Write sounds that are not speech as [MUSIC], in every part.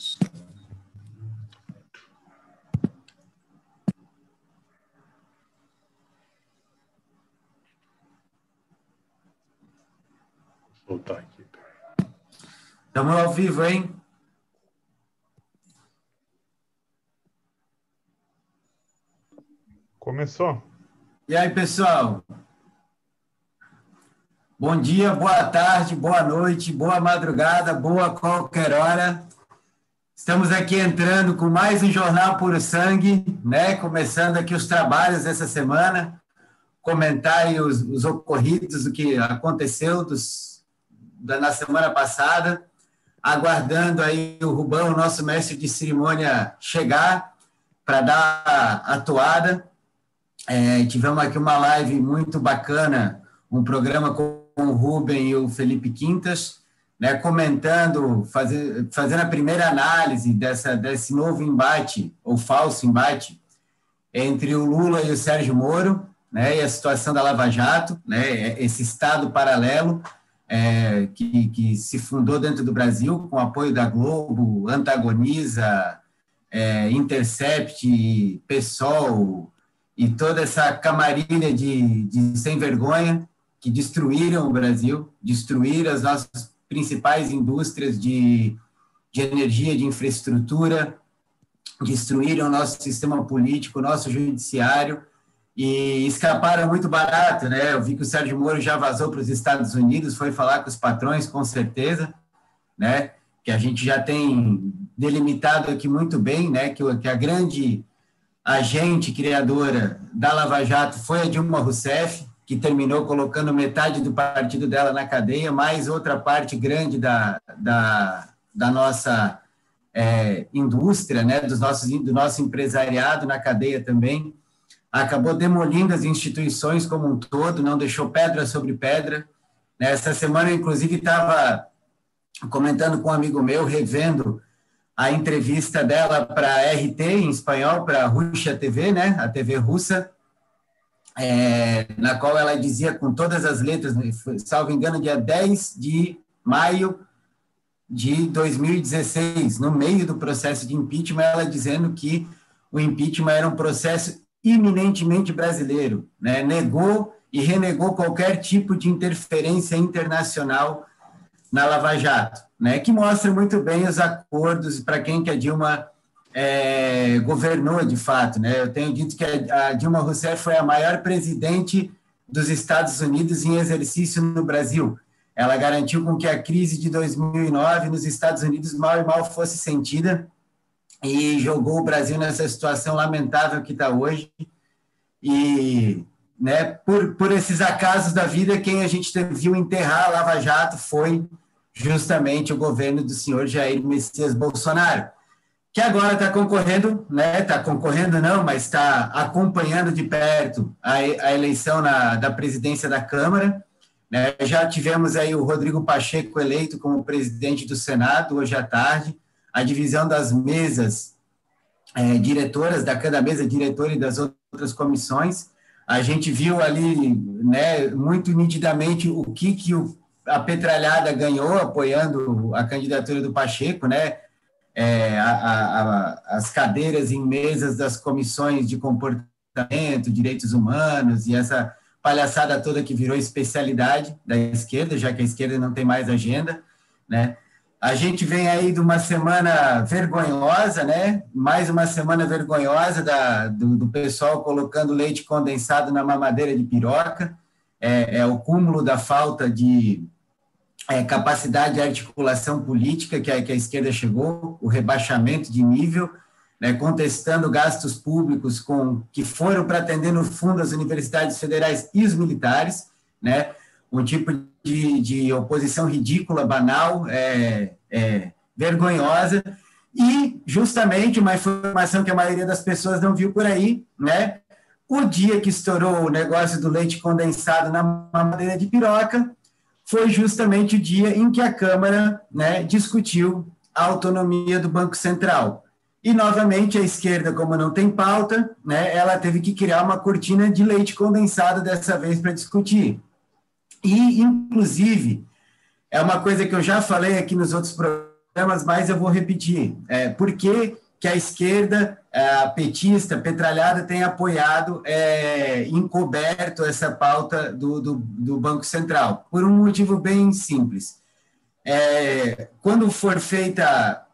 todos. Vou voltar aqui. Estamos ao vivo, hein? Começou. E aí, pessoal? Bom dia, boa tarde, boa noite, boa madrugada, boa qualquer hora. Estamos aqui entrando com mais um Jornal Puro Sangue, né? Começando aqui os trabalhos dessa semana, comentar os, os ocorridos, o que aconteceu dos, da, na semana passada, aguardando aí o Rubão, nosso mestre de cerimônia, chegar para dar a toada. É, tivemos aqui uma live muito bacana, um programa com o Rubem e o Felipe Quintas, né, comentando, fazer, fazendo a primeira análise dessa, desse novo embate, ou falso embate, entre o Lula e o Sérgio Moro, né, e a situação da Lava Jato, né, esse Estado paralelo é, que, que se fundou dentro do Brasil com apoio da Globo, antagoniza, é, Intercept, PSOL e toda essa camarilha de, de sem vergonha que destruíram o Brasil, destruíram as nossas principais indústrias de, de energia, de infraestrutura, destruíram o nosso sistema político, nosso judiciário, e escaparam muito barato, né? Eu vi que o Sérgio Moro já vazou para os Estados Unidos, foi falar com os patrões, com certeza, né? Que a gente já tem delimitado aqui muito bem, né? Que, que a grande agente criadora da Lava Jato foi a Dilma Rousseff, que terminou colocando metade do partido dela na cadeia, mais outra parte grande da, da, da nossa é, indústria, né, dos nossos, do nosso empresariado na cadeia também. Acabou demolindo as instituições como um todo, não deixou pedra sobre pedra. Nessa semana, inclusive, estava comentando com um amigo meu, revendo a entrevista dela para a RT, em espanhol, para a Rússia TV, né, a TV russa, é, na qual ela dizia com todas as letras, salvo engano, dia 10 de maio de 2016, no meio do processo de impeachment, ela dizendo que o impeachment era um processo eminentemente brasileiro, né? negou e renegou qualquer tipo de interferência internacional na Lava Jato, né? que mostra muito bem os acordos para quem que a Dilma é, governou de fato. Né? Eu tenho dito que a, Dilma Rousseff foi a maior presidente dos Estados Unidos em exercício no Brasil. Ela garantiu com que a crise de 2009 nos Estados Unidos mal e mal fosse sentida e jogou o Brasil nessa situação lamentável que está hoje. E né, por, por esses acasos da vida, quem a gente viu enterrar a Lava Jato foi justamente o governo do senhor Jair Messias Bolsonaro que agora está concorrendo, né? Está concorrendo não, mas está acompanhando de perto a, a eleição na, da presidência da Câmara. Né? Já tivemos aí o Rodrigo Pacheco eleito como presidente do Senado hoje à tarde. A divisão das mesas é, diretoras, da cada mesa diretora e das outras comissões. A gente viu ali, né, muito nitidamente o que, que o, a Petralhada ganhou apoiando a candidatura do Pacheco, né? É, a, a, as cadeiras em mesas das comissões de comportamento, direitos humanos e essa palhaçada toda que virou especialidade da esquerda, já que a esquerda não tem mais agenda, né? A gente vem aí de uma semana vergonhosa, né? Mais uma semana vergonhosa da, do, do pessoal colocando leite condensado na mamadeira de piroca. É, é o cúmulo da falta de, é, capacidade de articulação política que a, que a esquerda chegou, o rebaixamento de nível, né, contestando gastos públicos com que foram para atender no fundo as universidades federais e os militares, né, um tipo de, de oposição ridícula, banal, é, é, vergonhosa, e justamente uma informação que a maioria das pessoas não viu por aí, né, o dia que estourou o negócio do leite condensado na mamadeira de piroca, foi justamente o dia em que a Câmara né, discutiu a autonomia do Banco Central. E, novamente, a esquerda, como não tem pauta, né, ela teve que criar uma cortina de leite condensado dessa vez para discutir. E, inclusive, é uma coisa que eu já falei aqui nos outros programas, mas eu vou repetir. É, por que, que a esquerda, a petista, petralhada, tem apoiado, é, encoberto essa pauta do, do, do, Banco Central? Por um motivo bem simples. É, quando for feita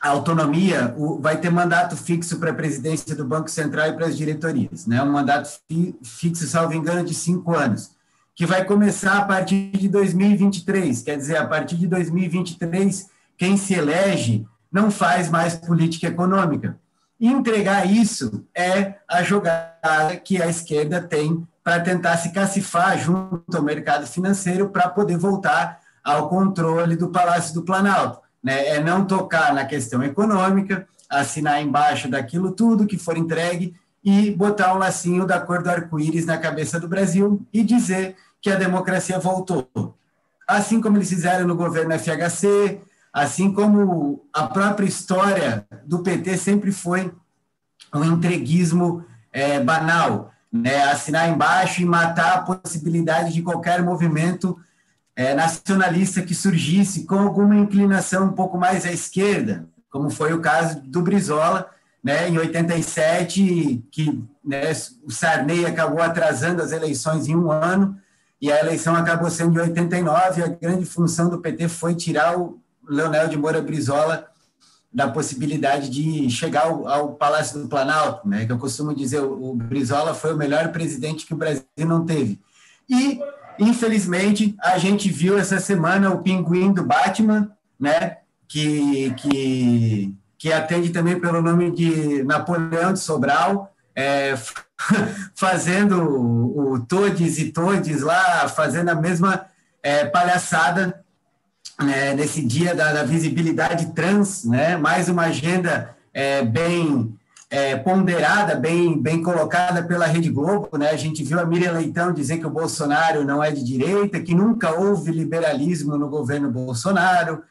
a autonomia, o, vai ter mandato fixo para a presidência do Banco Central e para as diretorias, né? um mandato fi, fixo, salvo engano, de cinco anos que vai começar a partir de 2023. Quer dizer, a partir de 2023, quem se elege não faz mais política econômica. Entregar isso é a jogada que a esquerda tem para tentar se cacifar junto ao mercado financeiro para poder voltar ao controle do Palácio do Planalto. Né? É não tocar na questão econômica, assinar embaixo daquilo tudo que for entregue e botar um lacinho da cor do arco-íris na cabeça do Brasil e dizer que a democracia voltou. Assim como eles fizeram no governo FHC, assim como a própria história do PT sempre foi um entreguismo é, banal, né? assinar embaixo e matar a possibilidade de qualquer movimento é, nacionalista que surgisse com alguma inclinação um pouco mais à esquerda, como foi o caso do Brizola, né, em 87, que né, o Sarney acabou atrasando as eleições em um ano, e a eleição acabou sendo de 89, a grande função do PT foi tirar o Leonel de Moura Brizola da possibilidade de chegar ao, ao, Palácio do Planalto, né? Que eu costumo dizer, o, o Brizola foi o melhor presidente que o Brasil não teve. E, infelizmente, a gente viu essa semana o pinguim do Batman, né? Que, que, que atende também pelo nome de Napoleão de Sobral, é, [LAUGHS] fazendo o, o Todes e Todes lá, fazendo a mesma é, palhaçada né, nesse dia da, da, visibilidade trans, né, mais uma agenda é, bem é, ponderada, bem, bem colocada pela Rede Globo. Né, a gente viu a Miriam Leitão dizer que o Bolsonaro não é de direita, que nunca houve liberalismo no governo Bolsonaro,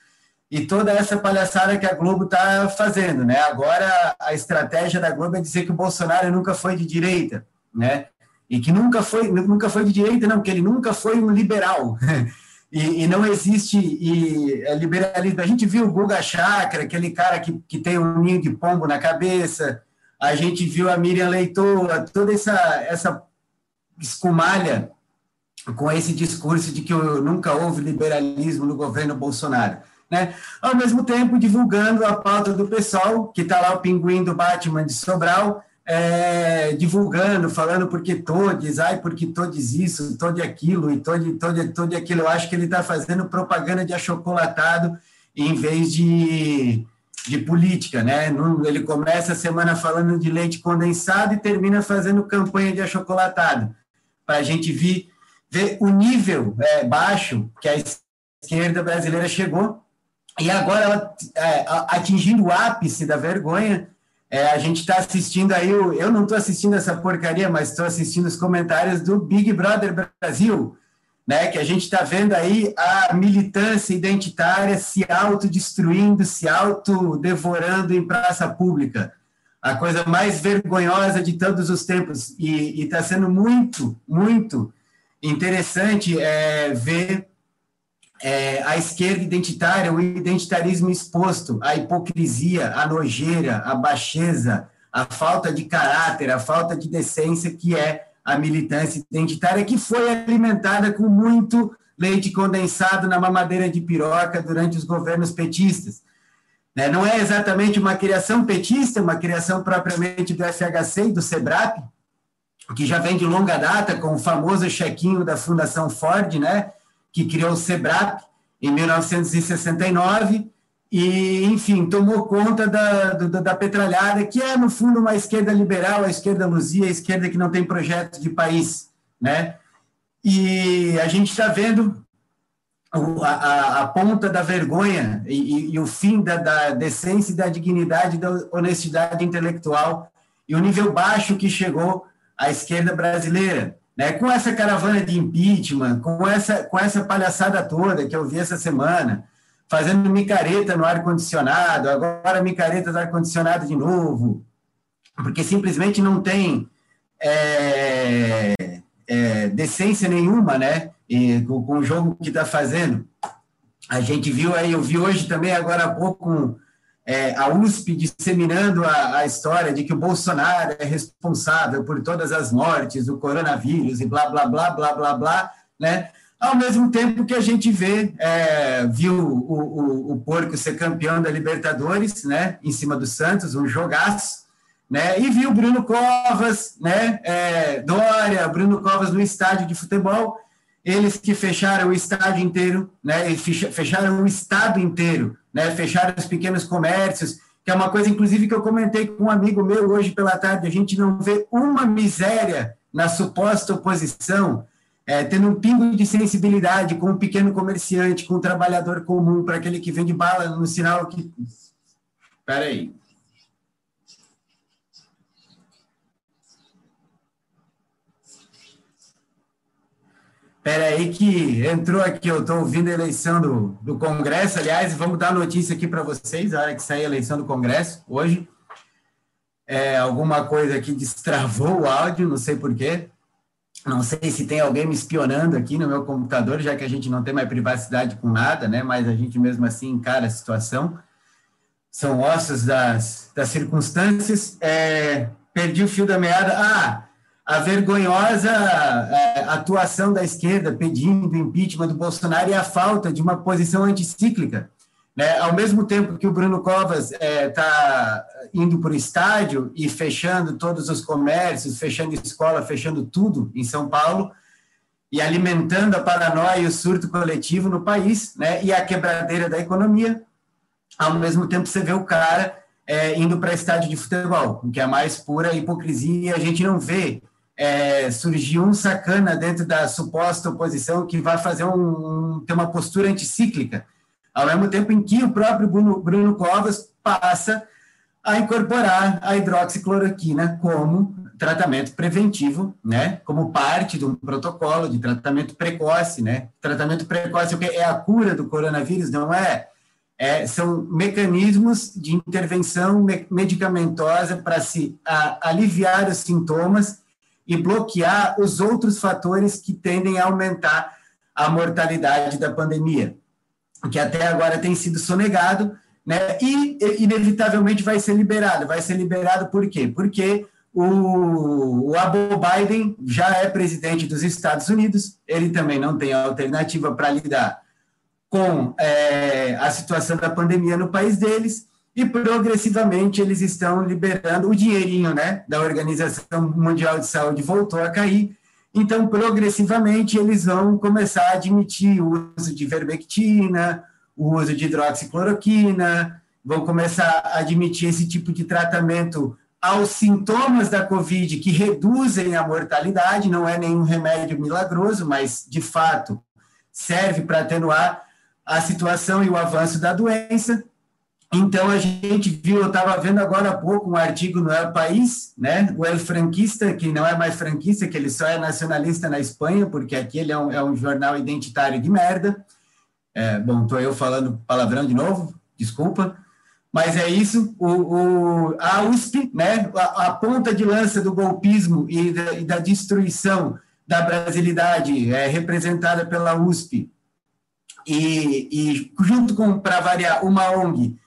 e toda essa palhaçada que a Globo está fazendo, né? Agora a estratégia da Globo é dizer que o Bolsonaro nunca foi de direita, né? E que nunca foi, nunca foi de direita, não, que ele nunca foi um liberal. [LAUGHS] e, e, não existe e, é liberalismo. A gente viu o Guga Chakra, aquele cara que, que tem um ninho de pombo na cabeça. A gente viu a Miriam Leitoa, toda essa, essa escumalha com esse discurso de que nunca houve liberalismo no governo Bolsonaro né? Ao mesmo tempo, divulgando a pauta do pessoal, que está lá o pinguim do Batman de Sobral, é, divulgando, falando porque todos, ai, porque todos isso, todo aquilo, e todo, todo, todo aquilo. Eu acho que ele está fazendo propaganda de achocolatado em vez de, de política, né? Ele começa a semana falando de leite condensado e termina fazendo campanha de achocolatado, para a gente vir, ver o nível é, baixo que a esquerda brasileira chegou e agora, ela, é, atingindo o ápice da vergonha, é, a gente está assistindo aí, eu não estou assistindo essa porcaria, mas estou assistindo os comentários do Big Brother Brasil, né, que a gente está vendo aí a militância identitária se autodestruindo, se autodevorando em praça pública. A coisa mais vergonhosa de todos os tempos. E está sendo muito, muito interessante é, ver é, a esquerda identitária, o identitarismo exposto, a hipocrisia, a nojeira, a baixeza, a falta de caráter, a falta de decência que é a militância identitária, que foi alimentada com muito leite condensado na mamadeira de piroca durante os governos petistas. Né, não é exatamente uma criação petista, uma criação propriamente do FHC e do SEBRAP, que já vem de longa data com o famoso chequinho da Fundação Ford, né, que criou o SEBRAP em 1969 e, enfim, tomou conta da, da, da, petralhada, que é, no fundo, uma esquerda liberal, a esquerda luzia, a esquerda que não tem projeto de país, né? E a gente está vendo a, a, a, ponta da vergonha e, e, e o fim da, da, decência e da dignidade da honestidade intelectual e o nível baixo que chegou a esquerda brasileira. Né? Com essa caravana de impeachment, com essa, com essa palhaçada toda que eu vi essa semana, fazendo micareta no ar-condicionado, agora micareta no ar-condicionado de novo, porque simplesmente não tem é, é, decência nenhuma né? E, com, com o jogo que está fazendo. A gente viu aí, eu vi hoje também, agora há pouco, é, a USP disseminando a, a, história de que o Bolsonaro é responsável por todas as mortes do coronavírus e blá, blá, blá, blá, blá, blá, né? Ao mesmo tempo que a gente vê, é, viu o, o, o Porco ser campeão da Libertadores, né? Em cima do Santos, um jogaço, né? E viu Bruno Covas, né? É, Dória, Bruno Covas no estádio de futebol, eles que fecharam o estádio inteiro, né? Fecharam o estado inteiro né, fechar os pequenos comércios, que é uma coisa, inclusive, que eu comentei com um amigo meu hoje pela tarde, a gente não vê uma miséria na suposta oposição, é, tendo um pingo de sensibilidade com o pequeno comerciante, com o trabalhador comum, para aquele que vende bala no sinal que... Espera aí. Espera aí que entrou aqui, eu estou ouvindo a eleição do, do Congresso, aliás, vamos dar notícia aqui para vocês, a hora que sair a eleição do Congresso, hoje. É, alguma coisa aqui destravou o áudio, não sei porquê. Não sei se tem alguém me espionando aqui no meu computador, já que a gente não tem mais privacidade com nada, né? Mas a gente mesmo assim encara a situação. São ossos das, das circunstâncias. É, perdi o fio da meada. Ah, a vergonhosa é, atuação da esquerda pedindo o impeachment do Bolsonaro e a falta de uma posição anticíclica. Né? Ao mesmo tempo que o Bruno Covas está é, tá indo para o estádio e fechando todos os comércios, fechando escola, fechando tudo em São Paulo, e alimentando a paranoia e o surto coletivo no país, né? e a quebradeira da economia, ao mesmo tempo você vê o cara é, indo para estádio de futebol, que é a mais pura hipocrisia, a gente não vê é, surgiu um sacana dentro da suposta oposição que vai fazer um, ter uma postura anticíclica, ao mesmo tempo em que o próprio Bruno, Bruno Covas passa a incorporar a hidroxicloroquina como tratamento preventivo, né, como parte de um protocolo de tratamento precoce, né, tratamento precoce é a cura do coronavírus, não é, é são mecanismos de intervenção medicamentosa para se a, aliviar os sintomas e bloquear os outros fatores que tendem a aumentar a mortalidade da pandemia, que até agora tem sido sonegado, né? E inevitavelmente vai ser liberado. Vai ser liberado por quê? Porque o, o Abu Biden já é presidente dos Estados Unidos, ele também não tem alternativa para lidar com é, a situação da pandemia no país deles, e progressivamente eles estão liberando o dinheirinho né, da Organização Mundial de Saúde voltou a cair, então progressivamente eles vão começar a admitir o uso de vermectina, o uso de hidroxicloroquina, vão começar a admitir esse tipo de tratamento aos sintomas da Covid que reduzem a mortalidade, não é nenhum remédio milagroso, mas de fato serve para atenuar a situação e o avanço da doença. Então, a gente viu, eu estava vendo agora há pouco um artigo no El País, né? O El Franquista, que não é mais franquista, que ele só é nacionalista na Espanha, porque aqui ele é um, é um jornal identitário de merda. É, bom, estou eu falando palavrão de novo, desculpa. Mas é isso, o, o, a USP, né, a, a, ponta de lança do golpismo e da, e da destruição da brasilidade é representada pela USP, e, e junto com, para variar, uma ONG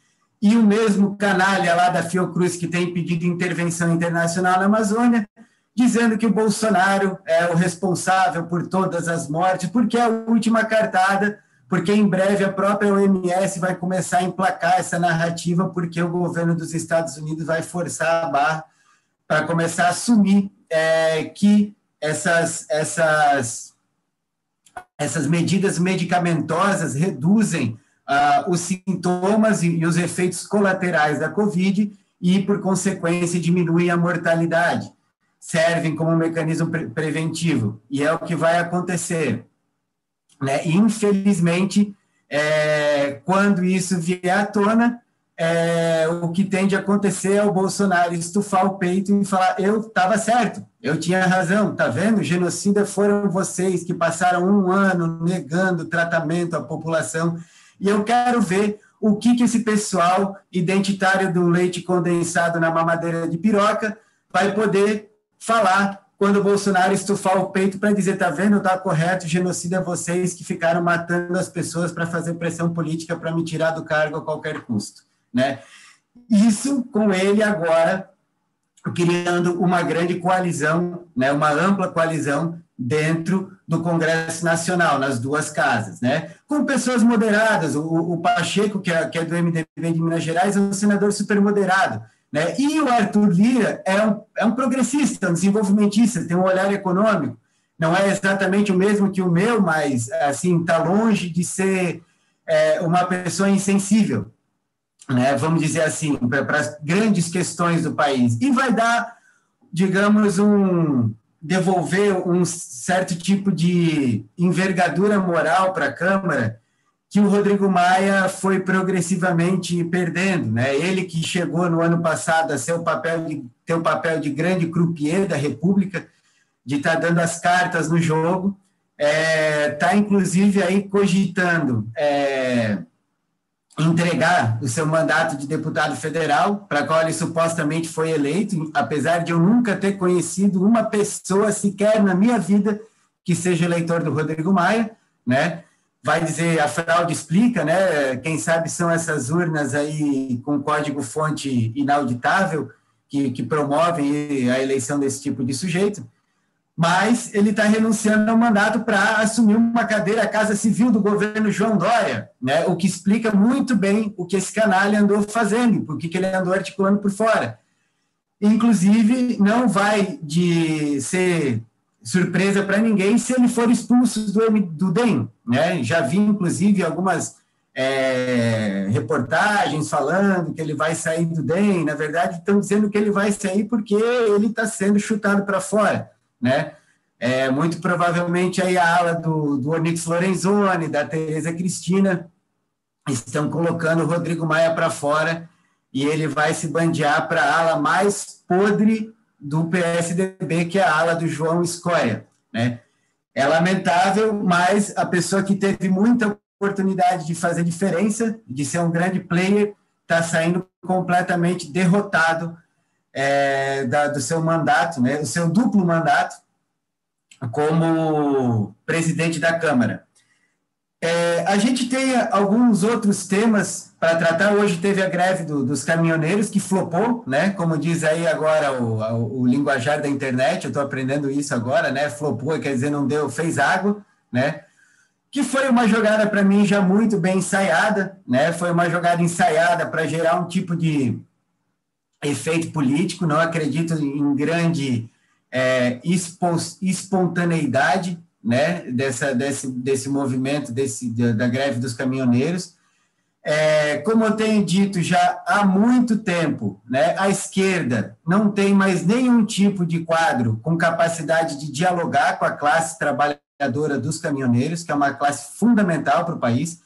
e o mesmo canalha lá da Fiocruz que tem pedido intervenção internacional na Amazônia, dizendo que o Bolsonaro é o responsável por todas as mortes, porque é a última cartada, porque em breve a própria OMS vai começar a emplacar essa narrativa, porque o governo dos Estados Unidos vai forçar a barra para começar a assumir é, que essas, essas, essas medidas medicamentosas reduzem uh, os sintomas e, e os efeitos colaterais da Covid e, por consequência, diminuem a mortalidade. Servem como um mecanismo pre preventivo. E é o que vai acontecer. Né? Infelizmente, é, quando isso vier à tona, é, o que tende a acontecer é o Bolsonaro estufar o peito e falar: eu estava certo, eu tinha razão, tá vendo? Genocida foram vocês que passaram um ano negando tratamento à população e eu quero ver o que, que esse pessoal identitário do leite condensado na mamadeira de piroca vai poder falar quando o Bolsonaro estufar o peito para dizer, tá vendo, tá correto, genocida é vocês que ficaram matando as pessoas para fazer pressão política para me tirar do cargo a qualquer custo, né? Isso com ele agora criando uma grande coalizão, né, uma ampla coalizão dentro do Congresso Nacional, nas duas casas, né? com pessoas moderadas. O, o Pacheco, que é, que é, do MDB de Minas Gerais, é um senador super moderado. Né? E o Arthur Lira é um, é um progressista, um desenvolvimentista, tem um olhar econômico. Não é exatamente o mesmo que o meu, mas assim está longe de ser é, uma pessoa insensível, né? vamos dizer assim, para as grandes questões do país. E vai dar, digamos, um, devolver um certo tipo de envergadura moral para a Câmara que o Rodrigo Maia foi progressivamente perdendo, né? Ele que chegou no ano passado a ser o papel de ter o papel de grande croupier da República, de estar tá dando as cartas no jogo, está é, tá, inclusive aí cogitando é, entregar o seu mandato de deputado federal, para qual ele supostamente foi eleito, apesar de eu nunca ter conhecido uma pessoa sequer na minha vida que seja eleitor do Rodrigo Maia, né? Vai dizer, a fraude explica, né? Quem sabe são essas urnas aí com código-fonte inauditável que, que promovem a eleição desse tipo de sujeito mas ele está renunciando ao mandato para assumir uma cadeira à Casa Civil do governo João Dória, né? o que explica muito bem o que esse canalha andou fazendo, porque que ele andou articulando por fora. Inclusive, não vai de ser surpresa para ninguém se ele for expulso do, do DEM. Né? Já vi, inclusive, algumas é, reportagens falando que ele vai sair do DEM. Na verdade, estão dizendo que ele vai sair porque ele está sendo chutado para fora né? É, muito provavelmente aí a ala do, do Onyx Lorenzoni, da Tereza Cristina, estão colocando o Rodrigo Maia para fora e ele vai se bandear para a ala mais podre do PSDB, que é a ala do João Escóia, né? É lamentável, mas a pessoa que teve muita oportunidade de fazer diferença, de ser um grande player, está saindo completamente derrotado é, da, do seu mandato, né, o seu duplo mandato como presidente da Câmara. É, a gente tem alguns outros temas para tratar. Hoje teve a greve do, dos caminhoneiros, que flopou, né? Como diz aí agora o, o, o linguajar da internet, eu estou aprendendo isso agora, né? Flopou, quer dizer, não deu, fez água, né? Que foi uma jogada para mim já muito bem ensaiada, né? Foi uma jogada ensaiada para gerar um tipo de efeito político, não acredito em grande é, espontaneidade né, dessa, desse, desse movimento, desse, da, greve dos caminhoneiros. É, como eu tenho dito já há muito tempo, né, a esquerda não tem mais nenhum tipo de quadro com capacidade de dialogar com a classe trabalhadora dos caminhoneiros, que é uma classe fundamental para o país.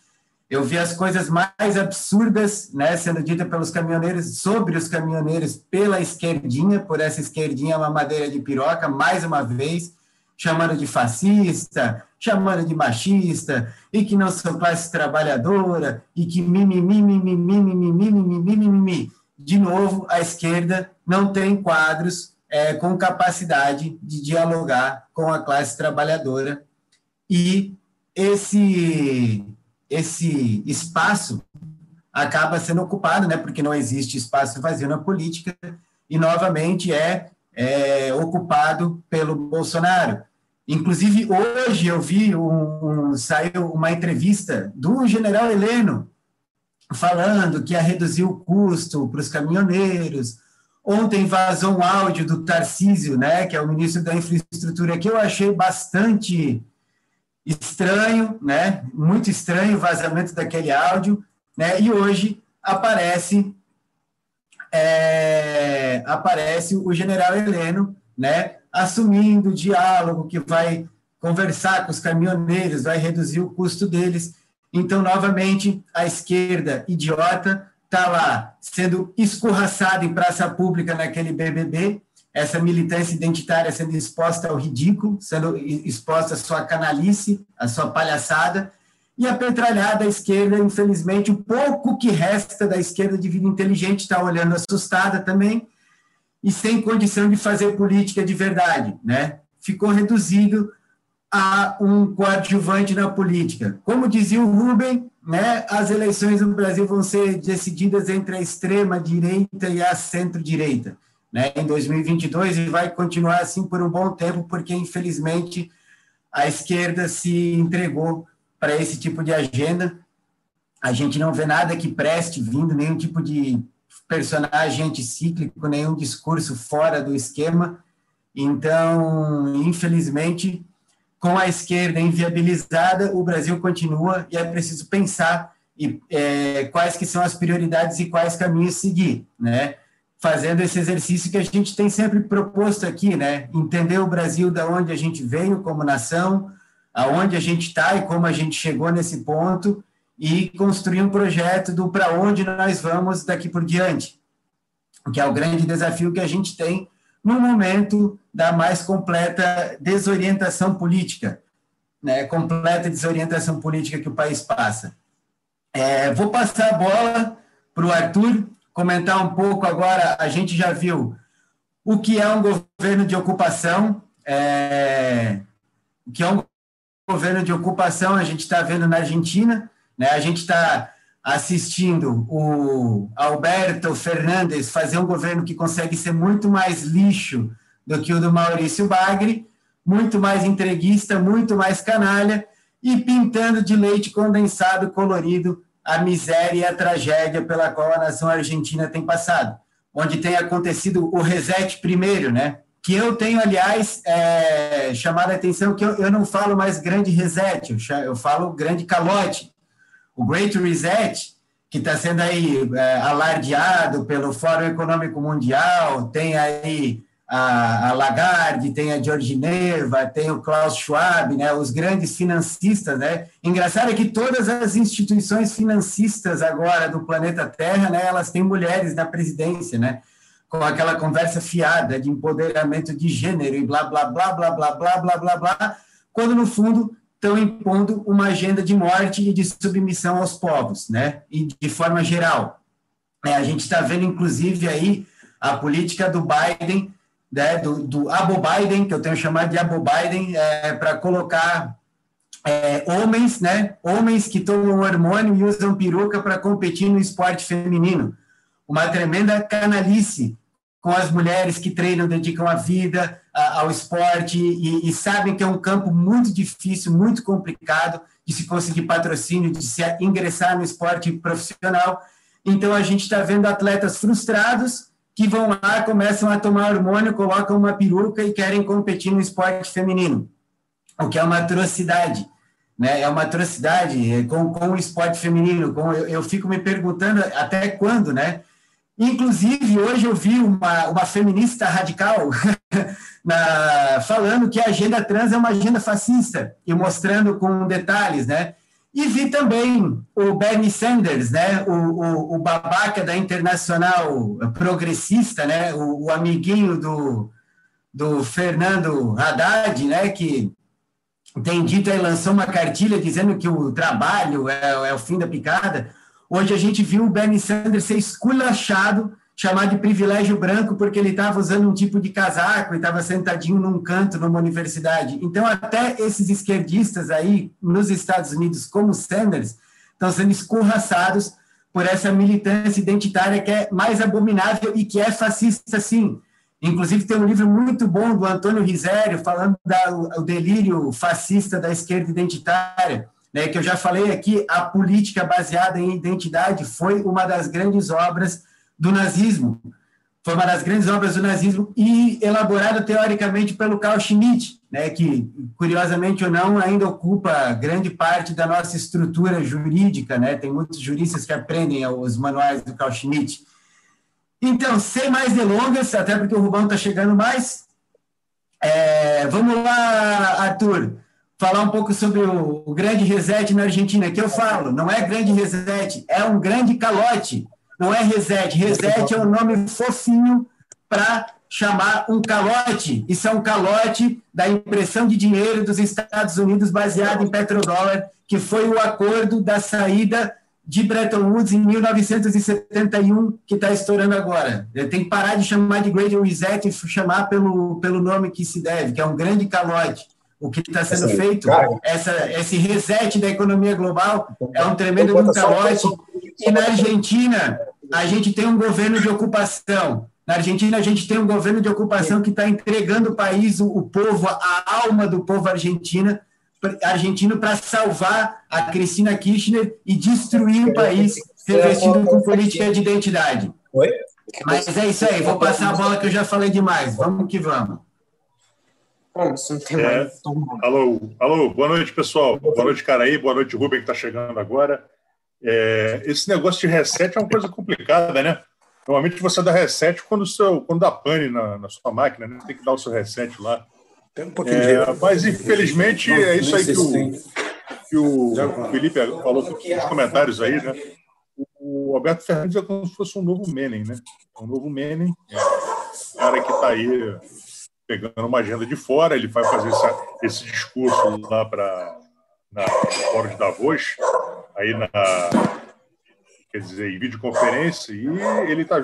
Eu vi as coisas mais absurdas né, sendo ditas pelos caminhoneiros, sobre os caminhoneiros, pela esquerdinha, por essa esquerdinha mamadeira de piroca, mais uma vez, chamando de fascista, chamando de machista, e que não são classe trabalhadora, e que mimimi, mimimi, mimimi, mimimi, mimimi. De novo, a esquerda não tem quadros é, com capacidade de dialogar com a classe trabalhadora, e esse esse espaço acaba sendo ocupado, né, porque não existe espaço vazio na política, e novamente é, é ocupado pelo Bolsonaro. Inclusive, hoje eu vi, um, saiu uma entrevista do general Heleno, falando que ia reduzir o custo para os caminhoneiros. Ontem vazou um áudio do Tarcísio, né, que é o ministro da Infraestrutura, que eu achei bastante estranho, né? Muito estranho o vazamento daquele áudio, né? E hoje aparece é, aparece o General Heleno, né? Assumindo o diálogo que vai conversar com os caminhoneiros, vai reduzir o custo deles. Então, novamente, a esquerda idiota está lá sendo escorraçada em praça pública naquele BBB, essa militância identitária sendo exposta ao ridículo, sendo exposta à sua canalice, à sua palhaçada, e a petralhada à esquerda, infelizmente, o pouco que resta da esquerda de vida inteligente está olhando assustada também, e sem condição de fazer política de verdade, né? Ficou reduzido a um coadjuvante na política. Como dizia o Rubem, né, as eleições no Brasil vão ser decididas entre a extrema direita e a centro-direita, né, em 2022 e vai continuar assim por um bom tempo, porque infelizmente a esquerda se entregou para esse tipo de agenda. A gente não vê nada que preste vindo, nenhum tipo de personagem anticíclico, nenhum discurso fora do esquema. Então, infelizmente, com a esquerda inviabilizada, o Brasil continua e é preciso pensar e, é, quais que são as prioridades e quais caminhos seguir, né? Fazendo esse exercício que a gente tem sempre proposto aqui, né? Entender o Brasil da onde a gente veio como nação, aonde a gente está e como a gente chegou nesse ponto e construir um projeto do para onde nós vamos daqui por diante, que é o grande desafio que a gente tem no momento da mais completa desorientação política, né, completa desorientação política que o país passa. É, vou passar a bola para o Arthur comentar um pouco agora. A gente já viu o que é um governo de ocupação, é, o que é um governo de ocupação. A gente está vendo na Argentina, né? A gente está assistindo o Alberto Fernandes fazer um governo que consegue ser muito mais lixo do que o do Maurício Bagri, muito mais entreguista, muito mais canalha, e pintando de leite condensado colorido a miséria e a tragédia pela qual a nação argentina tem passado, onde tem acontecido o reset primeiro, né? Que eu tenho, aliás, é, chamado a atenção que eu, eu não falo mais grande reset, eu, eu falo grande calote, o Great Reset, que está sendo aí é, alardeado pelo Fórum Econômico Mundial, tem aí a, a Lagarde, tem a Georgineva, tem o Klaus Schwab, né, os grandes financistas, né? Engraçado é que todas as instituições financistas agora do planeta Terra, né, elas têm mulheres na presidência, né? Com aquela conversa fiada de empoderamento de gênero e blá blá blá blá blá blá blá blá blá, quando no fundo estão impondo uma agenda de morte e de submissão aos povos, né? E de forma geral. É, a gente está vendo, inclusive, aí a política do Biden, né, do, do Biden, que eu tenho chamado de Abo Biden, é, para colocar é, homens, né, homens que tomam hormônio e usam peruca para competir no esporte feminino. Uma tremenda canalice com as mulheres que treinam, dedicam a vida a, ao esporte e, e, sabem que é um campo muito difícil, muito complicado de se conseguir patrocínio, de se ingressar no esporte profissional. Então, a gente está vendo atletas frustrados que vão lá, começam a tomar hormônio, colocam uma peruca e querem competir no esporte feminino, o que é uma atrocidade. Né? É uma atrocidade é, com, com o esporte feminino. Com, eu, eu fico me perguntando até quando, né? Inclusive, hoje eu vi uma, uma feminista radical [LAUGHS] na, falando que a agenda trans é uma agenda fascista, e mostrando com detalhes, né? E vi também o Bernie Sanders, né? O, o, o babaca da Internacional Progressista, né? O, o, amiguinho do, do Fernando Haddad, né? Que tem dito aí, lançou uma cartilha dizendo que o trabalho é, é o fim da picada. Hoje a gente viu o Bernie Sanders ser esculachado, chamado de privilégio branco, porque ele estava usando um tipo de casaco e estava sentadinho num canto numa universidade. Então, até esses esquerdistas aí nos Estados Unidos, como Sanders, estão sendo escorraçados por essa militância identitária que é mais abominável e que é fascista, sim. Inclusive, tem um livro muito bom do Antônio Risério, falando do delírio fascista da esquerda identitária, né, que eu já falei aqui, a política baseada em identidade foi uma das grandes obras do nazismo. Foi uma das grandes obras do nazismo e elaborada teoricamente pelo Carl Schmitt, né, que, curiosamente ou não, ainda ocupa grande parte da nossa estrutura jurídica. Né? Tem muitos juristas que aprendem os manuais do Carl Schmitt. Então, sem mais delongas, até porque o Rubão está chegando mais, é, vamos lá, Arthur falar um pouco sobre o, o, grande reset na Argentina, que eu falo, não é grande reset, é um grande calote, não é reset. Reset é um nome fofinho para chamar um calote. Isso é um calote da impressão de dinheiro dos Estados Unidos baseado em petrodólar, que foi o acordo da saída de Bretton Woods em 1971 que está estourando agora. Tem que parar de chamar de Great Reset e chamar pelo, pelo nome que se deve, que é um grande calote. O que está sendo essa, feito, essa, esse reset da economia global é um tremendo calote. E na Argentina, a gente tem um governo de ocupação. Na Argentina, a gente tem um governo de ocupação que está entregando o país, o, povo, a alma do povo argentino, argentino para salvar a Cristina Kirchner e destruir o país revestido com política de identidade. Oi? Mas é isso aí, vou passar a bola que eu já falei demais. Vamos que vamos. É. Alô, alô, boa noite, pessoal. Boa noite, Caraí. Boa noite, Rubem, que está chegando agora. É, esse negócio de reset é uma coisa complicada, né? Normalmente você dá reset quando, seu, quando dá pane na, na sua máquina, né? Tem que dar o seu reset lá. Tem um pouquinho é, de... Mas, infelizmente, não, é isso aí que o, que o Felipe falou nos comentários aí, né? O Alberto Fernandes é como se fosse um novo Menem, né? Um novo Menem, é um cara que está aí pegando uma agenda de fora, ele vai fazer essa, esse discurso lá para na Fórum de Davos, aí na quer dizer, em videoconferência, e ele está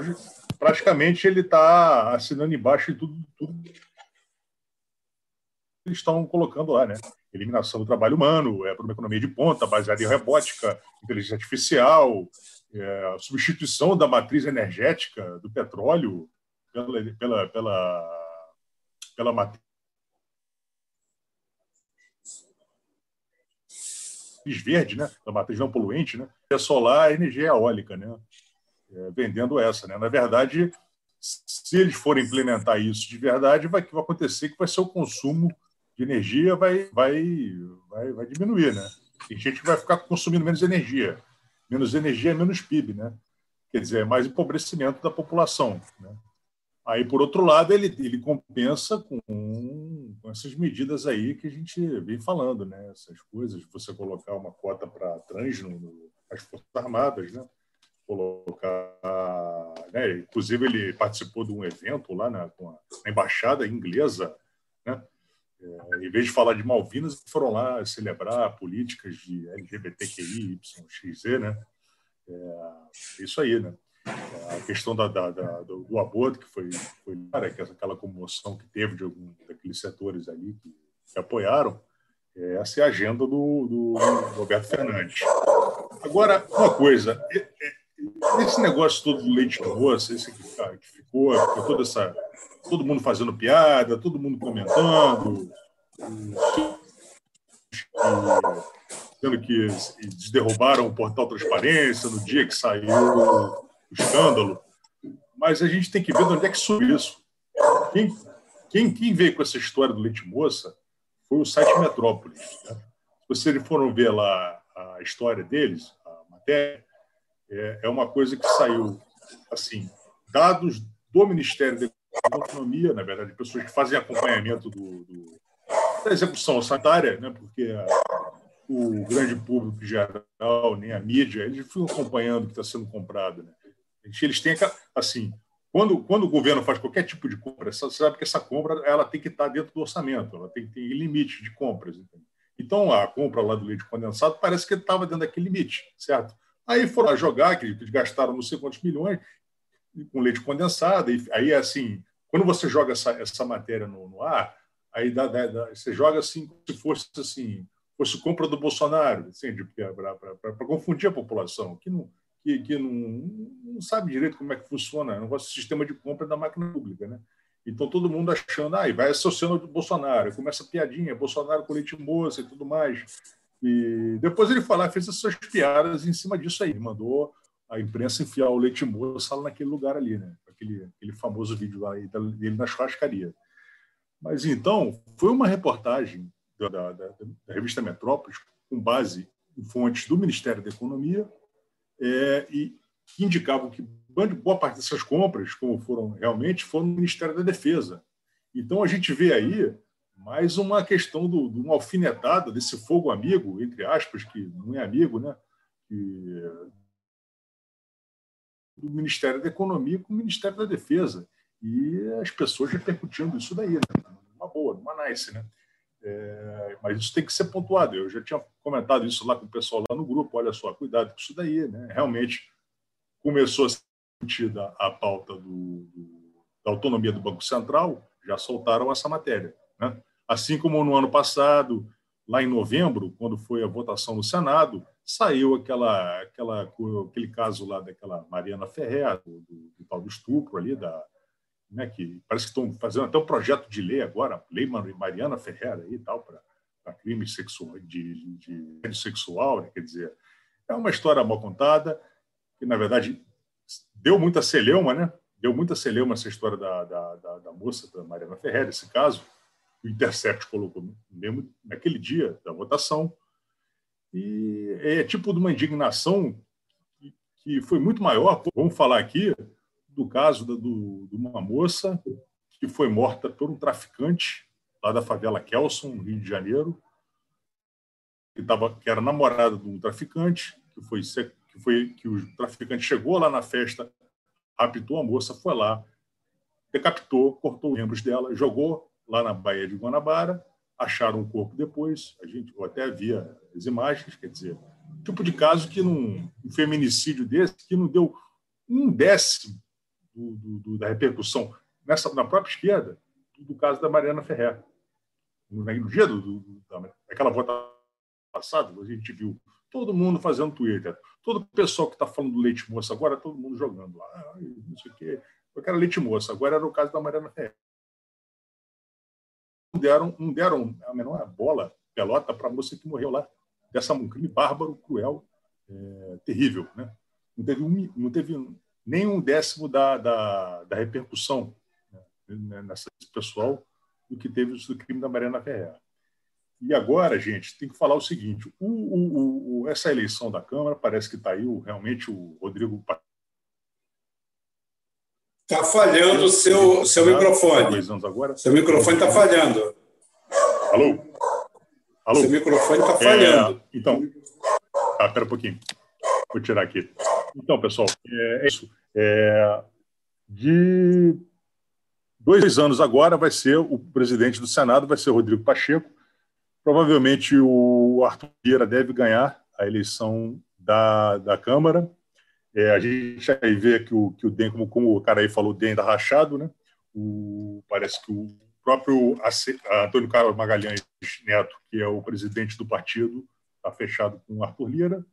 praticamente ele está assinando embaixo de tudo, tudo eles estão colocando lá, né? Eliminação do trabalho humano, é, para uma economia de ponta, baseada em robótica, inteligência artificial, é, substituição da matriz energética do petróleo pela, pela, pela, pela matriz verde, né? Da matriz não poluente, né? É solar, energia eólica, né? É, vendendo essa, né? Na verdade, se eles forem implementar isso de verdade, vai, vai acontecer que vai ser o consumo de energia vai, vai, vai, vai diminuir, né? Tem gente vai ficar consumindo menos energia. Menos energia é menos PIB, né? Quer dizer, é mais empobrecimento da população, né? Aí, por outro lado, ele, ele compensa com, com essas medidas aí que a gente vem falando, né? Essas coisas, você colocar uma cota para trans no, nas Forças Armadas, né? Colocar, né? Inclusive, ele participou de um evento lá na, na embaixada inglesa, né? É, em vez de falar de Malvinas, foram lá celebrar políticas de LGBTQI, YXZ, né? É, isso aí, né? É, a questão da, da, da, do, do, aborto, que foi, foi que aquela comoção que teve de alguns daqueles setores ali que, que apoiaram, é, essa é a agenda do, do, Roberto Fernandes. Agora, uma coisa, esse negócio todo do leite de moça, esse que, que ficou, ficou toda essa todo mundo fazendo piada, todo mundo comentando, dizendo que derrubaram o portal Transparência no dia que saiu escândalo. Mas a gente tem que ver de onde é que surgiu isso. Quem, quem, quem veio com essa história do leite moça foi o site Metrópolis. Né? Se vocês foram ver lá a história deles, a matéria, é, é uma coisa que saiu assim, dados do Ministério da autonomia, na verdade, pessoas que fazem acompanhamento do, do da execução sanitária, né, porque a, o grande público geral, nem a mídia, eles ficam acompanhando o que está sendo comprado. Né? Eles têm, assim, quando, quando o governo faz qualquer tipo de compra, você sabe que essa compra ela tem que estar dentro do orçamento, ela tem que ter limite de compras. Então, a compra lá do leite condensado parece que estava dentro daquele limite, certo? Aí foram jogar, que eles gastaram não sei quantos milhões, com leite condensado, e aí, assim, quando você joga essa, essa matéria no, no ar, aí dá, dá, dá, você joga assim, como se fosse assim, fosse compra do Bolsonaro, assim, para confundir a população, que não, que, que não, não sabe direito como é que funciona o negócio sistema de compra da máquina pública, né? Então todo mundo achando, ah, vai associando o Bolsonaro, começa a piadinha, Bolsonaro com leite moça e tudo mais. E depois ele falar, fez essas piadas em cima disso aí, mandou a imprensa enfiar o leite moça naquele lugar ali, né? Aquele, aquele famoso vídeo lá dele na churrascaria. Mas então, foi uma reportagem da, da, da, da revista Metrópolis, com base em fontes do Ministério da Economia, é, e indicavam que boa parte dessas compras, como foram realmente, foram no Ministério da Defesa. Então, a gente vê aí mais uma questão do, de uma alfinetada desse fogo amigo, entre aspas, que não é amigo, né? Que do Ministério da Economia com o Ministério da Defesa. E as pessoas repercutindo isso daí, né? uma boa, uma nice. Né? É, mas isso tem que ser pontuado. Eu já tinha comentado isso lá com o pessoal lá no grupo. Olha só, cuidado com isso daí. Né? Realmente começou a ser discutida a pauta do, do, da autonomia do Banco Central, já soltaram essa matéria. Né? Assim como no ano passado, lá em novembro, quando foi a votação no Senado, saiu aquela, aquela, aquele caso lá daquela Mariana Ferrer, do, do, do tal do estupro ali, da, né, que parece que estão fazendo até um projeto de lei agora, lei Mariana Ferreira e tal, para crime sexual, de, de, de sexual, né, quer dizer, é uma história mal contada, que na verdade deu muita celeuma, né? Deu muita celeuma essa história da, da, da, da moça, da Mariana Ferreira, esse caso, o Intercept colocou mesmo naquele dia da votação, e é tipo de uma indignação que foi muito maior. Vamos falar aqui do caso do, de uma moça que foi morta por um traficante lá da favela Kelson, no Rio de Janeiro, que, tava, que era namorada de um traficante, que foi, que foi que o traficante chegou lá na festa, raptou a moça, foi lá, decapitou, cortou os membros dela, jogou lá na Baía de Guanabara, acharam o corpo depois, a gente até via as imagens, quer dizer, tipo de caso que num um feminicídio desse que não deu um décimo do, do, da repercussão nessa na própria esquerda do caso da Mariana Ferrer. No, no dia do, do, daquela votação passada, a gente viu todo mundo fazendo Twitter, todo o pessoal que está falando do leite moça agora, todo mundo jogando lá, ah, não sei o quê. Eu quero leite moça, agora era o caso da Mariana Ferrer não deram, não deram a menor bola, pelota, para a moça que morreu lá. Dessa um crime bárbaro, cruel, é, terrível. Né? Não, teve um, não teve nem um décimo da, da, da repercussão né, nessa pessoal do que teve o crime da Mariana Ferreira. E agora, gente, tem que falar o seguinte: o, o, o, essa eleição da Câmara parece que está aí o, realmente o Rodrigo. Está falhando o seu, seu microfone. Dois anos agora. Seu microfone está falhando. Alô? Alô? Seu microfone está falhando. É, então, ah, espera um pouquinho. Vou tirar aqui. Então, pessoal, é, é isso. É, de dois anos agora vai ser o presidente do Senado, vai ser Rodrigo Pacheco. Provavelmente o Arthur Vieira deve ganhar a eleição da, da Câmara. É, a gente aí vê que o, que o DEM, como, como o cara aí falou, o DEM está rachado, né? O, parece que o próprio Antônio Carlos Magalhães Neto, que é o presidente do partido, está fechado com o Arthur Lira,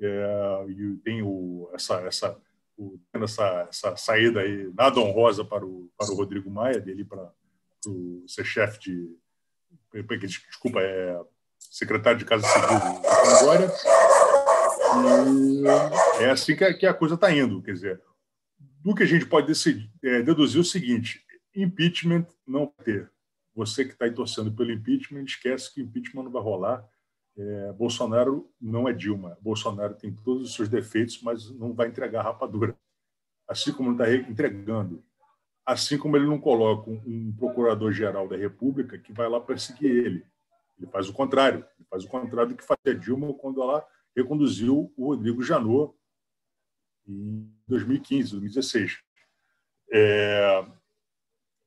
é, e tem o, essa, essa, o, essa, essa saída aí nada honrosa para o, para o Rodrigo Maia, dele para ser chefe de. Desculpa, é secretário de Casa Civil agora e é assim que a, que a coisa está indo. Quer dizer, do que a gente pode decidir, é, deduzir o seguinte: impeachment não ter. Você que está aí torcendo pelo impeachment, esquece que impeachment não vai rolar. É, Bolsonaro não é Dilma. Bolsonaro tem todos os seus defeitos, mas não vai entregar rapadura. Assim como não está entregando. Assim como ele não coloca um procurador-geral da República que vai lá perseguir ele. Ele faz o contrário. Ele faz o contrário do que fazia Dilma quando ela reconduziu o Rodrigo Janot em 2015, 2016. É,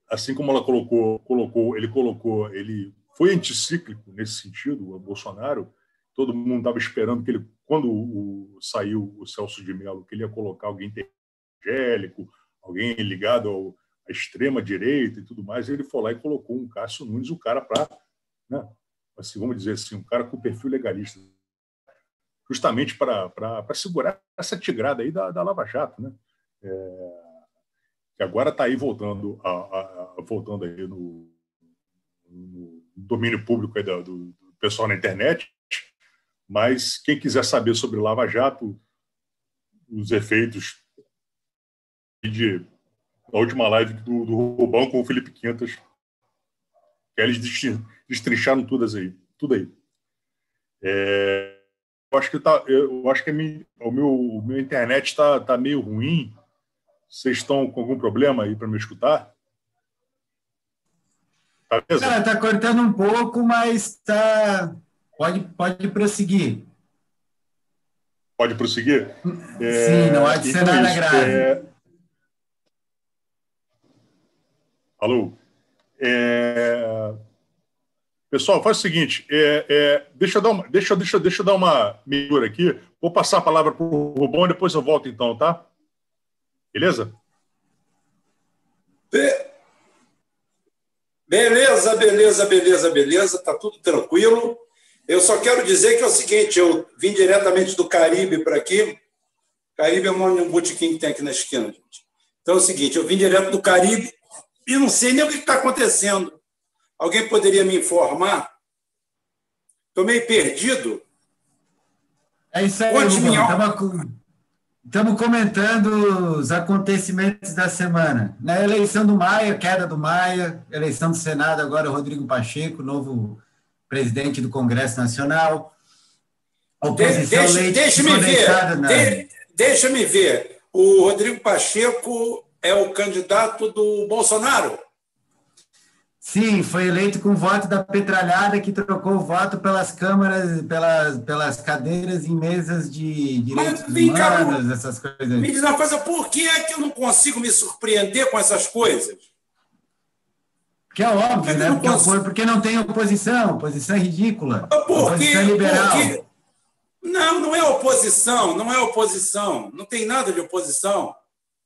assim como ela colocou, colocou, ele colocou, ele foi anticíclico nesse sentido, o Bolsonaro. Todo mundo estava esperando que ele, quando o, saiu o Celso de Mello, que ele ia colocar alguém evangélico, alguém ligado ao, à extrema direita e tudo mais. Ele foi lá e colocou um Cássio Nunes, o cara para, né, assim, vamos dizer assim, um cara com perfil legalista justamente para segurar essa tigrada aí da, da Lava Jato, né? É, que agora está aí voltando, a, a, a, voltando aí no, no domínio público aí do, do, pessoal na internet, mas quem quiser saber sobre Lava Jato, os efeitos de a última live do, do Rubão com o Felipe Quintas, que eles destrincharam todas aí, tudo aí. É, eu acho que tá, eu acho que minha, o meu, o meu internet está tá meio ruim. Vocês estão com algum problema aí para me escutar? Tá Cara, tá cortando um pouco, mas tá pode pode prosseguir. Pode prosseguir? Sim, não há de ser então, nada isso, grave. É... Alô? É... Pessoal, faz o seguinte, é, é, deixa, eu dar uma, deixa, deixa, deixa eu dar uma melhor aqui. Vou passar a palavra para o Rubão e depois eu volto então, tá? Beleza? Beleza, beleza, beleza, beleza. Tá tudo tranquilo. Eu só quero dizer que é o seguinte, eu vim diretamente do Caribe para aqui. Caribe é um botequim que tem aqui na esquina, gente. Então é o seguinte, eu vim direto do Caribe e não sei nem o que está acontecendo. Alguém poderia me informar? Estou meio perdido. É isso aí, Estamos comentando os acontecimentos da semana. Na eleição do Maia, queda do Maia, eleição do Senado, agora o Rodrigo Pacheco, novo presidente do Congresso Nacional. Oposição deixa, Leite deixa-me ver. Na... De, deixa-me ver. O Rodrigo Pacheco é o candidato do Bolsonaro? Sim, foi eleito com voto da petralhada que trocou o voto pelas câmaras, pelas, pelas cadeiras em mesas de direitos Mas, humanos, essas coisas. Me diz uma coisa, por que é que eu não consigo me surpreender com essas coisas? Que é óbvio, né? Porque, consigo... porque não tem oposição, oposição é ridícula. Oposição é liberal. Porque... Não, não é oposição, não é oposição, não tem nada de oposição.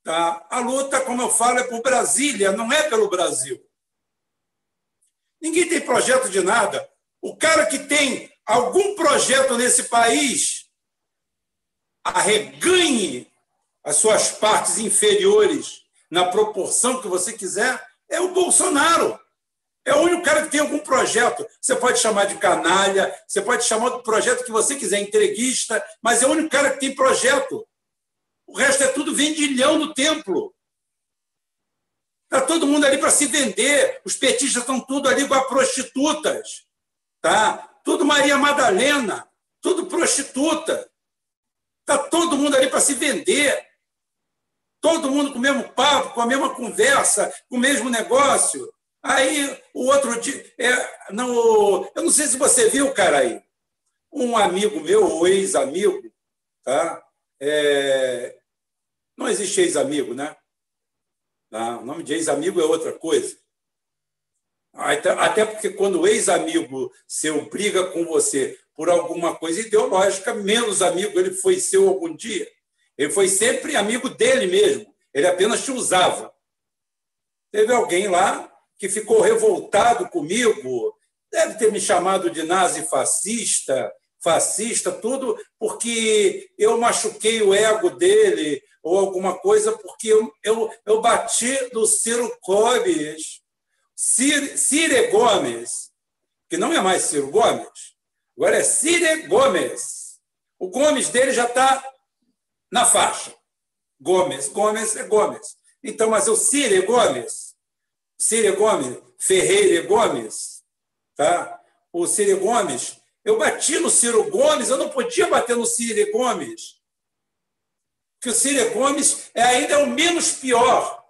Tá? A luta, como eu falo, é por Brasília, não é pelo Brasil. Ninguém tem projeto de nada. O cara que tem algum projeto nesse país arreganhe as suas partes inferiores na proporção que você quiser, é o Bolsonaro. É o único cara que tem algum projeto. Você pode chamar de canalha, você pode chamar do projeto que você quiser, entreguista, mas é o único cara que tem projeto. O resto é tudo vendilhão do templo. Está todo mundo ali para se vender. Os petistas estão tudo ali com as prostitutas. Tá? Tudo Maria Madalena, tudo prostituta. Está todo mundo ali para se vender. Todo mundo com o mesmo papo, com a mesma conversa, com o mesmo negócio. Aí o outro dia. É, não, eu não sei se você viu, cara, aí. Um amigo meu, ou ex-amigo, tá? É, não existe ex-amigo, né? Tá? O nome de ex-amigo é outra coisa. Até porque quando o ex-amigo seu briga com você por alguma coisa ideológica, menos amigo ele foi seu algum dia. Ele foi sempre amigo dele mesmo. Ele apenas te usava. Teve alguém lá que ficou revoltado comigo, deve ter me chamado de nazi fascista, fascista, tudo porque eu machuquei o ego dele ou alguma coisa, porque eu, eu, eu bati do Ciro Gomes, Cire, Cire Gomes, que não é mais Ciro Gomes, agora é Cire Gomes. O Gomes dele já está na faixa. Gomes, Gomes é Gomes. Então, mas o Cire Gomes, Cire Gomes, Ferreira Gomes, tá? o Cire Gomes, eu bati no Ciro Gomes, eu não podia bater no Ciro Gomes. Que o Ciro Gomes é ainda o menos pior.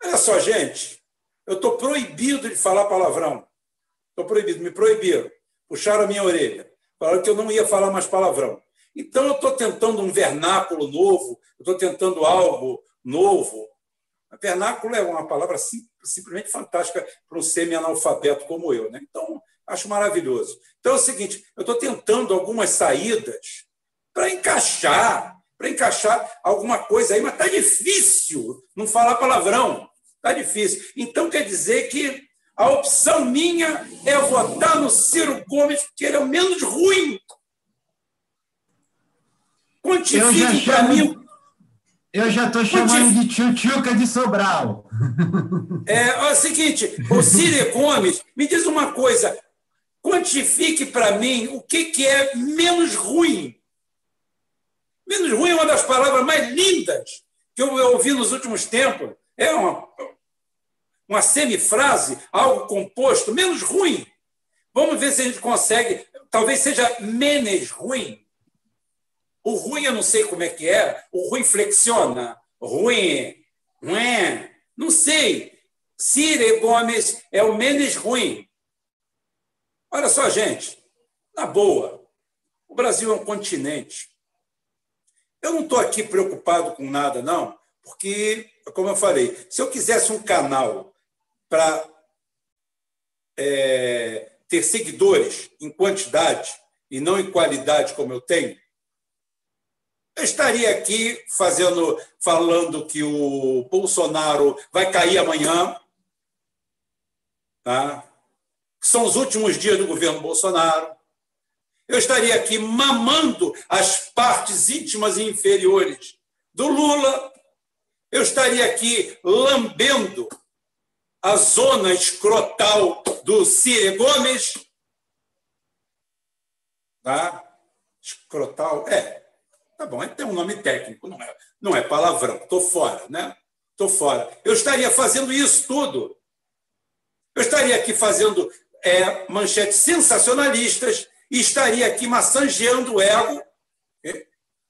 Olha só, gente, eu estou proibido de falar palavrão. Estou proibido, me proibiram. Puxaram a minha orelha. Falaram que eu não ia falar mais palavrão. Então, eu estou tentando um vernáculo novo, eu estou tentando algo novo. Vernáculo é uma palavra sim, simplesmente fantástica para um semi-analfabeto como eu. Né? Então, Acho maravilhoso. Então é o seguinte: eu estou tentando algumas saídas para encaixar, para encaixar alguma coisa aí, mas está difícil não falar palavrão. Está difícil. Então quer dizer que a opção minha é votar no Ciro Gomes, porque ele é o menos ruim. Quantifique para mim. Eu já estou chamando de tchutchuca de Sobral. É, é o seguinte, o Ciro Gomes, me diz uma coisa, quantifique para mim o que, que é menos ruim. Menos ruim é uma das palavras mais lindas que eu ouvi nos últimos tempos. É uma, uma semifrase, algo composto, menos ruim. Vamos ver se a gente consegue. Talvez seja menos ruim. O ruim eu não sei como é que é. O ruim flexiona. Ruim. Ruim. Não sei. Cire Gomes é o menos ruim. Olha só, gente, na boa, o Brasil é um continente. Eu não estou aqui preocupado com nada, não, porque, como eu falei, se eu quisesse um canal para é, ter seguidores em quantidade e não em qualidade como eu tenho, eu estaria aqui fazendo, falando que o Bolsonaro vai cair amanhã, tá? São os últimos dias do governo Bolsonaro. Eu estaria aqui mamando as partes íntimas e inferiores do Lula. Eu estaria aqui lambendo a zona escrotal do Ciro Gomes. Tá? Escrotal, é. Tá bom, tem um nome técnico, não é, não é palavrão. Estou fora, né? Estou fora. Eu estaria fazendo isso tudo. Eu estaria aqui fazendo é, manchetes sensacionalistas e estaria aqui massageando o ego, é,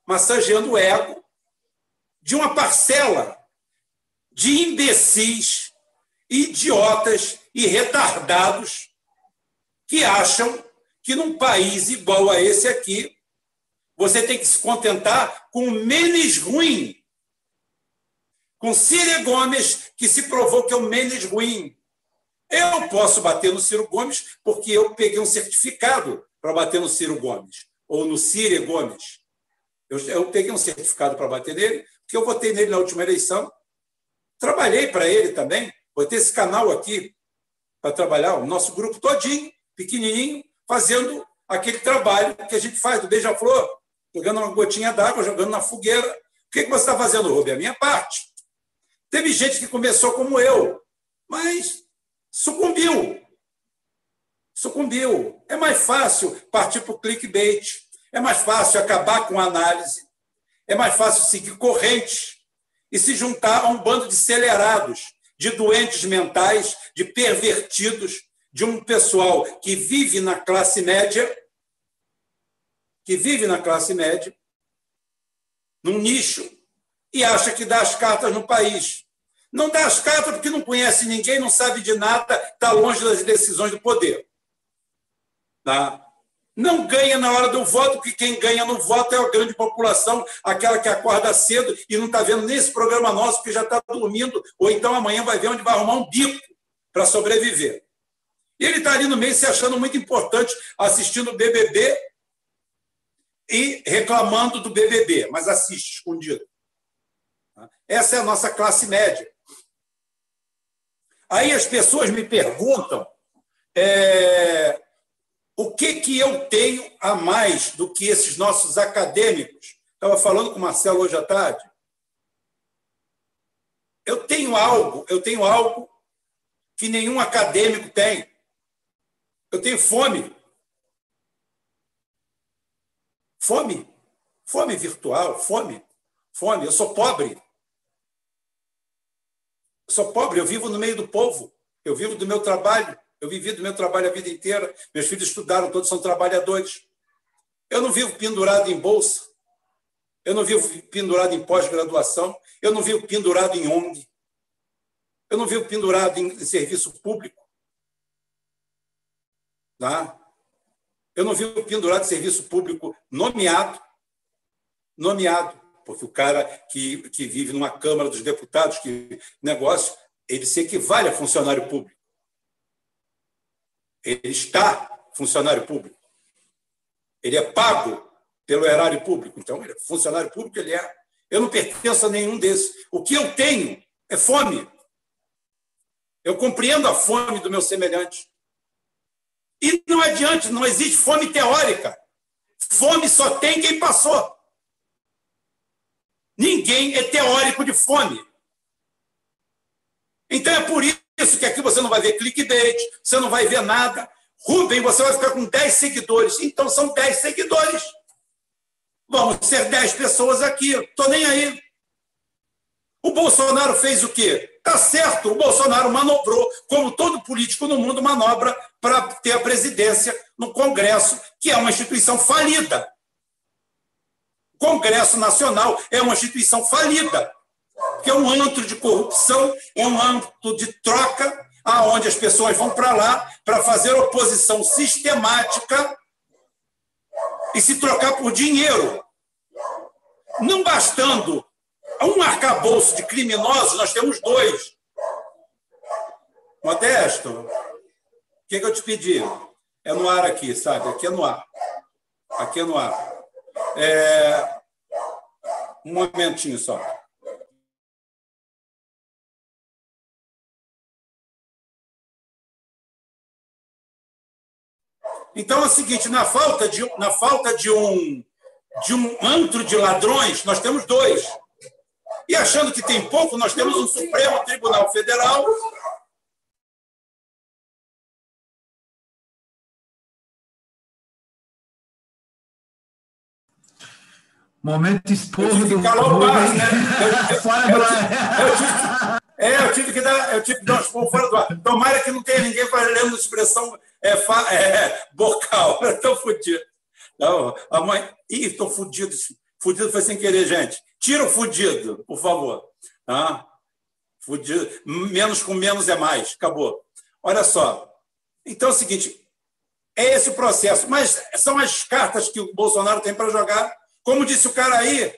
massageando o ego de uma parcela de imbecis, idiotas e retardados que acham que num país igual a esse aqui, você tem que se contentar com o menos ruim. Com Ciro Gomes, que se provou que é o menos ruim. Eu posso bater no Ciro Gomes porque eu peguei um certificado para bater no Ciro Gomes, ou no Ciro Gomes. Eu, eu peguei um certificado para bater nele, porque eu votei nele na última eleição. Trabalhei para ele também, botei esse canal aqui para trabalhar, o nosso grupo todinho, pequenininho, fazendo aquele trabalho que a gente faz do beija-flor, jogando uma gotinha d'água, jogando na fogueira. O que, que você está fazendo, Rubem? A minha parte. Teve gente que começou como eu, mas sucumbiu. Sucumbiu. É mais fácil partir para o clickbait. É mais fácil acabar com a análise. É mais fácil seguir corrente e se juntar a um bando de acelerados, de doentes mentais, de pervertidos, de um pessoal que vive na classe média, que vive na classe média, num nicho, e acha que dá as cartas no país. Não dá as cartas porque não conhece ninguém, não sabe de nada, está longe das decisões do poder. Tá? Não ganha na hora do voto, porque quem ganha no voto é a grande população, aquela que acorda cedo e não está vendo nesse programa nosso, porque já está dormindo, ou então amanhã vai ver onde vai arrumar um bico para sobreviver. E ele está ali no meio se achando muito importante, assistindo o BBB e reclamando do BBB, mas assiste escondido. Essa é a nossa classe média. Aí as pessoas me perguntam é, o que, que eu tenho a mais do que esses nossos acadêmicos. Estava falando com o Marcelo hoje à tarde. Eu tenho algo, eu tenho algo que nenhum acadêmico tem. Eu tenho fome. Fome. Fome virtual, fome. Fome. Eu sou pobre. Eu sou pobre, eu vivo no meio do povo. Eu vivo do meu trabalho. Eu vivi do meu trabalho a vida inteira. Meus filhos estudaram, todos são trabalhadores. Eu não vivo pendurado em bolsa. Eu não vivo pendurado em pós-graduação. Eu não vivo pendurado em ONG. Eu não vivo pendurado em serviço público. Tá? Eu não vi o pendurado de serviço público nomeado, nomeado, porque o cara que, que vive numa Câmara dos Deputados, que negócio, ele se equivale a funcionário público. Ele está funcionário público. Ele é pago pelo erário público. Então, ele é funcionário público, ele é. Eu não pertenço a nenhum desses. O que eu tenho é fome. Eu compreendo a fome do meu semelhante. E não adianta, não existe fome teórica. Fome só tem quem passou. Ninguém é teórico de fome. Então é por isso que aqui você não vai ver clickbait, você não vai ver nada. Rubem, você vai ficar com 10 seguidores. Então são 10 seguidores. Vamos ser 10 pessoas aqui. Estou nem aí. O Bolsonaro fez o quê? Tá certo, o Bolsonaro manobrou, como todo político no mundo manobra para ter a presidência no Congresso, que é uma instituição falida. O Congresso Nacional é uma instituição falida, que é um antro de corrupção, é um antro de troca, aonde as pessoas vão para lá para fazer oposição sistemática e se trocar por dinheiro. Não bastando um arcabouço de criminosos, nós temos dois. Modesto, que, que eu te pedi? É no ar aqui, sabe? Aqui é no ar. Aqui é no ar. É... Um momentinho só. Então é o seguinte, na falta de, na falta de um de um antro de ladrões, nós temos dois. E achando que tem pouco, nós temos um Supremo Tribunal Federal Momento esporro do Calopaz, né? Eu, [LAUGHS] fora do ar. É, eu tive que dar, eu tive que dar esporro fora do ar. Tomara que não tenha ninguém falando expressão é, é, bocal. [LAUGHS] Estou fodido. Não, a mãe. Ih, estou fodido. Fudido foi sem querer, gente. Tira o fudido, por favor. Ah, fudido. Menos com menos é mais. Acabou. Olha só. Então é o seguinte: é esse o processo. Mas são as cartas que o Bolsonaro tem para jogar como disse o cara aí,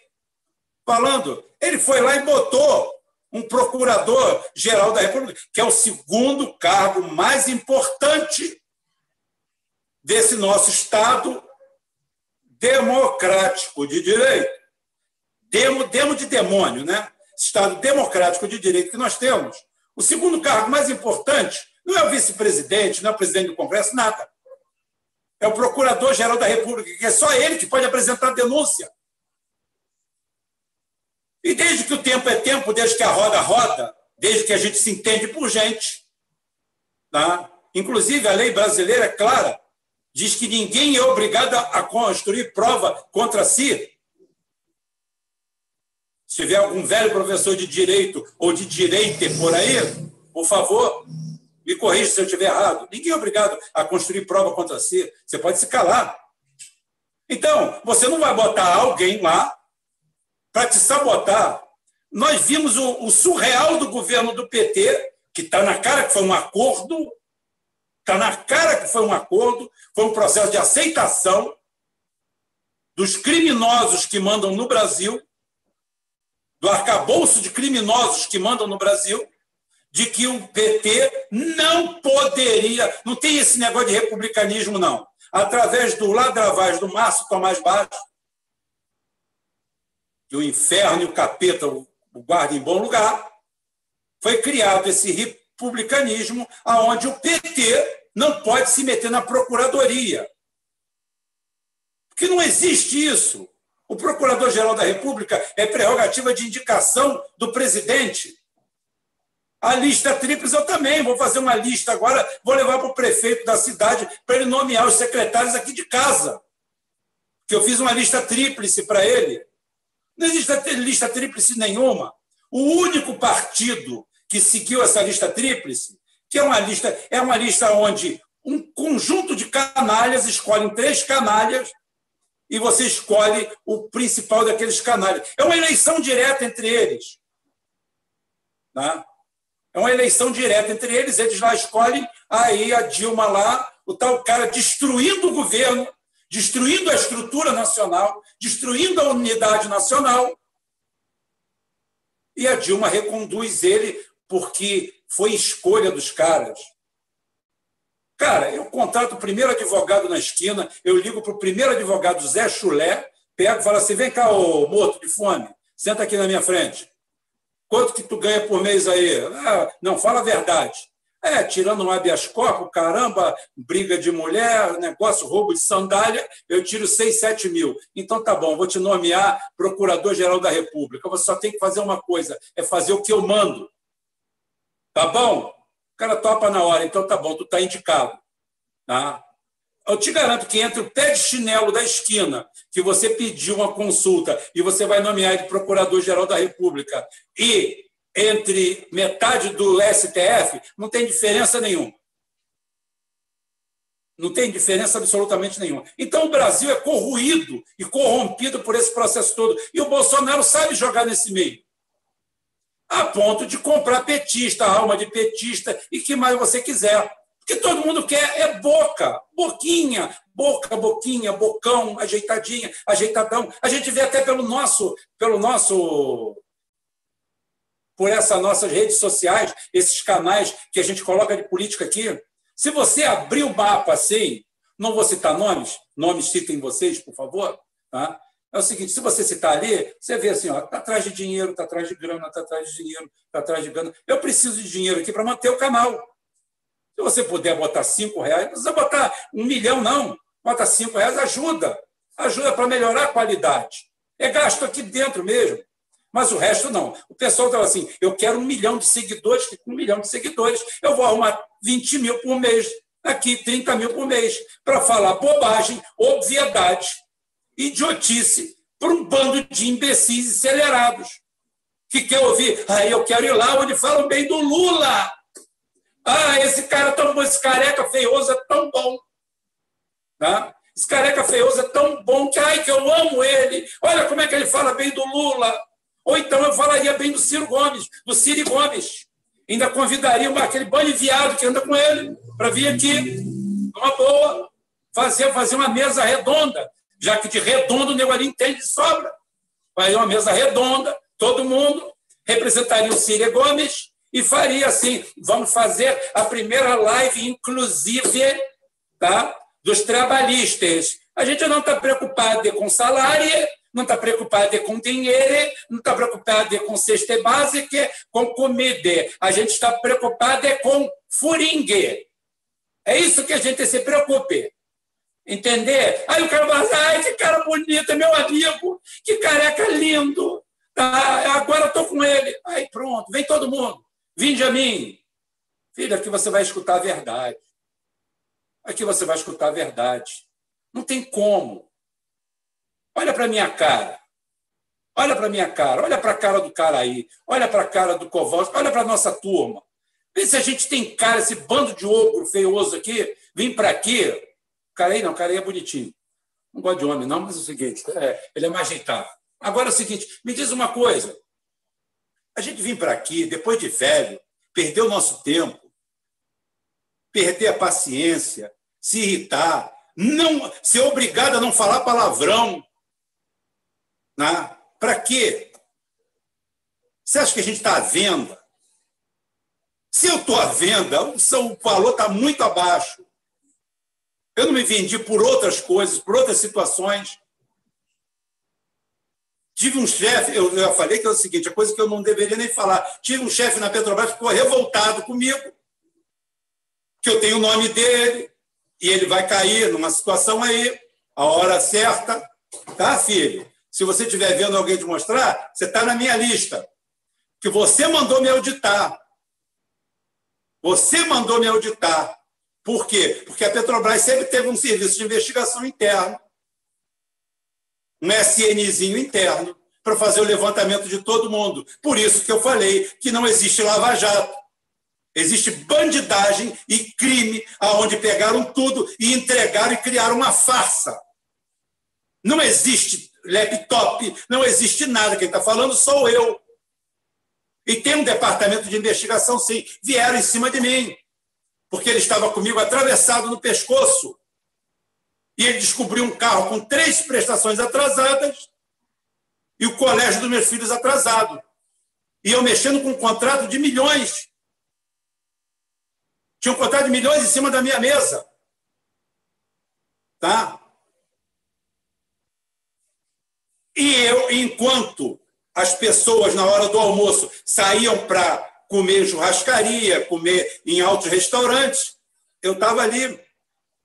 falando, ele foi lá e botou um procurador-geral da República, que é o segundo cargo mais importante desse nosso Estado democrático de direito. Demo, demo de demônio, né? Estado democrático de direito que nós temos. O segundo cargo mais importante não é o vice-presidente, não é o presidente do Congresso, nada é o Procurador-Geral da República, que é só ele que pode apresentar denúncia. E desde que o tempo é tempo, desde que a roda roda, desde que a gente se entende por gente, tá? inclusive a lei brasileira é clara, diz que ninguém é obrigado a construir prova contra si. Se tiver algum velho professor de direito ou de direito por aí, por favor, me corrija se eu estiver errado. Ninguém é obrigado a construir prova contra si. Você pode se calar. Então, você não vai botar alguém lá para te sabotar. Nós vimos o, o surreal do governo do PT, que está na cara que foi um acordo, está na cara que foi um acordo, foi um processo de aceitação dos criminosos que mandam no Brasil, do arcabouço de criminosos que mandam no Brasil, de que o PT não poderia, não tem esse negócio de republicanismo, não. Através do ladravaz do Márcio Tomás Baixo, que o inferno e o capeta o guardem em bom lugar, foi criado esse republicanismo aonde o PT não pode se meter na procuradoria. Porque não existe isso. O Procurador-Geral da República é prerrogativa de indicação do presidente. A lista tríplice eu também vou fazer uma lista agora, vou levar para o prefeito da cidade para ele nomear os secretários aqui de casa. Que eu fiz uma lista tríplice para ele. Não existe lista tríplice nenhuma. O único partido que seguiu essa lista tríplice, que é uma lista, é uma lista onde um conjunto de canalhas escolhem três canalhas e você escolhe o principal daqueles canalhas. É uma eleição direta entre eles. Tá? É uma eleição direta entre eles, eles lá escolhem, aí a Dilma lá, o tal cara destruindo o governo, destruindo a estrutura nacional, destruindo a unidade nacional. E a Dilma reconduz ele porque foi escolha dos caras. Cara, eu contrato o primeiro advogado na esquina, eu ligo para o primeiro advogado Zé Chulé, pego e falo assim: vem cá, ô morto de fome, senta aqui na minha frente. Quanto que tu ganha por mês aí? Ah, não, fala a verdade. É, tirando um habeas corpus, caramba, briga de mulher, negócio, roubo de sandália, eu tiro 6, 7 mil. Então tá bom, vou te nomear Procurador-Geral da República. Você só tem que fazer uma coisa, é fazer o que eu mando. Tá bom? O cara topa na hora, então tá bom, tu tá indicado. Tá? Eu te garanto que entre o pé de chinelo da esquina, que você pediu uma consulta e você vai nomear de Procurador-Geral da República, e entre metade do STF, não tem diferença nenhuma. Não tem diferença absolutamente nenhuma. Então o Brasil é corruído e corrompido por esse processo todo. E o Bolsonaro sabe jogar nesse meio. A ponto de comprar petista, alma de petista e que mais você quiser. Porque todo mundo quer é boca, boquinha, boca, boquinha, bocão, ajeitadinha, ajeitadão. A gente vê até pelo nosso, pelo nosso por essas nossas redes sociais, esses canais que a gente coloca de política aqui. Se você abrir o mapa assim, não vou citar nomes, nomes citem vocês, por favor, tá? É o seguinte, se você citar ali, você vê assim, ó, tá atrás de dinheiro, tá atrás de grana, tá atrás de dinheiro, tá atrás de grana. Eu preciso de dinheiro aqui para manter o canal. Se você puder botar cinco reais, não precisa botar um milhão, não. Bota cinco reais, ajuda. Ajuda para melhorar a qualidade. É gasto aqui dentro mesmo. Mas o resto não. O pessoal estava assim: eu quero um milhão de seguidores, um milhão de seguidores. Eu vou arrumar 20 mil por mês, aqui 30 mil por mês, para falar bobagem, obviedade, idiotice, para um bando de imbecis acelerados. Que quer ouvir? Ah, eu quero ir lá onde falam bem do Lula. Ah, esse cara tão bom, esse careca feioso é tão bom. Tá? Esse careca feioso é tão bom que, ai, que eu amo ele. Olha como é que ele fala bem do Lula. Ou então eu falaria bem do Ciro Gomes, do Ciro Gomes. Ainda convidaria aquele banho viado que anda com ele para vir aqui, uma boa, fazer, fazer uma mesa redonda, já que de redondo o nego entende de sobra. Faria uma mesa redonda, todo mundo, representaria o Ciro Gomes, e faria assim: vamos fazer a primeira live inclusive tá, dos trabalhistas. A gente não está preocupado com salário, não está preocupado com dinheiro, não está preocupado com cesta básica, com comida. A gente está preocupado com furingue. É isso que a gente se preocupa. Entender? Aí o cara fala ai, que cara bonito, meu amigo, que careca lindo. Tá, agora estou com ele. Aí pronto, vem todo mundo. Vinde a mim. Filho, aqui você vai escutar a verdade. Aqui você vai escutar a verdade. Não tem como. Olha para minha cara. Olha para minha cara. Olha para a cara do cara aí. Olha para a cara do Kowalski. Olha para a nossa turma. Vê se a gente tem cara, esse bando de ogro feioso aqui, vim para aqui. Cara aí não, o cara aí é bonitinho. Não gosto de homem, não, mas é o seguinte, é, ele é mais ajeitado. Agora é o seguinte, me diz uma coisa. A gente vir para aqui, depois de velho, perder o nosso tempo, perder a paciência, se irritar, não ser obrigado a não falar palavrão. Né? Para quê? Você acha que a gente está à venda? Se eu estou à venda, o valor está muito abaixo. Eu não me vendi por outras coisas, por outras situações. Tive um chefe, eu já falei que é o seguinte, a coisa que eu não deveria nem falar. Tive um chefe na Petrobras que ficou revoltado comigo, que eu tenho o nome dele, e ele vai cair numa situação aí, a hora certa. Tá, filho? Se você estiver vendo alguém te mostrar, você está na minha lista. Que você mandou me auditar. Você mandou me auditar. Por quê? Porque a Petrobras sempre teve um serviço de investigação interno um SNzinho interno para fazer o levantamento de todo mundo. Por isso que eu falei que não existe lava-jato. Existe bandidagem e crime aonde pegaram tudo e entregaram e criaram uma farsa. Não existe laptop, não existe nada. Quem está falando sou eu. E tem um departamento de investigação, sim. Vieram em cima de mim, porque ele estava comigo atravessado no pescoço e ele descobriu um carro com três prestações atrasadas e o colégio dos meus filhos atrasado. E eu mexendo com um contrato de milhões. Tinha um contrato de milhões em cima da minha mesa. Tá? E eu, enquanto as pessoas, na hora do almoço, saíam para comer churrascaria, comer em altos restaurantes, eu estava ali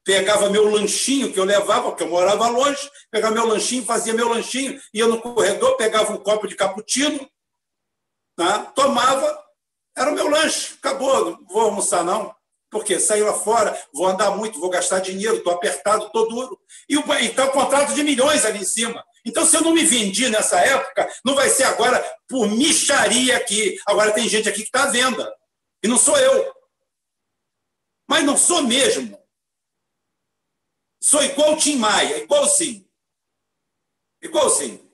pegava meu lanchinho que eu levava, porque eu morava longe, pegava meu lanchinho, fazia meu lanchinho, ia no corredor, pegava um copo de cappuccino, tá? tomava, era o meu lanche, acabou, não vou almoçar não. Porque saí lá fora, vou andar muito, vou gastar dinheiro, estou apertado, estou duro. E está o contrato de milhões ali em cima. Então, se eu não me vendi nessa época, não vai ser agora por micharia aqui. Agora tem gente aqui que está à venda. E não sou eu. Mas não sou mesmo. Sou igual o Tim Maia, igualzinho. Igualzinho.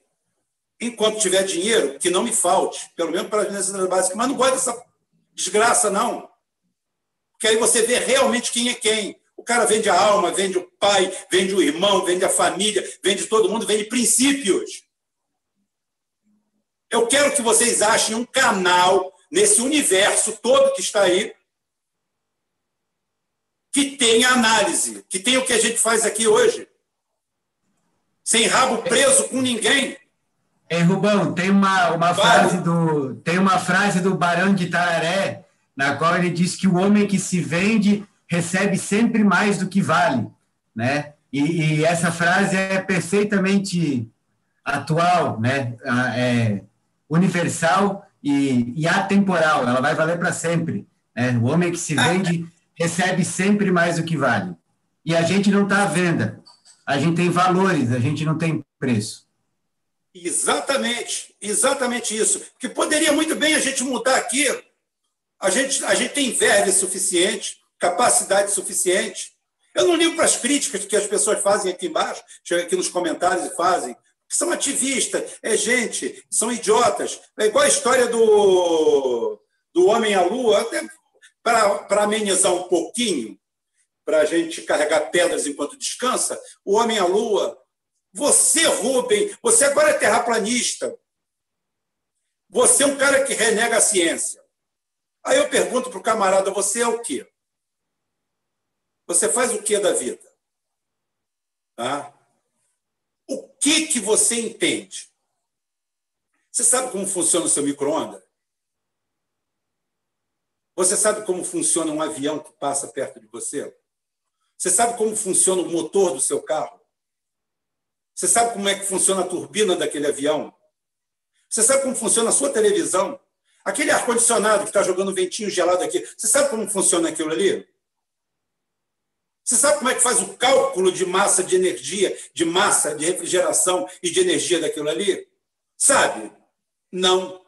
Enquanto tiver dinheiro, que não me falte, pelo menos para as necessidades básicas, mas não gosto dessa desgraça, não. Porque aí você vê realmente quem é quem. O cara vende a alma, vende o pai, vende o irmão, vende a família, vende todo mundo, vende princípios. Eu quero que vocês achem um canal nesse universo todo que está aí, que tenha análise, que tenha o que a gente faz aqui hoje. Sem rabo preso com ninguém. Ei, Rubão, tem uma, uma, frase do, tem uma frase do Barão de Tararé, na qual ele diz que o homem que se vende recebe sempre mais do que vale, né? E, e essa frase é perfeitamente atual, né? É universal e, e atemporal, ela vai valer para sempre. Né? O homem que se vende recebe sempre mais do que vale. E a gente não está à venda, a gente tem valores, a gente não tem preço. Exatamente, exatamente isso. Que poderia muito bem a gente mudar aqui. A gente, a gente tem verve suficiente, capacidade suficiente. Eu não ligo para as críticas que as pessoas fazem aqui embaixo, chegam aqui nos comentários e fazem, que são ativistas, é gente, são idiotas. É igual a história do, do Homem à Lua, até para amenizar um pouquinho, para a gente carregar pedras enquanto descansa, o Homem à Lua você, Rubem, você agora é terraplanista. Você é um cara que renega a ciência. Aí eu pergunto para o camarada: você é o quê? Você faz o que da vida? Tá? O que, que você entende? Você sabe como funciona o seu micro-ondas? Você sabe como funciona um avião que passa perto de você? Você sabe como funciona o motor do seu carro? Você sabe como é que funciona a turbina daquele avião? Você sabe como funciona a sua televisão? Aquele ar-condicionado que está jogando ventinho gelado aqui, você sabe como funciona aquilo ali? Você sabe como é que faz o cálculo de massa de energia, de massa de refrigeração e de energia daquilo ali? Sabe? Não.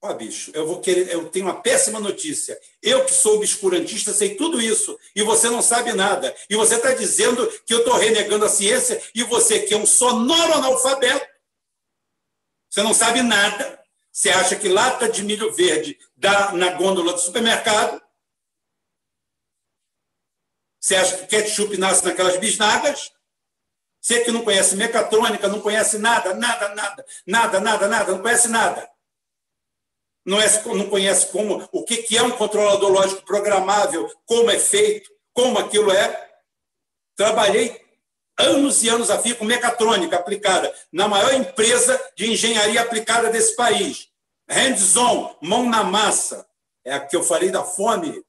Ó, oh, bicho, eu vou querer, eu tenho uma péssima notícia. Eu que sou obscurantista sei tudo isso e você não sabe nada. E você está dizendo que eu estou renegando a ciência e você que é um sonoro analfabeto, você não sabe nada. Você acha que lata de milho verde dá na gôndola do supermercado? Você acha que ketchup nasce naquelas bisnagas? Você que não conhece mecatrônica, não conhece nada, nada, nada, nada, nada, nada, não conhece nada não, é, não conhece como o que, que é um controlador lógico programável, como é feito, como aquilo é. Trabalhei anos e anos a fio com mecatrônica aplicada na maior empresa de engenharia aplicada desse país. Hands-on, mão na massa. É a que eu falei da fome.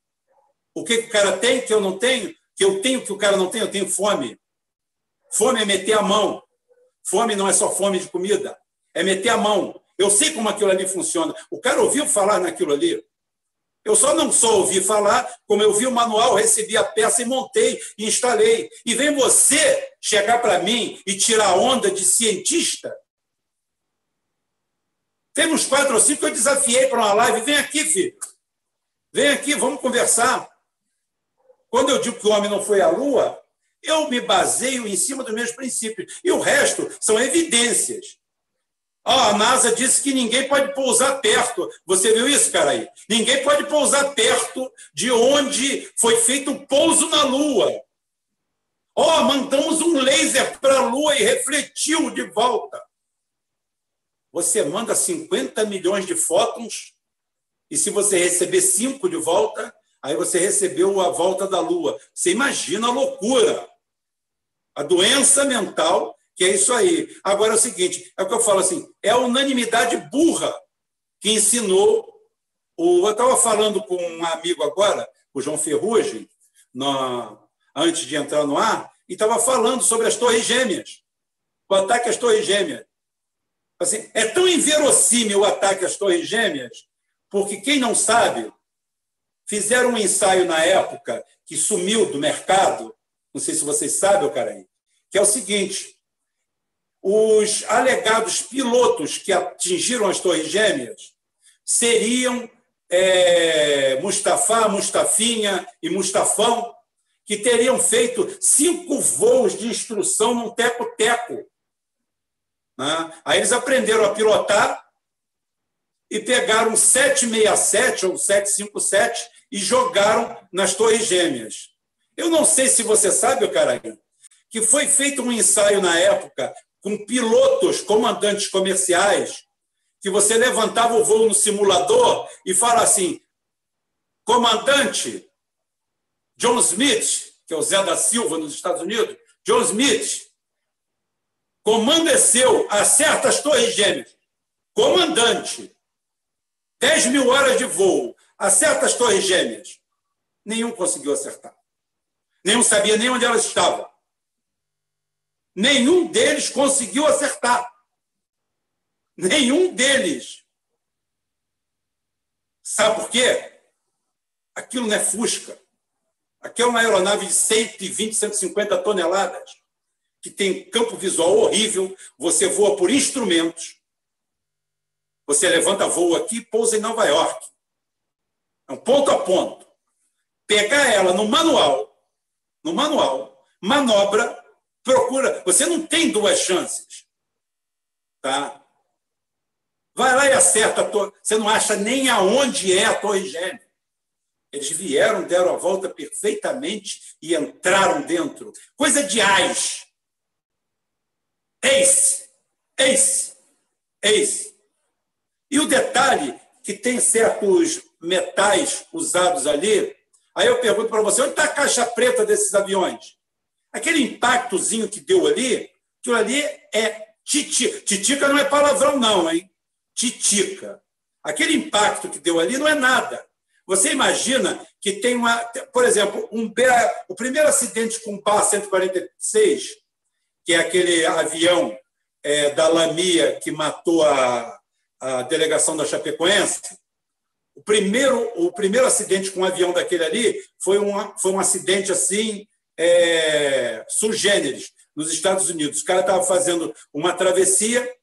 O que, que o cara tem que eu não tenho? Que eu tenho que o cara não tem? Eu tenho fome. Fome é meter a mão. Fome não é só fome de comida, é meter a mão. Eu sei como aquilo ali funciona. O cara ouviu falar naquilo ali. Eu só não só ouvi falar, como eu vi o manual, recebi a peça e montei e instalei. E vem você chegar para mim e tirar onda de cientista? Tem uns quatro ou cinco que eu desafiei para uma live. Vem aqui, filho. Vem aqui, vamos conversar. Quando eu digo que o homem não foi à Lua, eu me baseio em cima dos meus princípios. E o resto são evidências. Oh, a NASA disse que ninguém pode pousar perto. Você viu isso, cara aí? Ninguém pode pousar perto de onde foi feito o pouso na Lua. Ó, oh, mandamos um laser para a Lua e refletiu de volta. Você manda 50 milhões de fótons e se você receber cinco de volta, aí você recebeu a volta da Lua. Você imagina a loucura. A doença mental que é isso aí. Agora é o seguinte, é o que eu falo assim, é a unanimidade burra que ensinou. O, eu estava falando com um amigo agora, o João Ferrugem, no, antes de entrar no ar, e estava falando sobre as torres gêmeas, o ataque às torres gêmeas. Assim, é tão inverossímil o ataque às torres gêmeas, porque quem não sabe, fizeram um ensaio na época que sumiu do mercado, não sei se vocês sabem, Caraí, que é o seguinte: os alegados pilotos que atingiram as Torres Gêmeas seriam é, Mustafa, Mustafinha e Mustafão, que teriam feito cinco voos de instrução num teco-teco. Né? Aí eles aprenderam a pilotar e pegaram 767 ou 757 e jogaram nas Torres Gêmeas. Eu não sei se você sabe, Caraí, que foi feito um ensaio na época com pilotos, comandantes comerciais, que você levantava o voo no simulador e fala assim: comandante, John Smith, que é o Zé da Silva nos Estados Unidos, John Smith, comando é seu, acerta as torres gêmeas. Comandante, 10 mil horas de voo, acerta as torres gêmeas. Nenhum conseguiu acertar. Nenhum sabia nem onde elas estavam. Nenhum deles conseguiu acertar. Nenhum deles. Sabe por quê? Aquilo não é Fusca. Aquilo é uma aeronave de 120, 150 toneladas, que tem campo visual horrível, você voa por instrumentos, você levanta voo aqui e pousa em Nova York. É um ponto a ponto. Pegar ela no manual, no manual, manobra, procura. Você não tem duas chances. Tá? Vai lá e acerta. Você não acha nem aonde é a Torre Gêmea. Eles vieram, deram a volta perfeitamente e entraram dentro. Coisa de ais. Ace. Ace. Ace. E o detalhe que tem certos metais usados ali. Aí eu pergunto para você, onde está a caixa preta desses aviões? Aquele impactozinho que deu ali, aquilo ali é titica. Titica não é palavrão, não, hein? Titica. Aquele impacto que deu ali não é nada. Você imagina que tem uma. Por exemplo, um, o primeiro acidente com o PA 146, que é aquele avião é, da Lamia que matou a, a delegação da Chapecoense, o primeiro, o primeiro acidente com um avião daquele ali foi um, foi um acidente assim, é, sugêneres, nos Estados Unidos. O cara estava fazendo uma travessia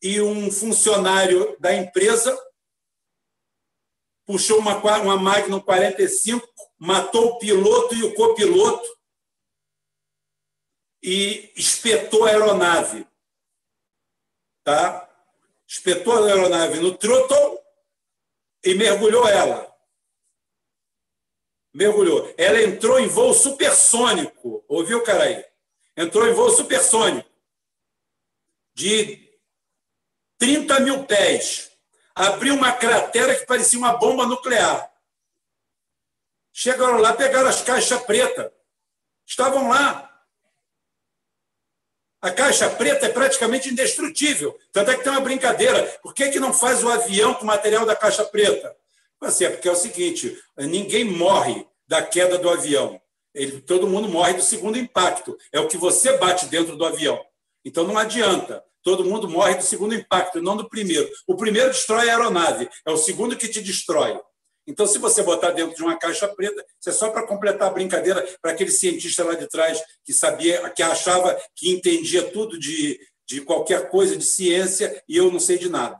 e um funcionário da empresa puxou uma, uma Magnum 45, matou o piloto e o copiloto e espetou a aeronave. Tá? Espetou a aeronave no throttle e mergulhou ela. Mergulhou. Ela entrou em voo supersônico. Ouviu, cara aí? Entrou em voo supersônico. De 30 mil pés abriu uma cratera que parecia uma bomba nuclear. Chegaram lá, pegaram as caixas pretas. Estavam lá. A caixa preta é praticamente indestrutível. Tanto é que tem uma brincadeira. Por que, que não faz o avião com material da caixa preta? Assim, é porque é o seguinte: ninguém morre da queda do avião. Ele, todo mundo morre do segundo impacto. É o que você bate dentro do avião. Então não adianta todo mundo morre do segundo impacto, não do primeiro. O primeiro destrói a aeronave, é o segundo que te destrói. Então, se você botar dentro de uma caixa preta, isso é só para completar a brincadeira para aquele cientista lá de trás que sabia, que achava que entendia tudo de, de qualquer coisa de ciência e eu não sei de nada.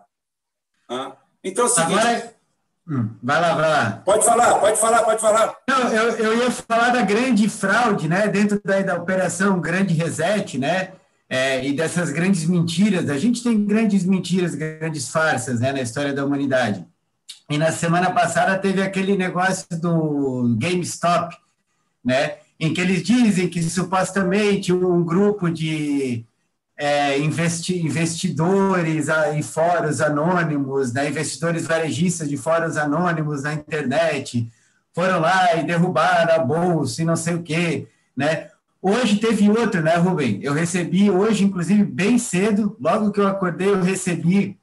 Ah? Então, é o seguinte. Agora... Hum, vai lá, vai lá. Pode falar, pode falar, pode falar. Não, eu, eu ia falar da grande fraude, né, dentro da, da operação Grande Reset, né, é, e dessas grandes mentiras. A gente tem grandes mentiras, grandes farsas né, na história da humanidade. E na semana passada teve aquele negócio do GameStop, né, em que eles dizem que supostamente um grupo de é, investi investidores em fóruns anônimos, né, investidores varejistas de fóruns anônimos na internet, foram lá e derrubaram a bolsa e não sei o quê, né? Hoje teve outro, né, Rubem? Eu recebi hoje, inclusive, bem cedo, logo que eu acordei, eu recebi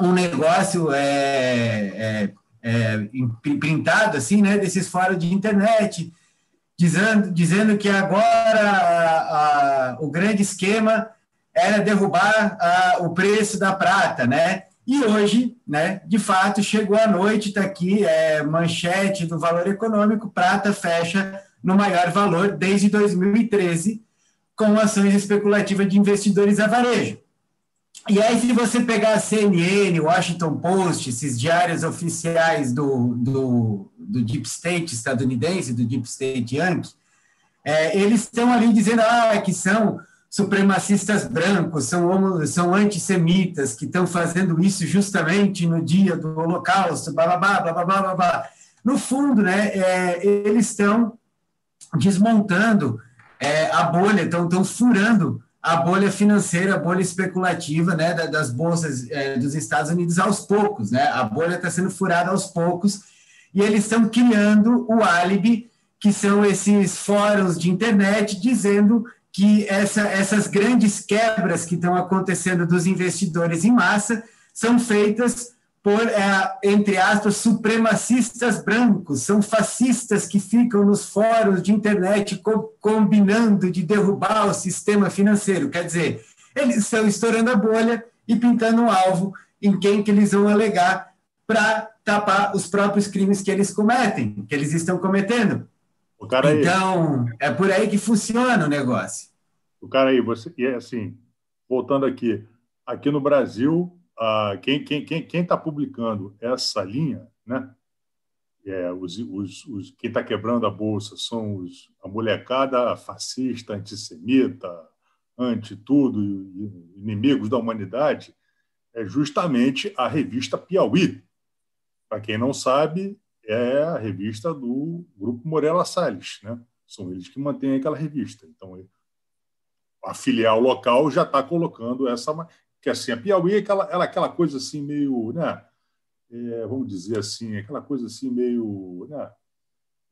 um negócio é, é, é, printado, assim, né, desses fóruns de internet, dizendo, dizendo que agora a, a, o grande esquema era derrubar a, o preço da prata, né? E hoje, né, de fato, chegou a noite, está aqui, é, manchete do Valor Econômico, prata fecha no maior valor desde 2013, com ações especulativas de investidores a varejo. E aí, se você pegar a CNN, Washington Post, esses diários oficiais do, do, do Deep State estadunidense, do Deep State Yankee, é, eles estão ali dizendo ah, que são supremacistas brancos, são, são antissemitas, que estão fazendo isso justamente no dia do Holocausto, blá, blá, blá, blá, blá, blá, blá. No fundo, né, é, eles estão desmontando é, a bolha, estão furando a bolha financeira, a bolha especulativa né, das bolsas é, dos Estados Unidos aos poucos. Né? A bolha está sendo furada aos poucos e eles estão criando o álibi que são esses fóruns de internet dizendo que essa, essas grandes quebras que estão acontecendo dos investidores em massa são feitas por, é, entre aspas, supremacistas brancos, são fascistas que ficam nos fóruns de internet co combinando de derrubar o sistema financeiro. Quer dizer, eles estão estourando a bolha e pintando um alvo em quem que eles vão alegar para tapar os próprios crimes que eles cometem, que eles estão cometendo. então, é por aí que funciona o negócio. O cara aí, você, e é assim, voltando aqui, aqui no Brasil, quem está quem, quem, quem tá publicando essa linha, né? É, os, os, os, quem está quebrando a bolsa são os, a molecada fascista, antissemita, anti-tudo, inimigos da humanidade, é justamente a revista Piauí. Para quem não sabe, é a revista do Grupo Morela Salles. Né? São eles que mantêm aquela revista. Então, a filial local já está colocando essa. Que assim, a Piauí é aquela, ela, é aquela coisa assim meio. Né? É, vamos dizer assim, aquela coisa assim meio. Né?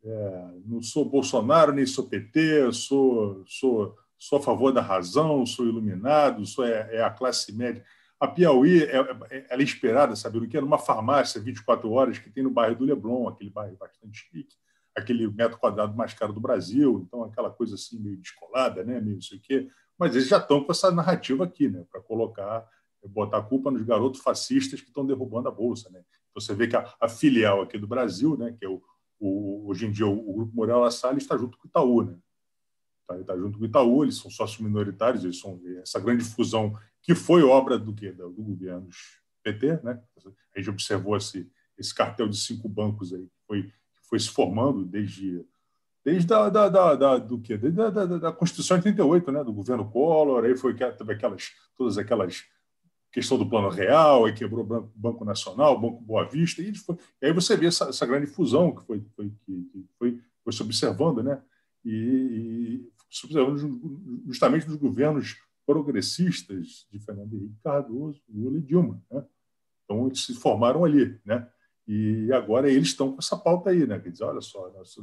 É, não sou Bolsonaro nem sou PT, sou, sou, sou a favor da razão, sou iluminado, sou é, é a classe média. A Piauí é, é, ela é inspirada, sabe, no que é numa farmácia 24 horas que tem no bairro do Leblon, aquele bairro bastante chique, aquele metro quadrado mais caro do Brasil, então aquela coisa assim meio descolada, né, meio não sei o quê. Mas eles já estão com essa narrativa aqui, né, para colocar, botar a culpa nos garotos fascistas que estão derrubando a bolsa, né. Então você vê que a, a filial aqui do Brasil, né, que é o, o hoje em dia o, o grupo Morel Salles está junto com o Itaú, né. Está tá junto com o Itaú, eles são sócios minoritários, eles são essa grande fusão que foi obra do que do governo PT, né? A gente observou esse, esse cartel de cinco bancos aí que foi, foi se formando desde desde a, da, da, da, do que desde a, da, da Constituição de 88, né? Do governo Collor, aí foi teve aquelas todas aquelas questão do plano real, aí quebrou o Banco Nacional, Banco Boa Vista, e, foi, e aí você vê essa, essa, grande fusão que foi, foi, que foi, foi se observando, né? E, e se observando justamente dos governos progressistas de Fernando Henrique Cardoso, Lula e Dilma. Né? Então, eles se formaram ali. Né? E agora eles estão com essa pauta aí, né? Quer dizer, olha só, nós,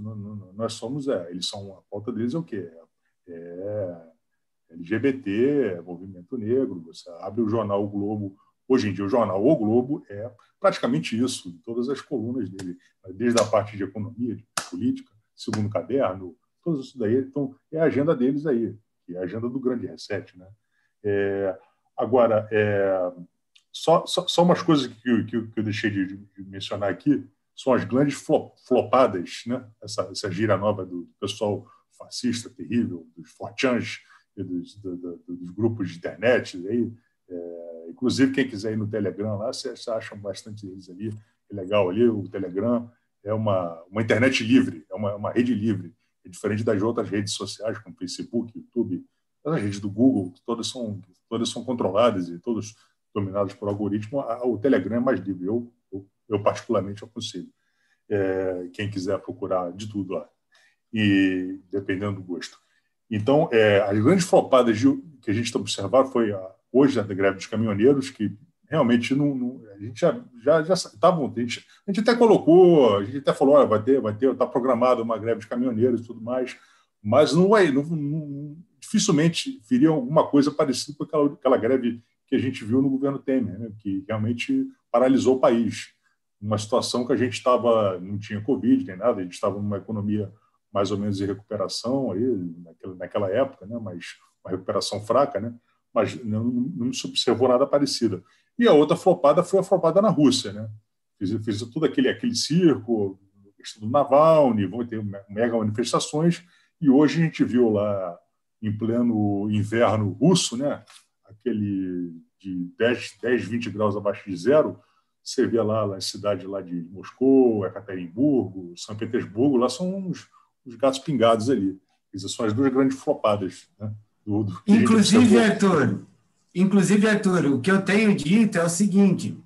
nós somos, é, eles são, a pauta deles é o quê? É, é LGBT, é movimento negro, você abre o jornal o Globo, hoje em dia o jornal O Globo é praticamente isso, todas as colunas dele, desde a parte de economia, de política, segundo caderno, tudo isso daí, então é a agenda deles aí que é a agenda do grande reset. Né? É, agora, é, só, só, só, umas coisas que, que, que eu deixei de, de, mencionar aqui são as grandes flopadas, né? essa, essa gira nova do pessoal fascista terrível, dos forchans e dos, do, do, dos grupos de internet. Aí, é, inclusive, quem quiser ir no Telegram lá, vocês acham bastante deles ali. É legal ali, o Telegram é uma, uma internet livre, é uma, uma rede livre é diferente das outras redes sociais, como Facebook, YouTube, as redes do Google, todas são, todas são controladas e todas dominadas por algoritmo. O Telegram é mais livre. Eu, eu, eu particularmente, aconselho. É, quem quiser procurar de tudo lá, e dependendo do gosto. Então, é, as grandes flopadas que a gente está observando foi a, hoje a greve dos caminhoneiros, que realmente não, não, a gente já já já estavam a gente, a gente até colocou a gente até falou olha, vai ter vai ter está programado uma greve de caminhoneiros e tudo mais mas não vai não, não, dificilmente viria alguma coisa parecida com aquela, aquela greve que a gente viu no governo Temer né, que realmente paralisou o país uma situação que a gente estava não tinha covid nem nada a gente estava numa economia mais ou menos de recuperação aí naquela, naquela época né mas uma recuperação fraca né mas não, não se observou nada parecido e a outra flopada foi a flopada na Rússia. Né? Fiz, fiz todo aquele, aquele circo, questão do Navalny, vão ter mega manifestações, e hoje a gente viu lá, em pleno inverno russo, né? Aquele de 10, 10 20 graus abaixo de zero, você vê lá na cidade lá de Moscou, Ekaterimburgo, São Petersburgo, lá são os, os gatos pingados ali. Essas são as duas grandes flopadas. Né? Do, do Inclusive, Arthur, Inclusive, Arthur, o que eu tenho dito é o seguinte: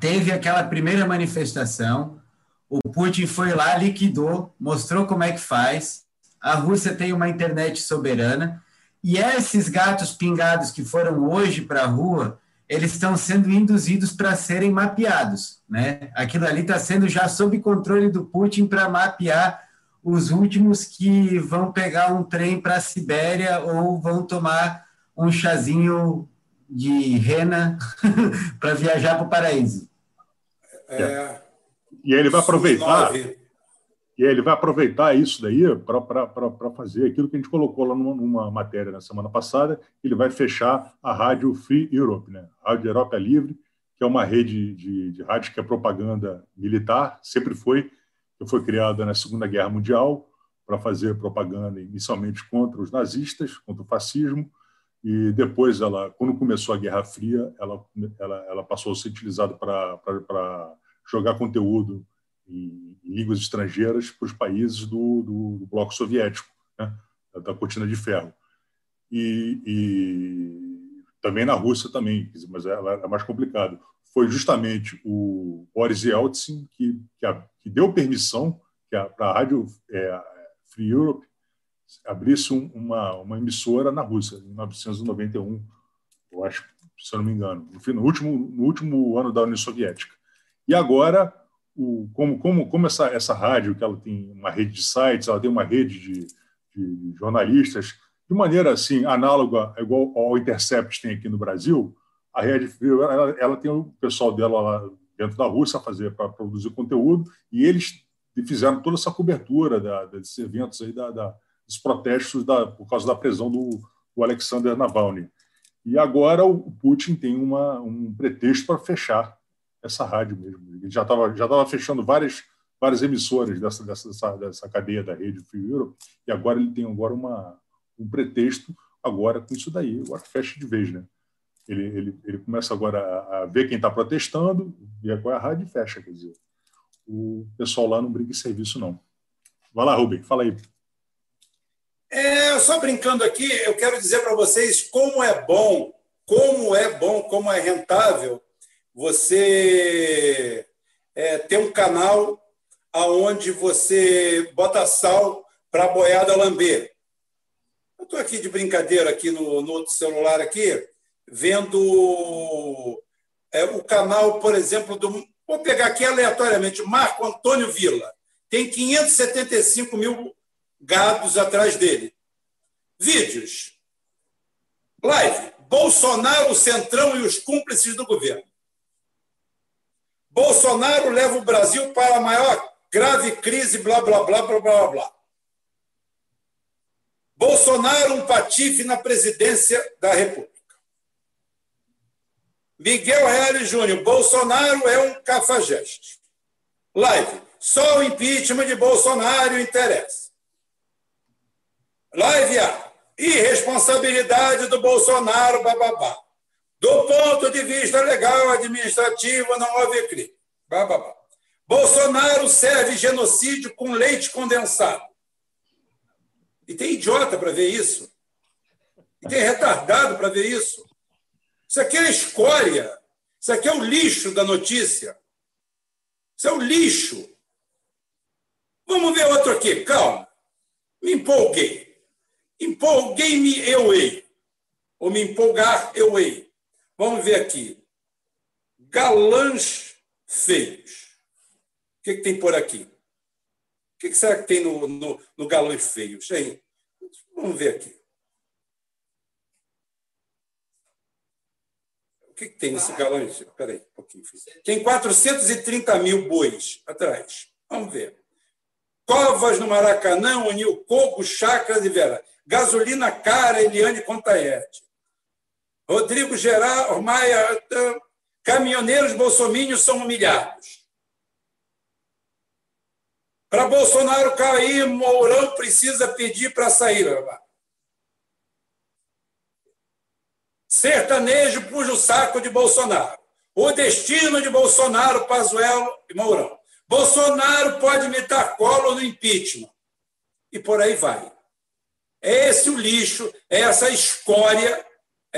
teve aquela primeira manifestação, o Putin foi lá, liquidou, mostrou como é que faz. A Rússia tem uma internet soberana e esses gatos pingados que foram hoje para a rua, eles estão sendo induzidos para serem mapeados, né? Aquilo ali está sendo já sob controle do Putin para mapear os últimos que vão pegar um trem para a Sibéria ou vão tomar um chazinho de rena [LAUGHS] para viajar para o paraíso. É. E ele vai aproveitar. E ele vai aproveitar isso daí para fazer aquilo que a gente colocou lá numa, numa, matéria na semana passada. Ele vai fechar a rádio Free Europe, né? Rádio Europa Livre, que é uma rede de, de rádio que é propaganda militar, sempre foi, que foi criada na Segunda Guerra Mundial para fazer propaganda inicialmente contra os nazistas, contra o fascismo, e depois ela, quando começou a Guerra Fria, ela, ela, ela passou a ser utilizada para jogar conteúdo em, línguas estrangeiras para os países do, do, do bloco soviético, né? da cortina de ferro. E, e, também na Rússia também, mas ela é mais complicado. Foi justamente o Boris Yeltsin que, que, a, que deu permissão para a rádio é, Free Europe abrisse um, uma, uma emissora na Rússia, em 1991, eu acho, se eu não me engano, no, no, último, no último ano da União Soviética. E agora, o, como, como, como essa, essa rádio, que ela tem uma rede de sites, ela tem uma rede de, de jornalistas, de maneira assim, análoga, igual ao Intercept tem aqui no Brasil, a Rede Frio, ela, ela tem o pessoal dela lá dentro da Rússia fazer para produzir conteúdo, e eles fizeram toda essa cobertura da, desses eventos aí da, da dos protestos da, por causa da prisão do, do Alexander Navalny. E agora o Putin tem uma, um pretexto para fechar essa rádio mesmo. Ele já estava já tava fechando várias, várias emissoras dessa, dessa, dessa cadeia da rede Free Europe, e agora ele tem agora uma, um pretexto agora com isso daí. Agora fecha de vez, né? Ele, ele, ele começa agora a, ver quem está protestando, ver qual é a rádio e fecha. Quer dizer, o pessoal lá não briga em serviço, não. Vai lá, Rubem, fala aí. É, só brincando aqui, eu quero dizer para vocês como é bom, como é bom, como é rentável você é, ter um canal aonde você bota sal para a boiada lamber. Eu estou aqui de brincadeira aqui no, no outro celular aqui, vendo é, o canal, por exemplo, do. Vou pegar aqui aleatoriamente, Marco Antônio Vila. Tem 575 mil gados atrás dele. Vídeos. Live. Bolsonaro, Centrão e os cúmplices do governo. Bolsonaro leva o Brasil para a maior grave crise, blá, blá, blá, blá, blá, blá. Bolsonaro, um patife na presidência da República. Miguel Reale Júnior, Bolsonaro é um cafajeste. Live. Só o impeachment de Bolsonaro interessa. Live A. Irresponsabilidade do Bolsonaro, bababá. Do ponto de vista legal, administrativo, não houve crime. Bababá. Bolsonaro serve genocídio com leite condensado. E tem idiota para ver isso. E tem retardado para ver isso. Isso aqui é a escória. Isso aqui é o lixo da notícia. Isso é o lixo. Vamos ver outro aqui, calma. Me empolguei. Empolguei-me, eu hei. Ou me empolgar, eu hei. Vamos ver aqui. Galãs feios. O que, que tem por aqui? O que, que será que tem no, no, no galãs feios? Hein? Vamos ver aqui. O que, que tem nesse galãs? Espera aí, um pouquinho. Tem 430 mil bois atrás. Vamos ver. Covas no Maracanã, uniu Coco, Chácara de Vera. Gasolina cara, Eliane Contaete. Rodrigo Gerard Maia, caminhoneiros bolsomínios são humilhados. Para Bolsonaro cair, Mourão precisa pedir para sair. Sertanejo puxa o saco de Bolsonaro. O destino de Bolsonaro, Pazuello e Mourão. Bolsonaro pode imitar Collor no impeachment. E por aí vai. É esse o lixo, é essa escória,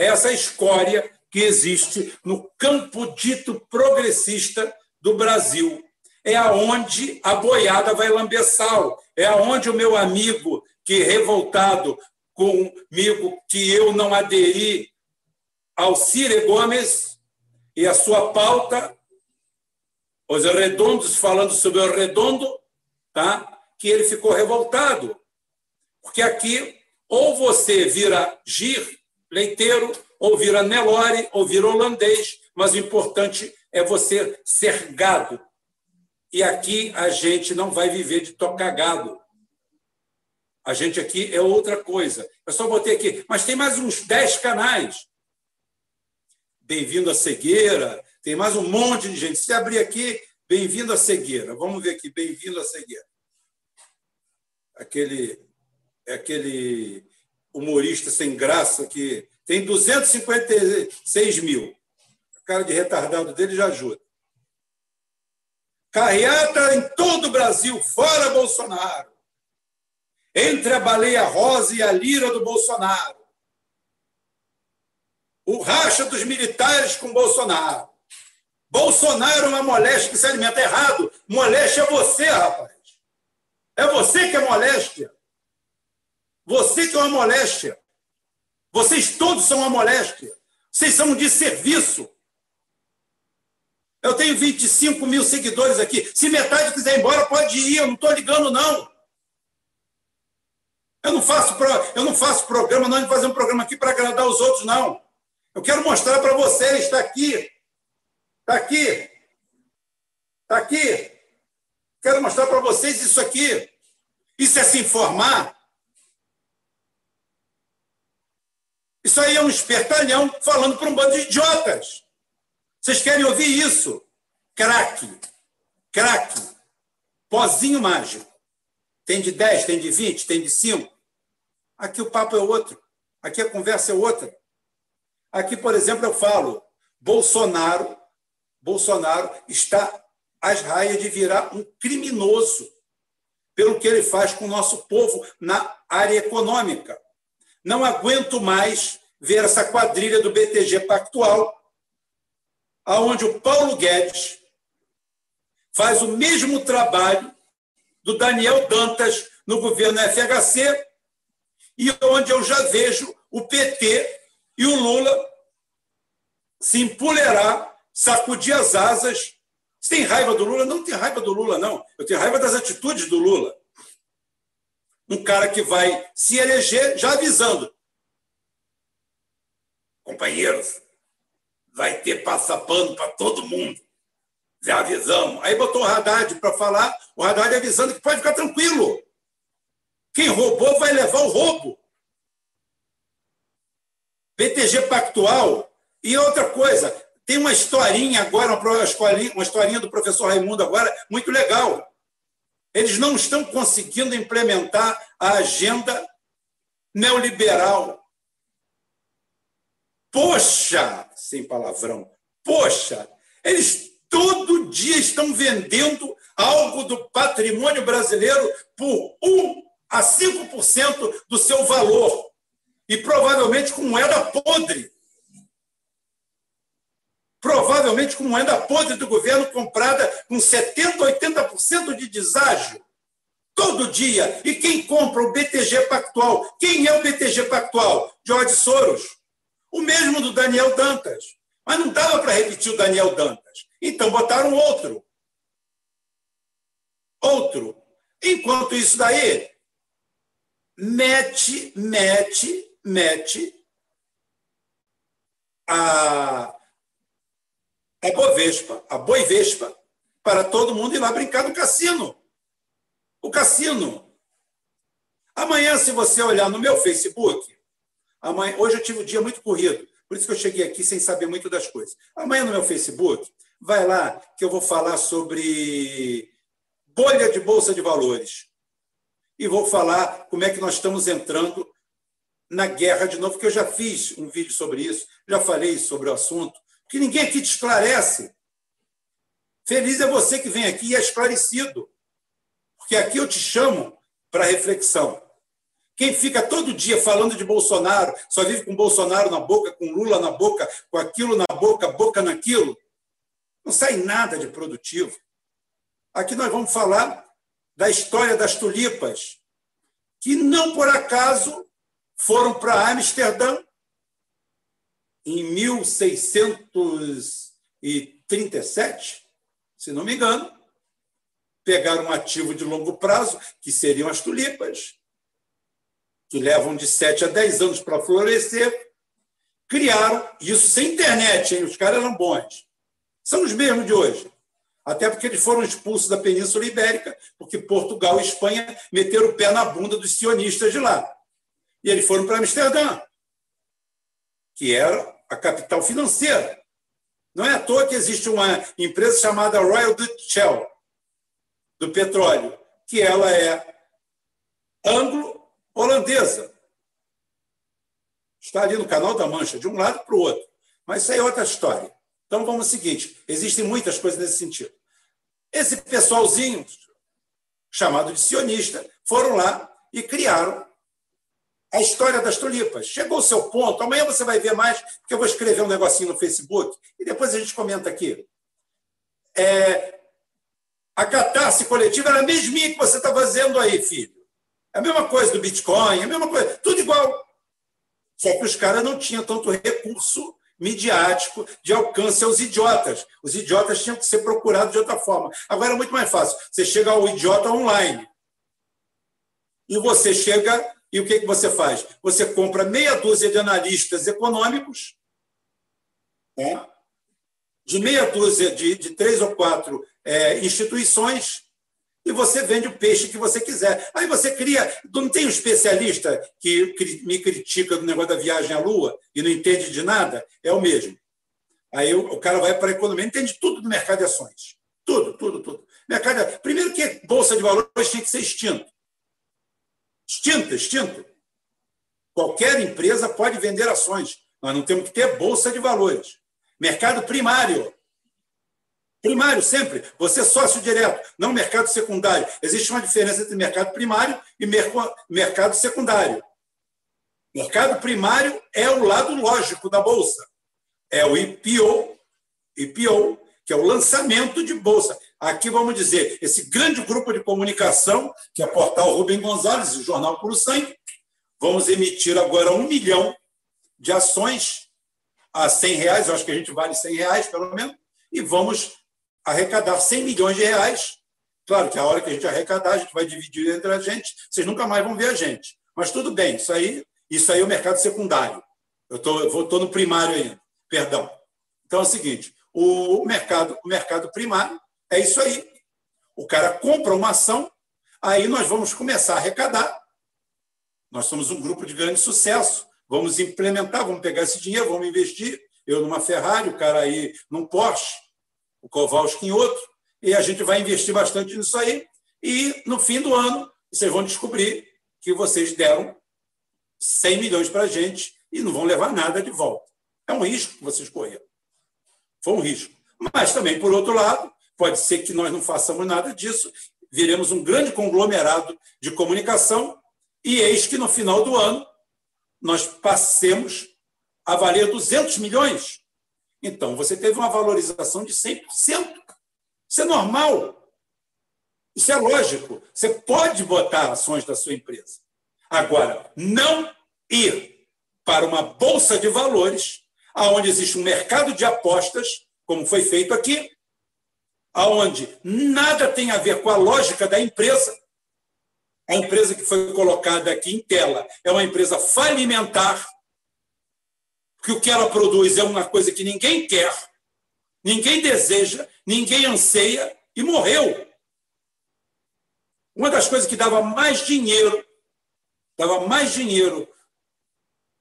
é essa escória que existe no campo dito progressista do Brasil. É aonde a boiada vai lamber sal, é aonde o meu amigo que revoltado comigo que eu não aderi ao Cire Gomes e a sua pauta, os redondos falando sobre o redondo, tá? que ele ficou revoltado. Porque aqui, ou você vira gir, leiteiro, ou vira Nelore, ou vira holandês, mas o importante é você ser gado. E aqui a gente não vai viver de tocar gado. A gente aqui é outra coisa. Eu só botei aqui, mas tem mais uns 10 canais. Bem-vindo à cegueira, tem mais um monte de gente. Se abrir aqui, bem-vindo à cegueira. Vamos ver aqui, bem-vindo à cegueira. Aquele, aquele humorista sem graça que tem 256 mil. A cara de retardado dele já ajuda. Carreata em todo o Brasil, fora Bolsonaro. Entre a baleia rosa e a lira do Bolsonaro. O racha dos militares com Bolsonaro. Bolsonaro é uma moléstia que se alimenta errado. Moléstia é você, rapaz. É você que é moléstia. Você que é uma moléstia. Vocês todos são uma moléstia. Vocês são de serviço. Eu tenho 25 mil seguidores aqui. Se metade quiser ir embora, pode ir. Eu não estou ligando, não. Eu não faço, pro... eu não faço programa, não de fazer um programa aqui para agradar os outros, não. Eu quero mostrar para vocês, está aqui. Está aqui. Está aqui. Quero mostrar para vocês isso aqui. Isso é se informar. Isso aí é um espertalhão falando para um bando de idiotas. Vocês querem ouvir isso? Craque. Craque. Pozinho mágico. Tem de 10, tem de 20, tem de 5. Aqui o papo é outro. Aqui a conversa é outra. Aqui, por exemplo, eu falo, Bolsonaro, Bolsonaro está às raias de virar um criminoso pelo que ele faz com o nosso povo na área econômica. Não aguento mais ver essa quadrilha do BTG Pactual, aonde o Paulo Guedes faz o mesmo trabalho do Daniel Dantas no governo FHC e onde eu já vejo o PT e o Lula se empolerar, sacudir as asas. Você tem raiva do Lula? Não tem raiva do Lula, não. Eu tenho raiva das atitudes do Lula. Um cara que vai se eleger já avisando. Companheiros, vai ter passapano para todo mundo. Já avisamos. Aí botou o Haddad para falar, o Haddad avisando que pode ficar tranquilo. Quem roubou vai levar o roubo. BTG Pactual. E outra coisa, tem uma historinha agora, uma historinha, uma historinha do professor Raimundo agora, muito legal. Eles não estão conseguindo implementar a agenda neoliberal Poxa, sem palavrão, poxa, eles todo dia estão vendendo algo do patrimônio brasileiro por 1 a 5% do seu valor. E provavelmente com moeda podre. Provavelmente com moeda podre do governo comprada com 70%, 80% de deságio. Todo dia. E quem compra o BTG Pactual? Quem é o BTG Pactual? George Soros. O mesmo do Daniel Dantas. Mas não dava para repetir o Daniel Dantas. Então botaram outro. Outro. Enquanto isso daí, mete, mete, mete a, a Bovespa, a Boivespa, para todo mundo ir lá brincar no cassino. O cassino. Amanhã, se você olhar no meu Facebook, Amanhã, hoje eu tive um dia muito corrido, por isso que eu cheguei aqui sem saber muito das coisas. Amanhã no meu Facebook, vai lá que eu vou falar sobre bolha de bolsa de valores. E vou falar como é que nós estamos entrando na guerra de novo, que eu já fiz um vídeo sobre isso, já falei sobre o assunto, que ninguém aqui te esclarece. Feliz é você que vem aqui e é esclarecido. Porque aqui eu te chamo para reflexão. Quem fica todo dia falando de Bolsonaro, só vive com Bolsonaro na boca, com Lula na boca, com aquilo na boca, boca naquilo, não sai nada de produtivo. Aqui nós vamos falar da história das tulipas, que não por acaso foram para Amsterdã em 1637, se não me engano, pegaram um ativo de longo prazo, que seriam as tulipas, que levam de 7 a 10 anos para florescer, criaram, isso sem internet, hein? os caras eram bons. São os mesmos de hoje. Até porque eles foram expulsos da Península Ibérica, porque Portugal e Espanha meteram o pé na bunda dos sionistas de lá. E eles foram para Amsterdã, que era a capital financeira. Não é à toa que existe uma empresa chamada Royal Dutch Shell, do petróleo, que ela é anglo-holandesa. Está ali no Canal da Mancha, de um lado para o outro. Mas isso aí é outra história. Então vamos ao seguinte: existem muitas coisas nesse sentido. Esse pessoalzinho, chamado de sionista, foram lá e criaram a história das tulipas. Chegou o seu ponto, amanhã você vai ver mais, porque eu vou escrever um negocinho no Facebook e depois a gente comenta aqui. É, a catarse coletiva era a mesminha que você está fazendo aí, filho. É a mesma coisa do Bitcoin, é a mesma coisa, tudo igual. Só que os caras não tinham tanto recurso midiático de alcance aos idiotas. Os idiotas tinham que ser procurados de outra forma. Agora é muito mais fácil. Você chega ao idiota online. E você chega e o que, que você faz? Você compra meia dúzia de analistas econômicos, né? de meia dúzia de, de três ou quatro é, instituições, e você vende o peixe que você quiser. Aí você cria. Não tem um especialista que me critica do negócio da viagem à Lua e não entende de nada? É o mesmo. Aí o, cara vai para a economia, entende tudo do mercado de ações. Tudo, tudo, tudo. Mercado, primeiro que Bolsa de Valores tinha que ser extinto. Extinto, extinto. Qualquer empresa pode vender ações. Nós não temos que ter bolsa de valores. Mercado primário. Primário, sempre. Você é sócio direto, não mercado secundário. Existe uma diferença entre mercado primário e mercado secundário. Mercado primário é o lado lógico da bolsa. É o IPO, IPO, que é o lançamento de bolsa. Aqui vamos dizer, esse grande grupo de comunicação, que é o portal Rubem Gonzalez, o jornal Puro Sangue, vamos emitir agora um milhão de ações a 100 reais, eu acho que a gente vale 100 reais, pelo menos, e vamos arrecadar 100 milhões de reais. Claro que a hora que a gente arrecadar, a gente vai dividir entre a gente, vocês nunca mais vão ver a gente. Mas tudo bem, isso aí, isso aí é o mercado secundário. Eu estou no primário ainda, perdão. Então é o seguinte, o mercado, o mercado primário é isso aí. O cara compra uma ação, aí nós vamos começar a arrecadar. Nós somos um grupo de grande sucesso. Vamos implementar, vamos pegar esse dinheiro, vamos investir. Eu numa Ferrari, o cara aí num Porsche, o Kowalski em outro, e a gente vai investir bastante nisso aí. E no fim do ano, vocês vão descobrir que vocês deram 100 milhões para a gente e não vão levar nada de volta. É um risco que vocês correram. Foi um risco. Mas também, por outro lado, Pode ser que nós não façamos nada disso, viremos um grande conglomerado de comunicação e eis que no final do ano nós passemos a valer 200 milhões. Então, você teve uma valorização de 100%. Isso é normal. Isso é lógico. Você pode botar ações da sua empresa. Agora, não ir para uma bolsa de valores, onde existe um mercado de apostas, como foi feito aqui, aonde nada tem a ver com a lógica da empresa. A empresa que foi colocada aqui em tela é uma empresa falimentar, que o que ela produz é uma coisa que ninguém quer, ninguém deseja, ninguém anseia e morreu. Uma das coisas que dava mais dinheiro, dava mais dinheiro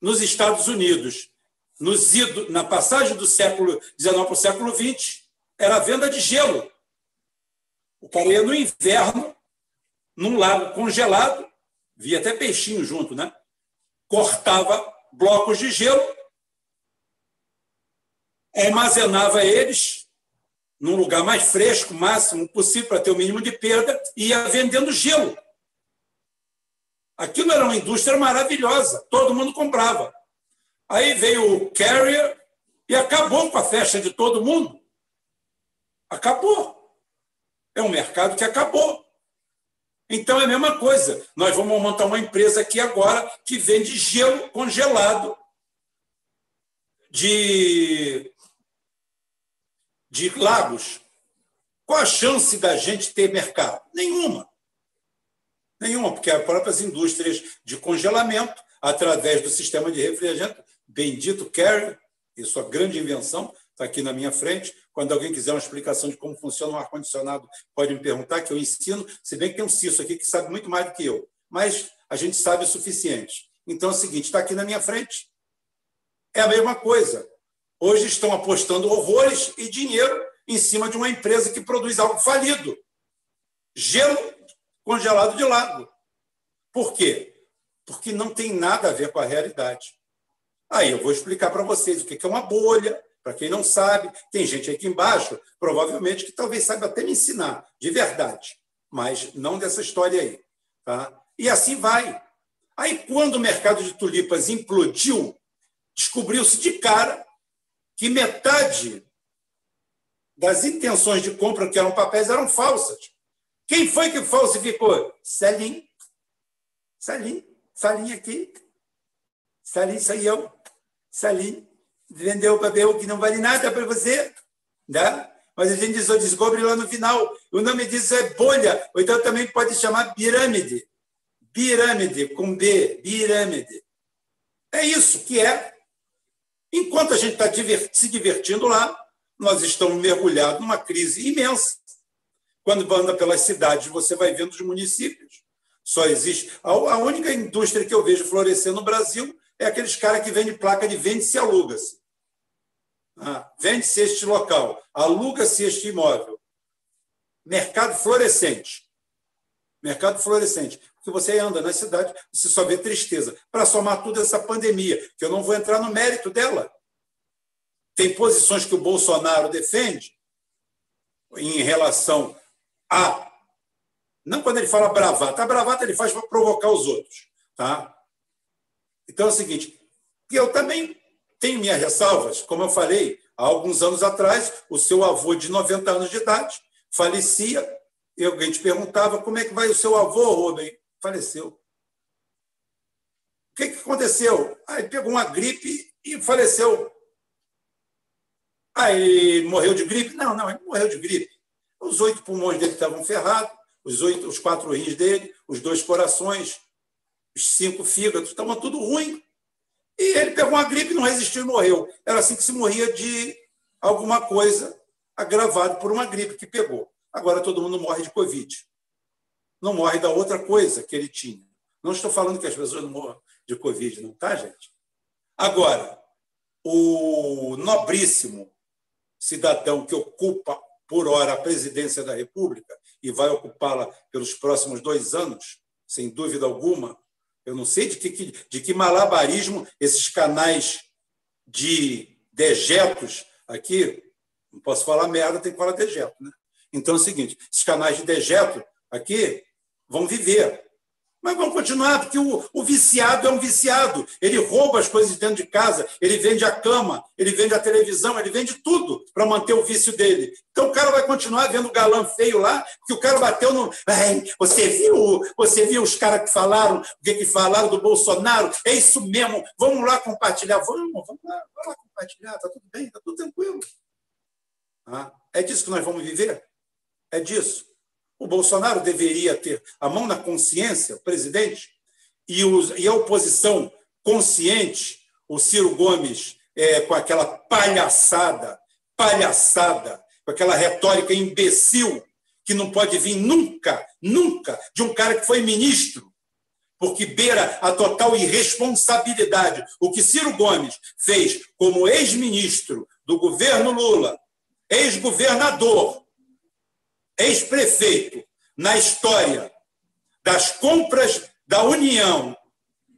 nos Estados Unidos, nos na passagem do século XIX para o século XX, era a venda de gelo. O cara ia no inverno, num lago congelado, via até peixinho junto, né? Cortava blocos de gelo, armazenava eles num lugar mais fresco, máximo possível, para ter o mínimo de perda, e ia vendendo gelo. Aquilo era uma indústria maravilhosa, todo mundo comprava. Aí veio o Carrier e acabou com a festa de todo mundo. Acabou. É um mercado que acabou. Então é a mesma coisa. Nós vamos montar uma empresa aqui agora que vende gelo congelado de, de lagos. Qual a chance da gente ter mercado? Nenhuma. Nenhuma, porque as próprias indústrias de congelamento, através do sistema de refrigerante, bendito Carrier, e sua grande invenção, está aqui na minha frente. Quando alguém quiser uma explicação de como funciona um ar-condicionado, pode me perguntar, que eu ensino, se bem que tem um Cício aqui que sabe muito mais do que eu. Mas a gente sabe o suficiente. Então é o seguinte: está aqui na minha frente. É a mesma coisa. Hoje estão apostando horrores e dinheiro em cima de uma empresa que produz algo falido. Gelo congelado de lago. Por quê? Porque não tem nada a ver com a realidade. Aí eu vou explicar para vocês o que é uma bolha, para quem não sabe. Tem gente aqui embaixo, provavelmente, que talvez saiba até me ensinar, de verdade, mas não dessa história aí. Tá? E assim vai. Aí, quando o mercado de tulipas implodiu, descobriu-se de cara que metade das intenções de compra que eram papéis eram falsas. Quem foi que falsificou? Salim. Salim. Salim aqui. Salim eu. Salim. Vendeu o papel que não vale nada para você. Tá? Mas a gente só descobre lá no final. O nome disso é bolha, ou então também pode chamar pirâmide. Pirâmide, com B, pirâmide. É isso que é. Enquanto a gente está se divertindo lá, nós estamos mergulhados numa crise imensa. Quando anda pelas cidades, você vai vendo os municípios. Só existe. A única indústria que eu vejo florescer no Brasil é aqueles caras que vendem placa de vende-se e aluga-se. Ah, vende-se este local, aluga-se este imóvel. Mercado florescente. Mercado florescente. Porque você anda na cidade, você só vê tristeza. Para somar tudo essa pandemia, que eu não vou entrar no mérito dela. Tem posições que o Bolsonaro defende em relação a. Não quando ele fala bravata. A bravata ele faz para provocar os outros. Tá? Então é o seguinte: eu também tenho minhas ressalvas. Como eu falei, há alguns anos atrás, o seu avô de 90 anos de idade falecia. E alguém te perguntava como é que vai o seu avô, Rubem? Faleceu. O que, que aconteceu? Aí pegou uma gripe e faleceu. Aí morreu de gripe? Não, não, ele morreu de gripe. Os oito pulmões dele estavam ferrados, os, oito, os quatro rins dele, os dois corações, os cinco fígados, estavam tudo ruim. E ele pegou uma gripe, não resistiu e morreu. Era assim que se morria de alguma coisa agravado por uma gripe que pegou. Agora todo mundo morre de Covid. Não morre da outra coisa que ele tinha. Não estou falando que as pessoas não morram de Covid, não, tá, gente? Agora, o nobríssimo cidadão que ocupa por hora a presidência da República e vai ocupá-la pelos próximos dois anos, sem dúvida alguma. Eu não sei de que, de que malabarismo esses canais de dejetos aqui, não posso falar merda, tem que falar dejeto. Né? Então é o seguinte: esses canais de dejeto aqui vão viver. Mas vão continuar, porque o, o, viciado é um viciado. Ele rouba as coisas dentro de casa, ele vende a cama, ele vende a televisão, ele vende tudo para manter o vício dele. Então o cara vai continuar vendo o galã feio lá, porque o cara bateu no. Você viu? Você viu os caras que falaram, o que, que falaram do Bolsonaro? É isso mesmo, vamos lá compartilhar. Vamos, vamos lá, vamos lá compartilhar, está tudo bem, está tudo tranquilo. Ah, é disso que nós vamos viver? É disso. O Bolsonaro deveria ter a mão na consciência, o presidente, e, os, e a oposição consciente, o Ciro Gomes é, com aquela palhaçada, palhaçada, com aquela retórica imbecil que não pode vir nunca, nunca, de um cara que foi ministro, porque beira a total irresponsabilidade. O que Ciro Gomes fez como ex-ministro do governo Lula, ex-governador, ex-prefeito na história das compras da União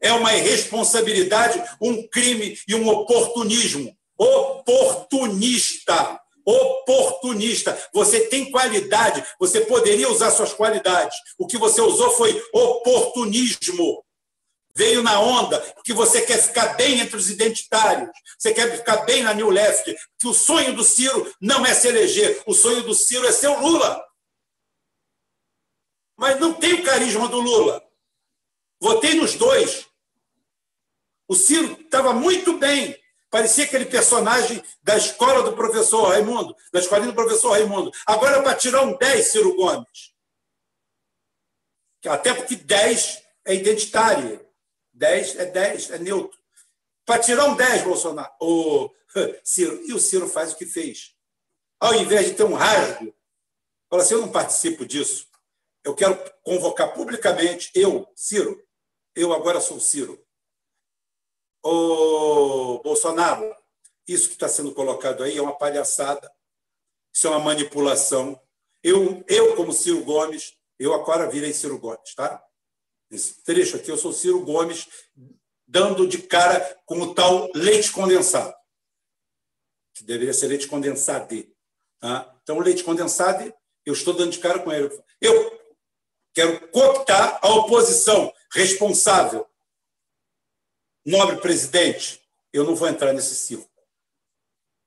é uma irresponsabilidade, um crime e um oportunismo. Oportunista. Oportunista. Você tem qualidade, você poderia usar suas qualidades. O que você usou foi oportunismo. Veio na onda, porque você quer ficar bem entre os identitários, você quer ficar bem na New Left, que o sonho do Ciro não é se eleger, o sonho do Ciro é ser o Lula mas não tem o carisma do Lula. Votei nos dois. O Ciro estava muito bem, Parecia aquele personagem da escola do professor Raimundo, da escolinha do professor Raimundo. Agora é para tirar um 10, Ciro Gomes. Até porque 10 é identitário. 10 é 10, é neutro. Para tirar um 10, Bolsonaro. O [LAUGHS] Ciro. E o Ciro faz o que fez. Ao invés de ter um rasgo, fala assim: eu não participo disso. Eu quero convocar publicamente, eu, Ciro, eu agora sou Ciro. O Bolsonaro, isso que está sendo colocado aí é uma palhaçada, isso é uma manipulação. Eu, eu como Ciro Gomes, eu agora virei Ciro Gomes, tá? Esse trecho aqui, eu sou Ciro Gomes, dando de cara com o tal leite condensado, que deveria ser leite condensado. Tá? Então, leite condensado, eu estou dando de cara com ele. Eu quero cooptar a oposição responsável. Nobre presidente, eu não vou entrar nesse circo.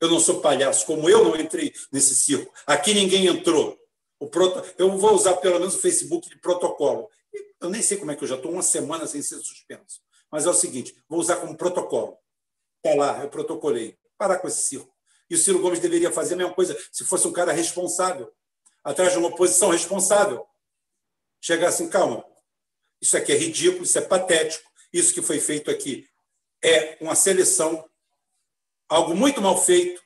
Eu não sou palhaço, como eu não entrei nesse circo. Aqui ninguém entrou. O proto... Eu vou usar pelo menos o Facebook de protocolo. Eu nem sei como é que eu já estou uma semana sem ser suspenso. Mas é o seguinte: vou usar como protocolo. Está lá, eu protocolei. Parar com esse circo. E o Ciro Gomes deveria fazer a mesma coisa se fosse um cara responsável, atrás de uma oposição responsável. Chegar assim, calma, isso aqui é ridículo, isso é patético, isso que foi feito aqui é uma seleção, algo muito mal feito.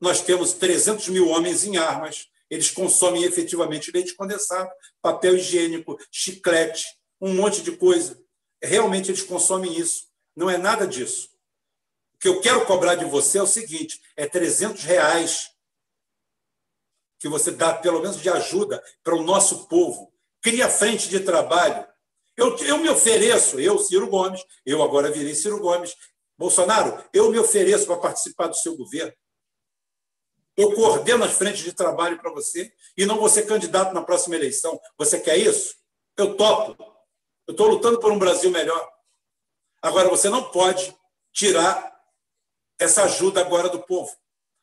Nós temos 300 mil homens em armas, eles consomem efetivamente leite condensado, papel higiênico, chiclete, um monte de coisa. Realmente eles consomem isso. Não é nada disso. O que eu quero cobrar de você é o seguinte: é 300 reais que você dá, pelo menos, de ajuda para o nosso povo. Cria frente de trabalho. Eu, eu me ofereço, eu, Ciro Gomes, eu agora virei Ciro Gomes. Bolsonaro, eu me ofereço para participar do seu governo. Eu coordeno as frentes de trabalho para você e não vou ser candidato na próxima eleição. Você quer isso? Eu topo. Eu estou lutando por um Brasil melhor. Agora, você não pode tirar essa ajuda agora do povo.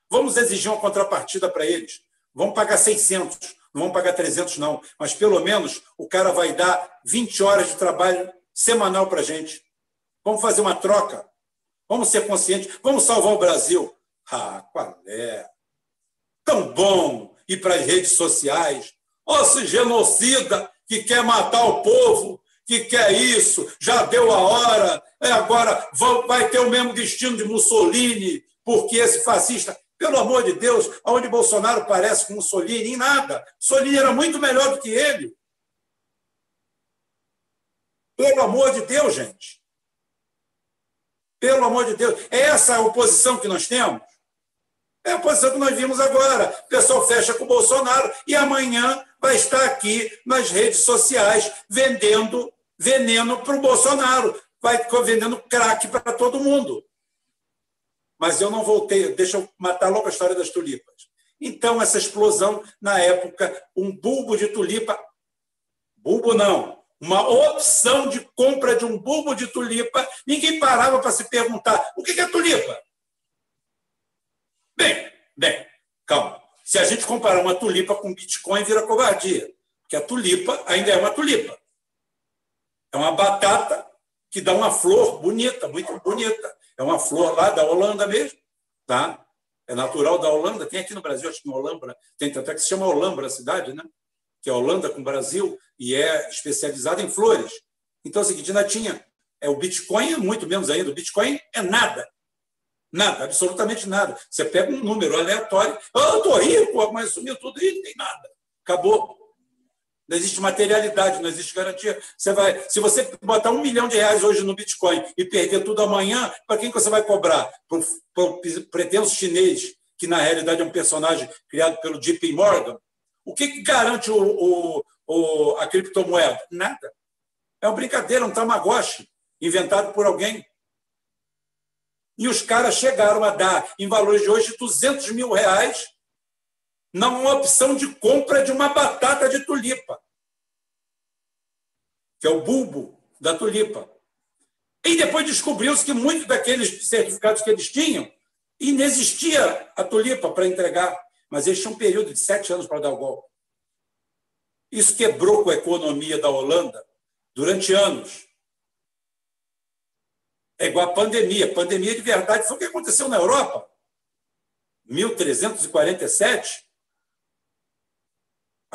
Vamos exigir uma contrapartida para eles. Vamos pagar 600, não vamos pagar 300, não. Mas, pelo menos, o cara vai dar 20 horas de trabalho semanal para a gente. Vamos fazer uma troca. Vamos ser conscientes. Vamos salvar o Brasil. Ah, qual é? tão bom ir para as redes sociais. Ó, esse genocida que quer matar o povo, que quer isso, já deu a hora, é, agora vai ter o mesmo destino de Mussolini, porque esse fascista. Pelo amor de Deus, aonde Bolsonaro parece com Mussolini? Em nada. Mussolini era muito melhor do que ele. Pelo amor de Deus, gente. Pelo amor de Deus. É essa a oposição que nós temos? É a posição que nós vimos agora. O pessoal fecha com o Bolsonaro e amanhã vai estar aqui nas redes sociais vendendo veneno para o Bolsonaro. Vai vendendo crack para todo mundo. Mas eu não voltei, deixa eu matar logo a história das tulipas. Então, essa explosão, na época, um bulbo de tulipa, bulbo não, uma opção de compra de um bulbo de tulipa, ninguém parava para se perguntar: o que é tulipa? Bem, bem, calma. Se a gente comparar uma tulipa com Bitcoin, vira covardia. Porque a tulipa ainda é uma tulipa. É uma batata que dá uma flor bonita, muito bonita. É uma flor lá da Holanda mesmo, tá? É natural da Holanda. Tem aqui no Brasil, acho que em Olambra, tem até que se chama Olambra a cidade, né? Que é Holanda com Brasil e é especializada em flores. Então é o seguinte, ainda tinha. É, o Bitcoin é muito menos ainda. O Bitcoin é nada. Nada, absolutamente nada. Você pega um número aleatório, oh, eu estou rico, mas sumiu tudo e não tem nada. Acabou. Não existe materialidade, não existe garantia. Você vai, se você botar um milhão de reais hoje no Bitcoin e perder tudo amanhã, para quem que você vai cobrar? Para o pretenso chinês, que na realidade é um personagem criado pelo JP Morgan? O que, que garante o, o, o, a criptomoeda? Nada. É uma brincadeira, um tamagotchi inventado por alguém. E os caras chegaram a dar, em valores de hoje, 200 mil reais numa opção de compra de uma batata de tulipa, que é o bulbo da tulipa. E depois descobriu-se que muitos daqueles certificados que eles tinham, inexistia a tulipa para entregar, mas eles tinham um período de sete anos para dar o golpe. Isso quebrou com a economia da Holanda durante anos. É igual a pandemia. Pandemia de verdade foi o que aconteceu na Europa. 1347,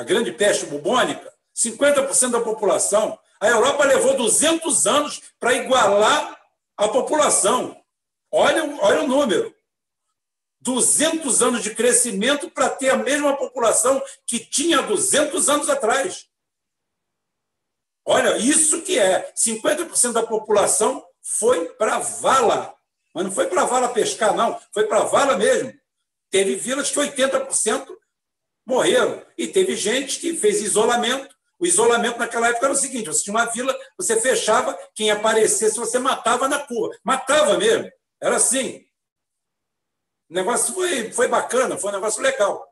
a grande peste bubônica, 50% da população. A Europa levou 200 anos para igualar a população. Olha, olha o número. 200 anos de crescimento para ter a mesma população que tinha 200 anos atrás. Olha, isso que é. 50% da população foi para vala. Mas não foi para vala pescar, não. Foi para vala mesmo. Teve vilas que 80% morreram. E teve gente que fez isolamento. O isolamento naquela época era o seguinte: você tinha uma vila, você fechava, quem aparecesse, você matava na curva. Matava mesmo. Era assim. O negócio foi, foi bacana, foi um negócio legal.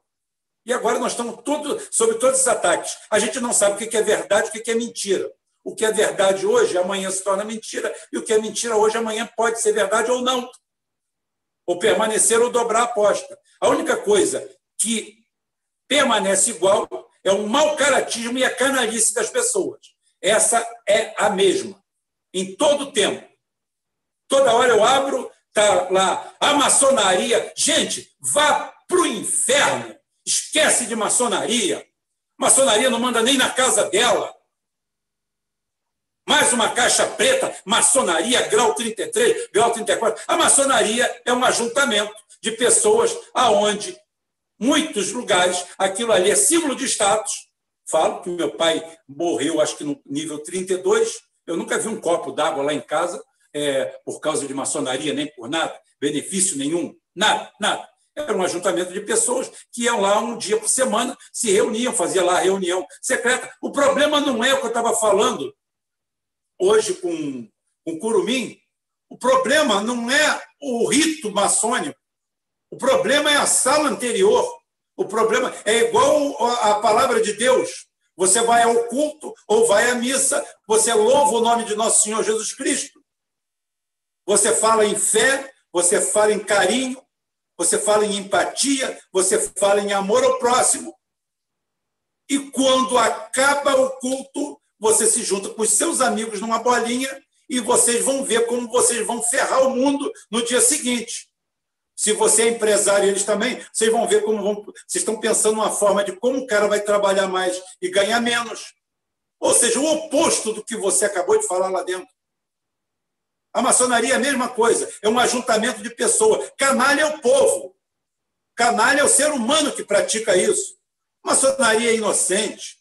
E agora nós estamos tudo, sobre todos esses ataques. A gente não sabe o que é verdade o que é mentira. O que é verdade hoje, amanhã se torna mentira, e o que é mentira hoje, amanhã pode ser verdade ou não. Ou permanecer ou dobrar a aposta. A única coisa que permanece igual é o mau caratismo e a canalice das pessoas. Essa é a mesma, em todo o tempo. Toda hora eu abro, tá lá, a maçonaria. Gente, vá para o inferno. Esquece de maçonaria. Maçonaria não manda nem na casa dela. Mais uma caixa preta, maçonaria, grau 33, grau 34. A maçonaria é um ajuntamento de pessoas aonde muitos lugares aquilo ali é símbolo de status. Falo que meu pai morreu, acho que no nível 32. Eu nunca vi um copo d'água lá em casa é, por causa de maçonaria, nem por nada, benefício nenhum, nada, nada. Era um ajuntamento de pessoas que iam lá um dia por semana, se reuniam, fazia lá reunião secreta. O problema não é o que eu estava falando hoje com, com Curumim. O problema não é o rito maçônico. O problema é a sala anterior. O problema é igual a palavra de Deus. Você vai ao culto ou vai à missa, você louva o nome de nosso Senhor Jesus Cristo. Você fala em fé, você fala em carinho, você fala em empatia, você fala em amor ao próximo. E quando acaba o culto, você se junta com os seus amigos numa bolinha e vocês vão ver como vocês vão ferrar o mundo no dia seguinte. Se você é empresário, eles também, vocês vão ver como vão. Vocês estão pensando uma forma de como o cara vai trabalhar mais e ganhar menos. Ou seja, o oposto do que você acabou de falar lá dentro. A maçonaria é a mesma coisa, é um ajuntamento de pessoas. Canalha é o povo. Canalha é o ser humano que pratica isso. Maçonaria é inocente.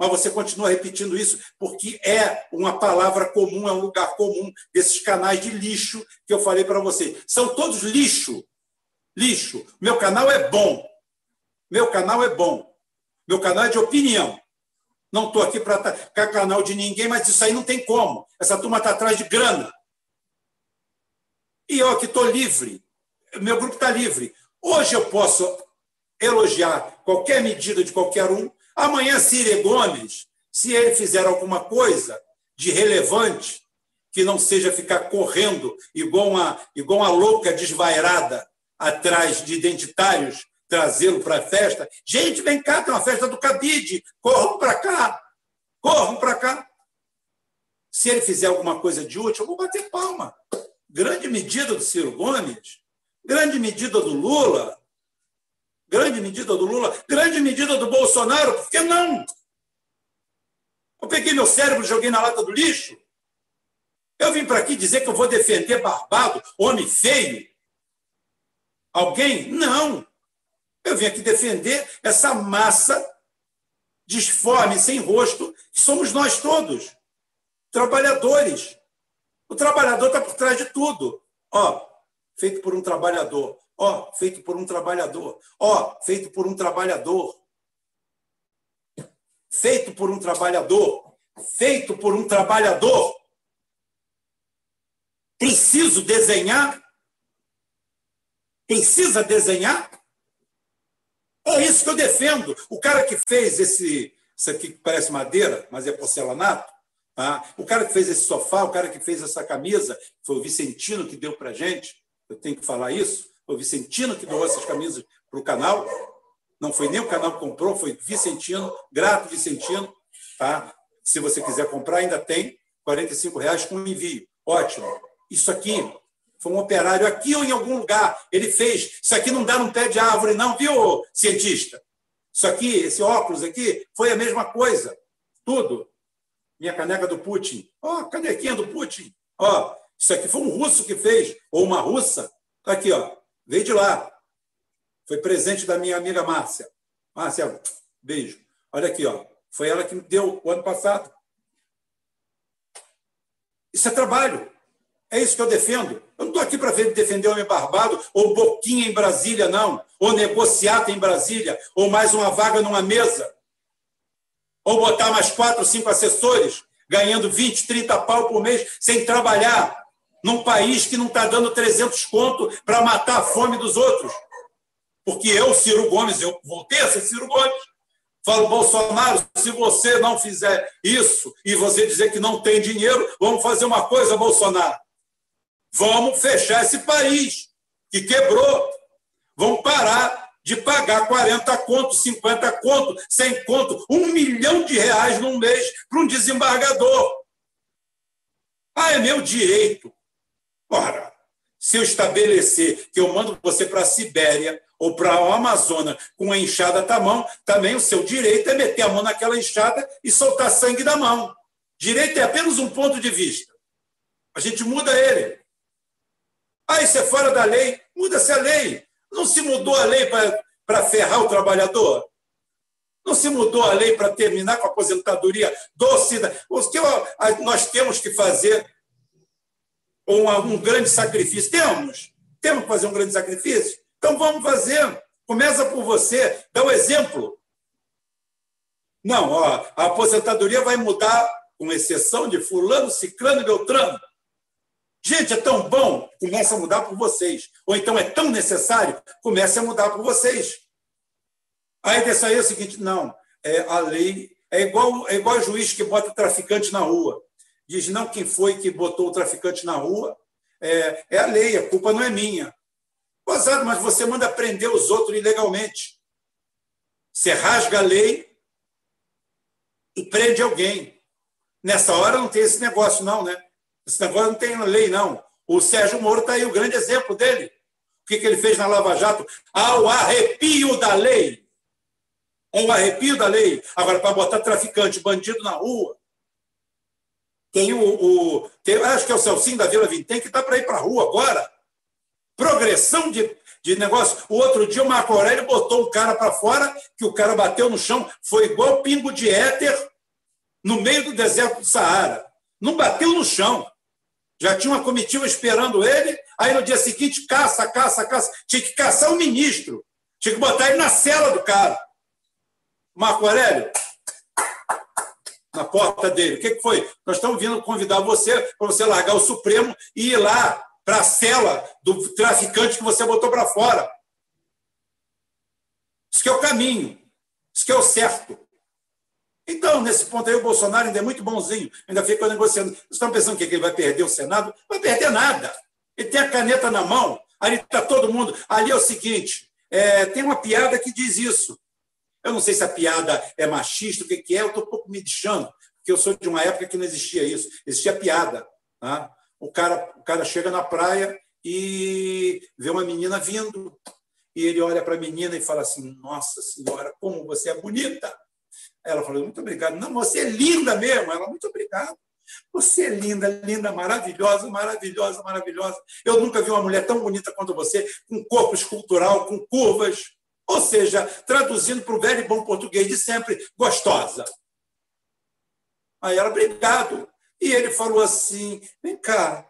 Mas você continua repetindo isso porque é uma palavra comum, é um lugar comum desses canais de lixo que eu falei para você. São todos lixo. Lixo. Meu canal é bom. Meu canal é bom. Meu canal é de opinião. Não estou aqui para atacar canal de ninguém, mas isso aí não tem como. Essa turma está atrás de grana. E eu aqui estou livre, meu grupo está livre. Hoje eu posso elogiar qualquer medida de qualquer um. Amanhã, Cire Gomes, se ele fizer alguma coisa de relevante, que não seja ficar correndo igual uma, igual uma louca desvairada atrás de identitários, trazê-lo para a festa. Gente, vem cá, tem uma festa do cabide, corram para cá, corram para cá. Se ele fizer alguma coisa de útil, eu vou bater palma grande medida do Ciro Gomes, grande medida do Lula, grande medida do Lula, grande medida do Bolsonaro, por que não? Eu peguei meu cérebro e joguei na lata do lixo. Eu vim para aqui dizer que eu vou defender barbado, homem feio. Alguém? Não. Eu vim aqui defender essa massa disforme, sem rosto, que somos nós todos, trabalhadores. O trabalhador está por trás de tudo. Ó, feito por um trabalhador. Ó, feito por um trabalhador. Ó, feito por um trabalhador. Feito por um trabalhador. Feito por um trabalhador. Preciso desenhar? Precisa desenhar? É isso que eu defendo. O cara que fez esse, isso aqui parece madeira, mas é porcelanato, Tá? O cara que fez esse sofá, o cara que fez essa camisa, foi o Vicentino que deu para gente. Eu tenho que falar isso. Foi o Vicentino que doou essas camisas para o canal. Não foi nem o canal que comprou, foi Vicentino, grato Vicentino. Tá? Se você quiser comprar, ainda tem R$ reais com envio. Ótimo. Isso aqui foi um operário aqui ou em algum lugar. Ele fez. Isso aqui não dá num pé de árvore, não, viu, cientista? Isso aqui, esse óculos aqui, foi a mesma coisa. Tudo. Minha caneca do Putin. Ó, oh, canequinha do Putin. Ó, oh, isso aqui foi um russo que fez, ou uma russa. Tá aqui, ó. Veio de lá. Foi presente da minha amiga Márcia. Márcia, beijo. Olha aqui, ó. Foi ela que me deu o ano passado. Isso é trabalho. É isso que eu defendo. Eu não estou aqui para defender homem barbado, ou boquinha em Brasília, não. Ou negociata em Brasília, ou mais uma vaga numa mesa. Ou botar mais quatro, cinco assessores, ganhando 20, 30 pau por mês, sem trabalhar, num país que não está dando 300 conto para matar a fome dos outros. Porque eu, Ciro Gomes, eu voltei a ser Ciro Gomes, Falo, Bolsonaro, se você não fizer isso e você dizer que não tem dinheiro, vamos fazer uma coisa, Bolsonaro. Vamos fechar esse país que quebrou. Vamos parar de pagar 40 contos, 50 contos, 100 contos, um milhão de reais num mês para um desembargador. Ah, é meu direito. Ora, se eu estabelecer que eu mando você para a Sibéria ou para o Amazonas com a enxada da mão, também o seu direito é meter a mão naquela enxada e soltar sangue da mão. Direito é apenas um ponto de vista. A gente muda ele. Ah, isso é fora da lei. Muda-se a lei. Não se mudou a lei para ferrar o trabalhador? Não se mudou a lei para terminar com a aposentadoria do cidadão? O que nós temos que fazer um, um grande sacrifício? Temos. Temos que fazer um grande sacrifício? Então vamos fazer. Começa por você, dá o um exemplo. Não, ó, a aposentadoria vai mudar, com exceção de fulano, ciclano e beltrano. Gente, é tão bom, começa a mudar por vocês. Ou então é tão necessário, comece a mudar por vocês. Aí dessa aí é o seguinte, não, é, a lei é igual, é igual juiz que bota traficante na rua. Diz, não, quem foi que botou o traficante na rua? É, é a lei, a culpa não é minha. Gozado, mas você manda prender os outros ilegalmente. Você rasga a lei e prende alguém. Nessa hora não tem esse negócio, não, né? Esse negócio não tem lei, não. O Sérgio Moro está aí o grande exemplo dele. O que, que ele fez na Lava Jato? Ao arrepio da lei. Ao arrepio da lei. Agora, para botar traficante, bandido na rua. Tem o. o tem, acho que é o Celcinho da Vila Vintém que está para ir para a rua agora progressão de, de negócio. O outro dia o Marco Aurélio botou um cara para fora, que o cara bateu no chão, foi igual pingo de éter no meio do deserto do Saara. Não bateu no chão. Já tinha uma comitiva esperando ele, aí no dia seguinte, caça, caça, caça. Tinha que caçar o ministro. Tinha que botar ele na cela do cara. Marco Aurélio, na porta dele. O que, foi? Nós estamos vindo convidar você para você largar o Supremo e ir lá para a cela do traficante que você botou para fora. Isso que é o caminho. Isso que é o certo. Então, nesse ponto aí, o Bolsonaro ainda é muito bonzinho, ainda fica negociando. Vocês estão pensando que ele vai perder o Senado? Não vai perder nada. Ele tem a caneta na mão, ali está todo mundo. Ali é o seguinte: é, tem uma piada que diz isso. Eu não sei se a piada é machista, o que, que é, eu estou um pouco me deixando, porque eu sou de uma época que não existia isso. Existia piada. Tá? o cara, o cara chega na praia e vê uma menina vindo. E ele olha para a menina e fala assim: Nossa Senhora, como você é bonita! Ela fala: Muito obrigado. Não, você é linda mesmo. Ela, muito obrigado. Você é linda, linda, maravilhosa, maravilhosa, maravilhosa. Eu nunca vi uma mulher tão bonita quanto você, com corpo escultural, com curvas. Ou seja, traduzindo para o velho e bom português de sempre, gostosa. Aí ela, obrigado. E ele falou assim: vem cá,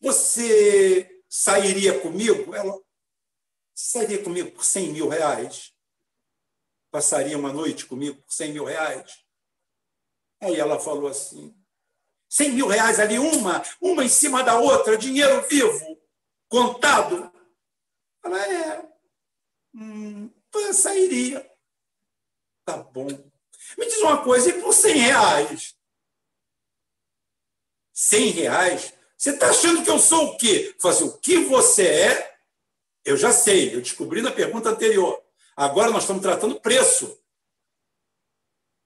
você sairia comigo? Ela sairia comigo por 100 mil reais? Passaria uma noite comigo por 100 mil reais? Aí ela falou assim: 100 mil reais ali, uma, uma em cima da outra, dinheiro vivo, contado. Ela é. Hum, sairia. Tá bom. Me diz uma coisa, e por 100 reais? 100 reais. Você está achando que eu sou o quê? Fazer o que você é, eu já sei, eu descobri na pergunta anterior. Agora nós estamos tratando preço.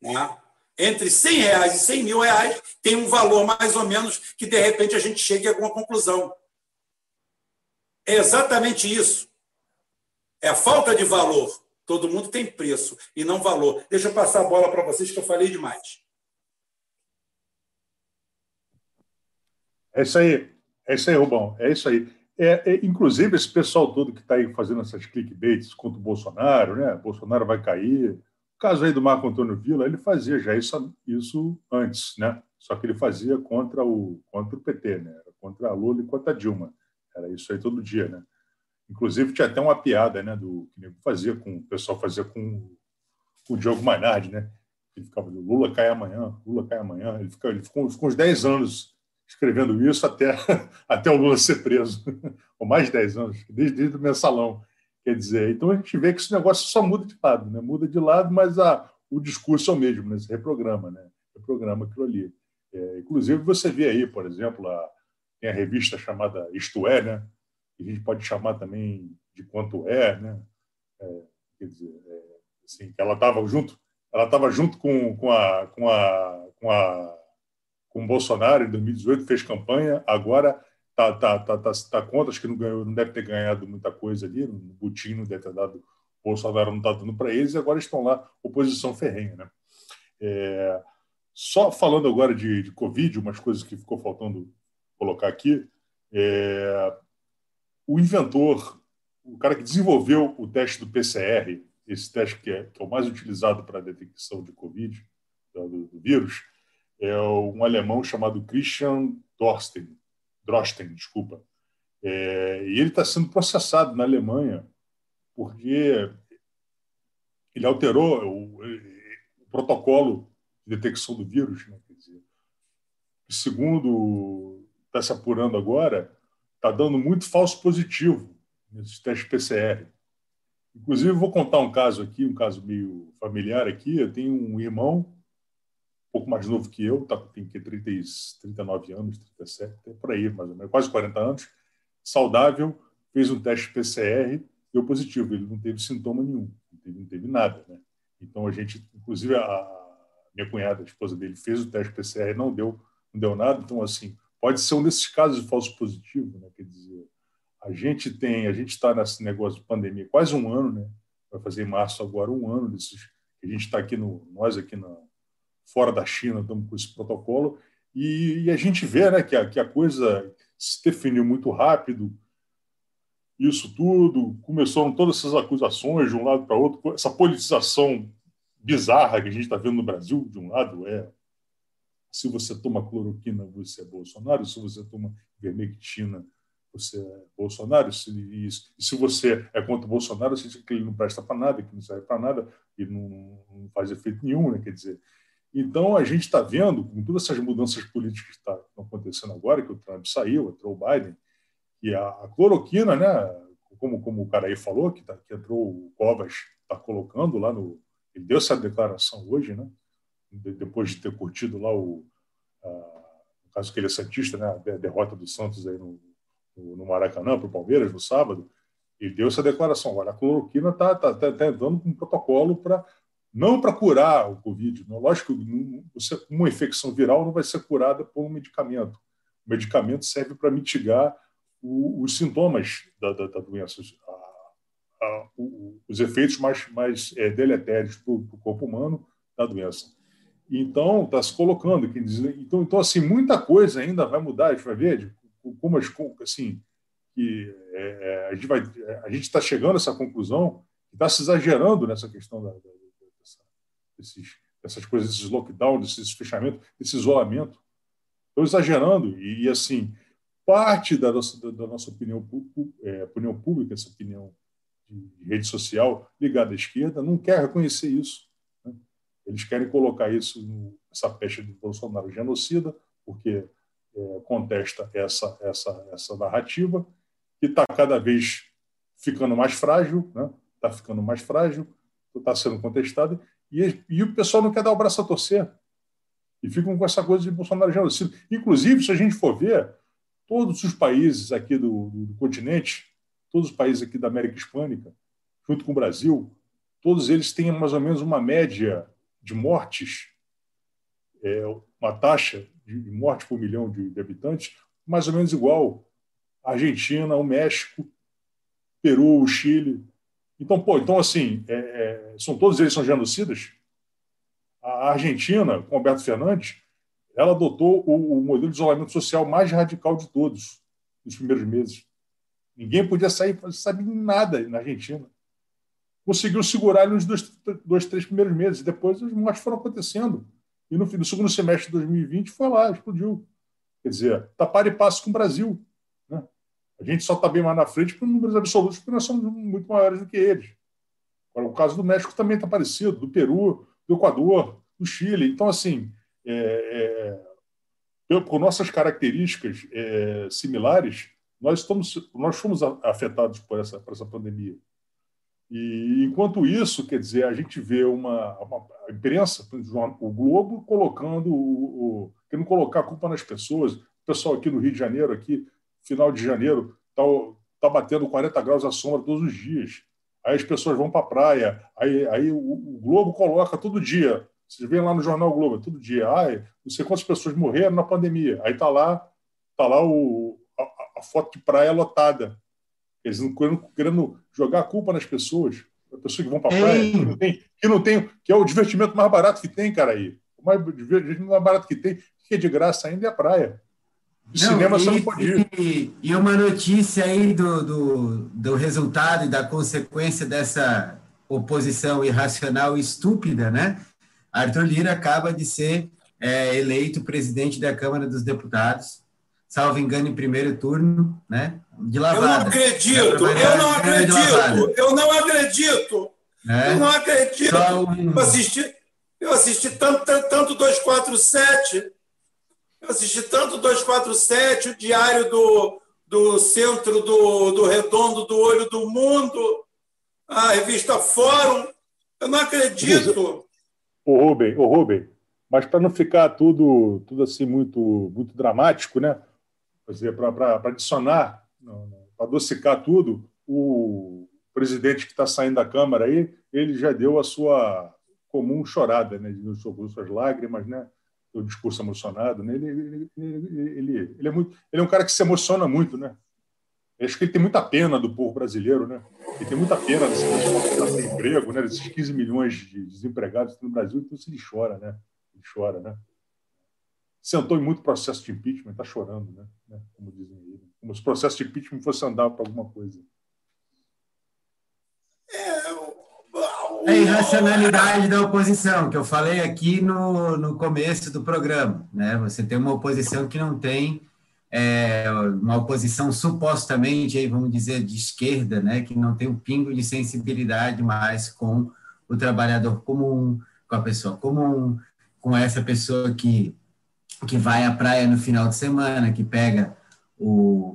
Né? entre 100 reais e 100 mil reais tem um valor mais ou menos que, de repente, a gente chegue a alguma conclusão. É exatamente isso. É a falta de valor. Todo mundo tem preço e não valor. Deixa eu passar a bola para vocês, que eu falei demais. É isso aí. É isso aí, Rubão. É isso aí. É, é, inclusive, esse pessoal todo que está aí fazendo essas clickbaits contra o Bolsonaro, né? Bolsonaro vai cair. O caso aí do Marco Antônio Villa, ele fazia já isso, isso antes, né? Só que ele fazia contra o, contra o PT, né? Era contra a Lula e contra a Dilma. Era isso aí todo dia, né? Inclusive, tinha até uma piada, né? Do que ele fazia com o pessoal fazia com, com o Diogo Mainardi, né? Ele ficava Lula cai amanhã, Lula cai amanhã. Ele, fica, ele ficou, ficou uns 10 anos escrevendo isso até, [LAUGHS] até o Lula ser preso, [LAUGHS] ou mais de 10 anos, desde, desde o mensalão. Quer dizer, então a gente vê que esse negócio só muda de lado, né? muda de lado, mas a, o discurso é o mesmo, né? se reprograma, né? reprograma aquilo ali. É, inclusive, você vê aí, por exemplo, a, tem a revista chamada Isto É, né? Que a gente pode chamar também de Quanto É, né? É, quer dizer, é, assim, ela estava junto, ela estava junto com, com, a, com, a, com a com o Bolsonaro em 2018, fez campanha, agora está tá, tá, tá, tá contra, acho que não, ganhou, não deve ter ganhado muita coisa ali, o Butinho não deve ter dado, Bolsonaro não está dando para eles, e agora estão lá, oposição ferrenha. Né? É, só falando agora de, de Covid, umas coisas que ficou faltando colocar aqui, é, o inventor, o cara que desenvolveu o teste do PCR, esse teste que é, que é o mais utilizado para a detecção de Covid, do, do vírus, é um alemão chamado Christian Dorsten, Drosten, desculpa. É, e ele está sendo processado na Alemanha porque ele alterou o, o protocolo de detecção do vírus. Né? Quer dizer, segundo está se apurando agora, está dando muito falso positivo nesses testes PCR. Inclusive, vou contar um caso aqui, um caso meio familiar aqui. Eu tenho um irmão pouco mais novo que eu, tá, tem que 30, 39 anos, 37, é por aí, mais ou menos, quase 40 anos, saudável, fez um teste PCR, deu positivo, ele não teve sintoma nenhum, não teve, não teve nada, né? Então a gente, inclusive a minha cunhada, a esposa dele, fez o teste PCR, não deu, não deu nada, então assim, pode ser um desses casos de falso positivo, né? Quer dizer, a gente tem, a gente está nesse negócio de pandemia quase um ano, né? Vai fazer em março agora um ano desses a gente está aqui no nós aqui na fora da China, estamos com esse protocolo, e, e a gente vê né, que, a, que a coisa se definiu muito rápido, isso tudo, começaram todas essas acusações de um lado para outro, essa politização bizarra que a gente está vendo no Brasil, de um lado é se você toma cloroquina, você é Bolsonaro, se você toma vermectina, você é Bolsonaro, se, e, se você é contra o Bolsonaro, você diz que ele não presta para nada, que não serve para nada, e não, não, faz efeito nenhum, né? quer dizer, então, a gente está vendo, com todas essas mudanças políticas que tá, estão acontecendo agora, que o Trump saiu, entrou o Biden, e a, a cloroquina, né, como, como o cara aí falou, que, tá, que entrou o Covas, está colocando lá no. Ele deu essa declaração hoje, né, depois de ter curtido lá o. A, caso que ele é Santista, né, a derrota do Santos aí no, no, Maracanã para o Palmeiras no sábado, ele deu essa declaração. Olha, a cloroquina está tá, tá, tá com um protocolo para não para curar o Covid. Não. Lógico que uma infecção viral não vai ser curada por um medicamento. O medicamento serve para mitigar o, os sintomas da, da, da doença, a, a, o, os efeitos mais, mais é, deletérios para o corpo humano da doença. Então, está se colocando. Então, então, assim, muita coisa ainda vai mudar, a gente vai ver como as, assim, que é, é a gente vai, a gente está chegando a essa conclusão, está se exagerando nessa questão da, da desses, dessas coisas, esses lockdowns, esses fechamentos, esse isolamento. Estou exagerando. E, assim, parte da nossa, da nossa opinião, é, opinião pública, essa opinião de rede social ligada à esquerda, não quer reconhecer isso. Eles querem colocar isso, essa peste do Bolsonaro genocida, porque é, contesta essa, essa, essa narrativa, que está cada vez ficando mais frágil, está né? Tá ficando mais frágil, está sendo contestado, e, e o pessoal não quer dar o braço a torcer. E ficam com essa coisa de Bolsonaro genocida. Inclusive, se a gente for ver, todos os países aqui do, do, do continente, todos os países aqui da América Hispânica, junto com o Brasil, todos eles têm mais ou menos uma média de mortes é, uma taxa de morte por milhão de, de habitantes mais ou menos igual a Argentina, o México, Peru, o Chile. Então, pô, então assim, é, é, são todos eles são genocidas. A Argentina, com Alberto Fernandes, ela adotou o, o, modelo de isolamento social mais radical de todos nos primeiros meses. Ninguém podia sair, sabe nada na Argentina. Conseguiu segurar ele nos dois, dois, três primeiros meses. Depois as mortes foram acontecendo. E no, no segundo semestre de 2020 foi lá, explodiu. Quer dizer, está par e passo com o Brasil. Né? A gente só está bem mais na frente por números absolutos, porque nós somos muito maiores do que eles. Agora, o caso do México também está parecido, do Peru, do Equador, do Chile. Então, assim, é, é, por nossas características é, similares, nós, estamos, nós fomos afetados por essa, por essa pandemia. E, enquanto isso, quer dizer, a gente vê uma, uma a imprensa, o Globo, colocando, o, o, querendo colocar a culpa nas pessoas. O pessoal aqui no Rio de Janeiro, aqui, final de janeiro, está tá batendo 40 graus à sombra todos os dias. Aí as pessoas vão para a praia, aí, aí o, o, Globo coloca todo dia. Vocês veem lá no Jornal Globo, todo dia. Ai, não sei quantas pessoas morreram na pandemia. Aí está lá, tá lá o, a, a foto de praia lotada. Eles não querendo, querendo jogar a culpa nas pessoas. As pessoas que vão para a praia, que não, tem, que não tem, que é o divertimento mais barato que tem, cara, aí. O mais divertimento mais barato que tem, que é de graça ainda é a praia. De não, cinema e, você não pode ir. E, e uma notícia aí do, do, do resultado e da consequência dessa oposição irracional e estúpida, né? Arthur Lira acaba de ser é, eleito presidente da Câmara dos Deputados, salvo engano, em primeiro turno, né? de lavada. Eu não acredito, eu não acredito, eu não acredito. É? Eu não acredito. Um... Eu assisti, eu assisti tanto, tanto, tanto 247, eu assisti tanto 247, o diário do, do centro do, do redondo do olho do mundo, a revista Fórum. Eu não acredito. O Rubem, o Rubem, mas para não ficar tudo, tudo assim muito, muito dramático, né? Para adicionar para adocicar tudo, o presidente que está saindo da Câmara aí, ele já deu a sua comum chorada, né? Suas lágrimas, né? O discurso emocionado, né? Ele, ele, ele, ele, é muito, ele é um cara que se emociona muito, né? Acho que ele tem muita pena do povo brasileiro, né? Ele tem muita pena desse pessoal que sem emprego, né? Desses 15 milhões de desempregados no Brasil, então ele chora, né? Ele chora, né? Sentou em muito processo de impeachment, está chorando, né? Como dizem aí como se o processo de impeachment fosse andar para alguma coisa. É a irracionalidade da oposição, que eu falei aqui no, no começo do programa. Né? Você tem uma oposição que não tem é, uma oposição supostamente, aí vamos dizer, de esquerda, né? que não tem um pingo de sensibilidade mais com o trabalhador comum, com a pessoa comum, com essa pessoa que, que vai à praia no final de semana, que pega o,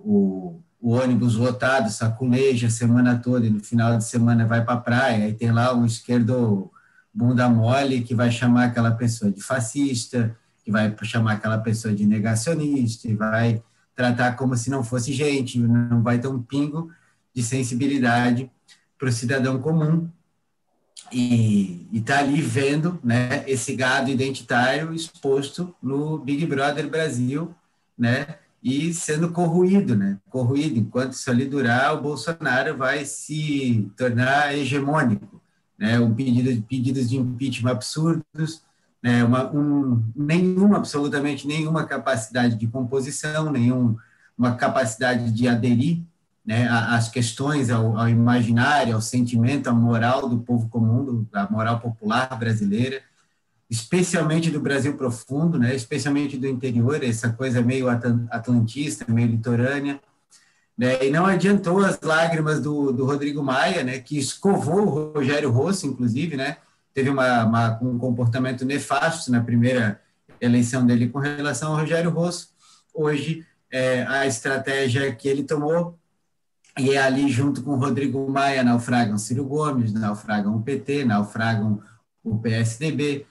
o, o ônibus lotado, saculeja a semana toda e no final de semana vai para a praia, e tem lá um esquerdo bunda mole que vai chamar aquela pessoa de fascista, que vai chamar aquela pessoa de negacionista, e vai tratar como se não fosse gente, não vai ter um pingo de sensibilidade para o cidadão comum e está ali vendo né, esse gado identitário exposto no Big Brother Brasil, né, e sendo corruído, né? Corruído. Enquanto isso ali durar, o Bolsonaro vai se tornar hegemônico, né? Um pedido, pedidos de impeachment absurdos, né? Uma, um, nenhuma, absolutamente nenhuma capacidade de composição, nenhuma capacidade de aderir né, às questões, ao, ao imaginário, ao sentimento, à moral do povo comum, da moral popular brasileira especialmente do Brasil profundo, né, especialmente do interior, essa coisa meio atlantista, meio litorânea. Né, e não adiantou as lágrimas do, do Rodrigo Maia, né, que escovou o Rogério Rosso, inclusive, né, teve uma, uma, um comportamento nefasto na primeira eleição dele com relação ao Rogério Rosso. Hoje, é, a estratégia que ele tomou, e é ali junto com Rodrigo Maia, naufragam Ciro Gomes, naufragam o PT, naufragam o PSDB,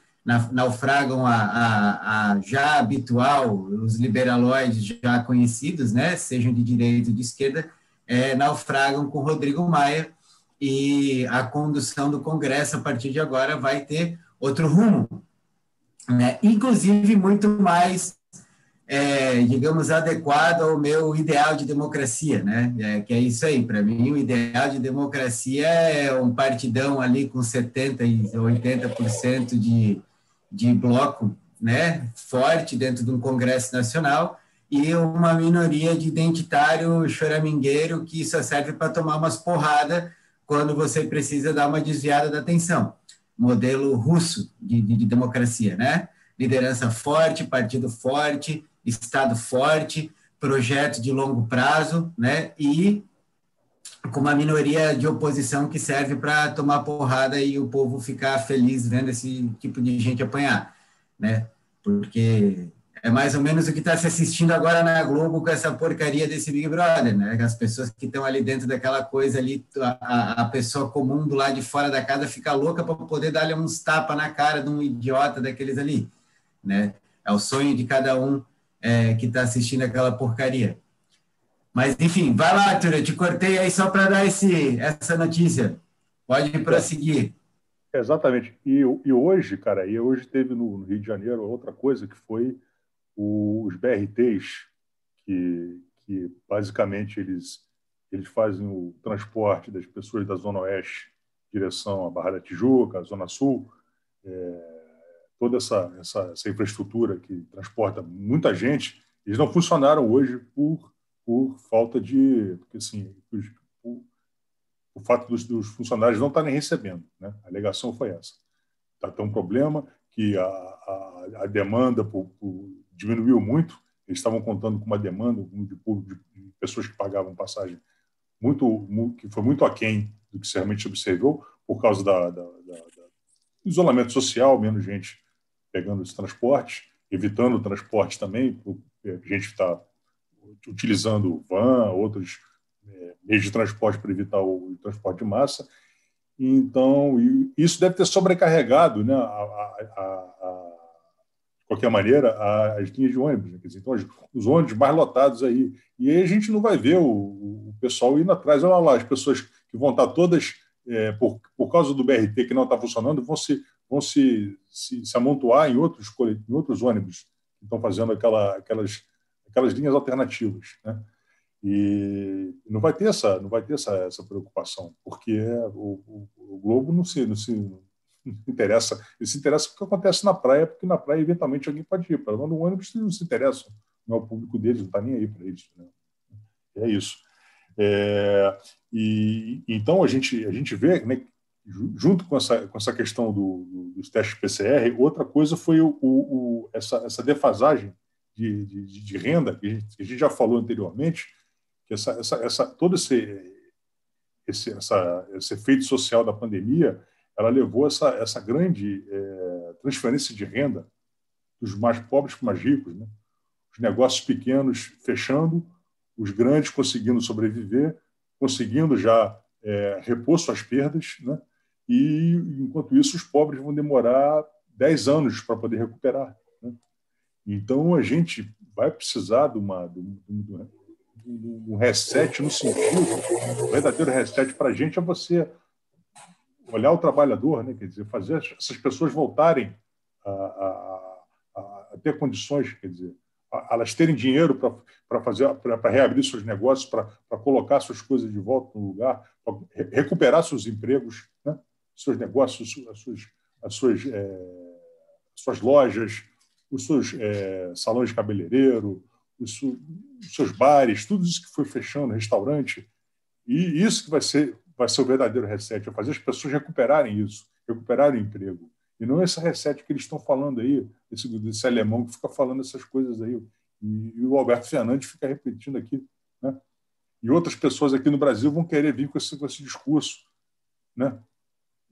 naufragam a, a, a, já habitual, os liberaloides já conhecidos, né, sejam de direita ou de esquerda, é, naufragam com Rodrigo Maia e a condução do Congresso a partir de agora vai ter outro rumo. né? inclusive muito mais, é, digamos, adequado ao meu ideal de democracia, né? É, que é isso aí, para mim, o ideal de democracia é um partidão ali com 70% e 80% de, de bloco né, forte dentro de um Congresso Nacional e uma minoria de identitário choramingueiro que só serve para tomar umas porradas quando você precisa dar uma desviada da atenção modelo russo de, de, de democracia, né? Liderança forte, partido forte, Estado forte, projeto de longo prazo, né? E com uma minoria de oposição que serve para tomar porrada e o povo ficar feliz vendo esse tipo de gente apanhar, né? Porque é mais ou menos o que está se assistindo agora na Globo com essa porcaria desse Big Brother, né? As pessoas que estão ali dentro daquela coisa ali, a, a pessoa comum do lado de fora da casa fica louca para poder dar-lhe uns tapas na cara de um idiota daqueles ali, né? É o sonho de cada um é, que está assistindo aquela porcaria. Mas, enfim, vai lá, Arthur, eu te cortei aí só para dar esse, essa notícia. Pode prosseguir. Exatamente. E, e hoje, cara, e hoje teve no, no Rio de Janeiro outra coisa que foi os BRTs, que, que basicamente eles, eles fazem o transporte das pessoas da Zona Oeste em direção à Barra da Tijuca, à Zona Sul, é, toda essa, essa, essa, infraestrutura que transporta muita gente, eles não funcionaram hoje por, por falta de. Porque, assim, por, o fato dos, dos, funcionários não estarem recebendo. Né? A alegação foi essa. Está tão um problema que a, a, a demanda por, por diminuiu muito. Eles estavam contando com uma demanda de, de pessoas que pagavam passagem muito, que foi muito aquém do que se realmente observou, por causa da, da, da, da isolamento social, menos gente pegando esse transporte, evitando o transporte também, a gente está utilizando van, outros é, meios de transporte para evitar o, transporte de massa. Então, isso deve ter sobrecarregado né, a, a, a qualquer maneira, as linhas de ônibus. Né? Dizer, então, os ônibus mais lotados aí. E aí a gente não vai ver o, o pessoal indo atrás. Olha lá, as pessoas que vão estar todas, é, por, por causa do BRT que não está funcionando, vão se, vão se, se, se amontoar em outros, em outros ônibus que estão fazendo aquela, aquelas, aquelas linhas alternativas. Né? E não vai ter essa, não vai ter essa, essa preocupação, porque o, o, o Globo não se, não se interessa. Ele se interessa porque acontece na praia, porque na praia, eventualmente, alguém pode ir. Para no ônibus, eles não se interessam. Não é o público deles, não está nem aí para eles. Né? É isso. É, e então a gente a gente vê, né, junto com essa com essa questão do, do, dos testes PCR, outra coisa foi o, o essa, essa defasagem de, de, de renda que a, gente, que a, gente, já falou anteriormente, que essa, essa, essa todo esse esse, essa, esse efeito social da pandemia ela levou essa, essa grande é, transferência de renda dos mais pobres para os mais ricos. Né? Os negócios pequenos fechando, os grandes conseguindo sobreviver, conseguindo já é, repor suas perdas, né? E, enquanto isso, os pobres vão demorar 10 anos para poder recuperar. Né? Então, a gente vai precisar de, uma, de, de um reset no sentido, o verdadeiro reset para a gente é você olhar o trabalhador, né? quer dizer, fazer essas pessoas voltarem a, a, a ter condições, quer dizer, elas terem dinheiro para fazer, para reabrir seus negócios, para colocar suas coisas de volta no lugar, para recuperar seus empregos, né? Seus negócios, as suas, as suas, é, suas lojas, os seus é, salões de cabeleireiro, os, os seus bares, tudo isso que foi fechando, restaurante, e isso que vai ser vai ser o verdadeiro reset, é fazer as pessoas recuperarem isso, recuperarem o emprego. E não esse reset que eles estão falando aí, esse, esse alemão que fica falando essas coisas aí. E, e o Alberto Fernandes fica repetindo aqui. Né? E outras pessoas aqui no Brasil vão querer vir com esse, com esse discurso. Né?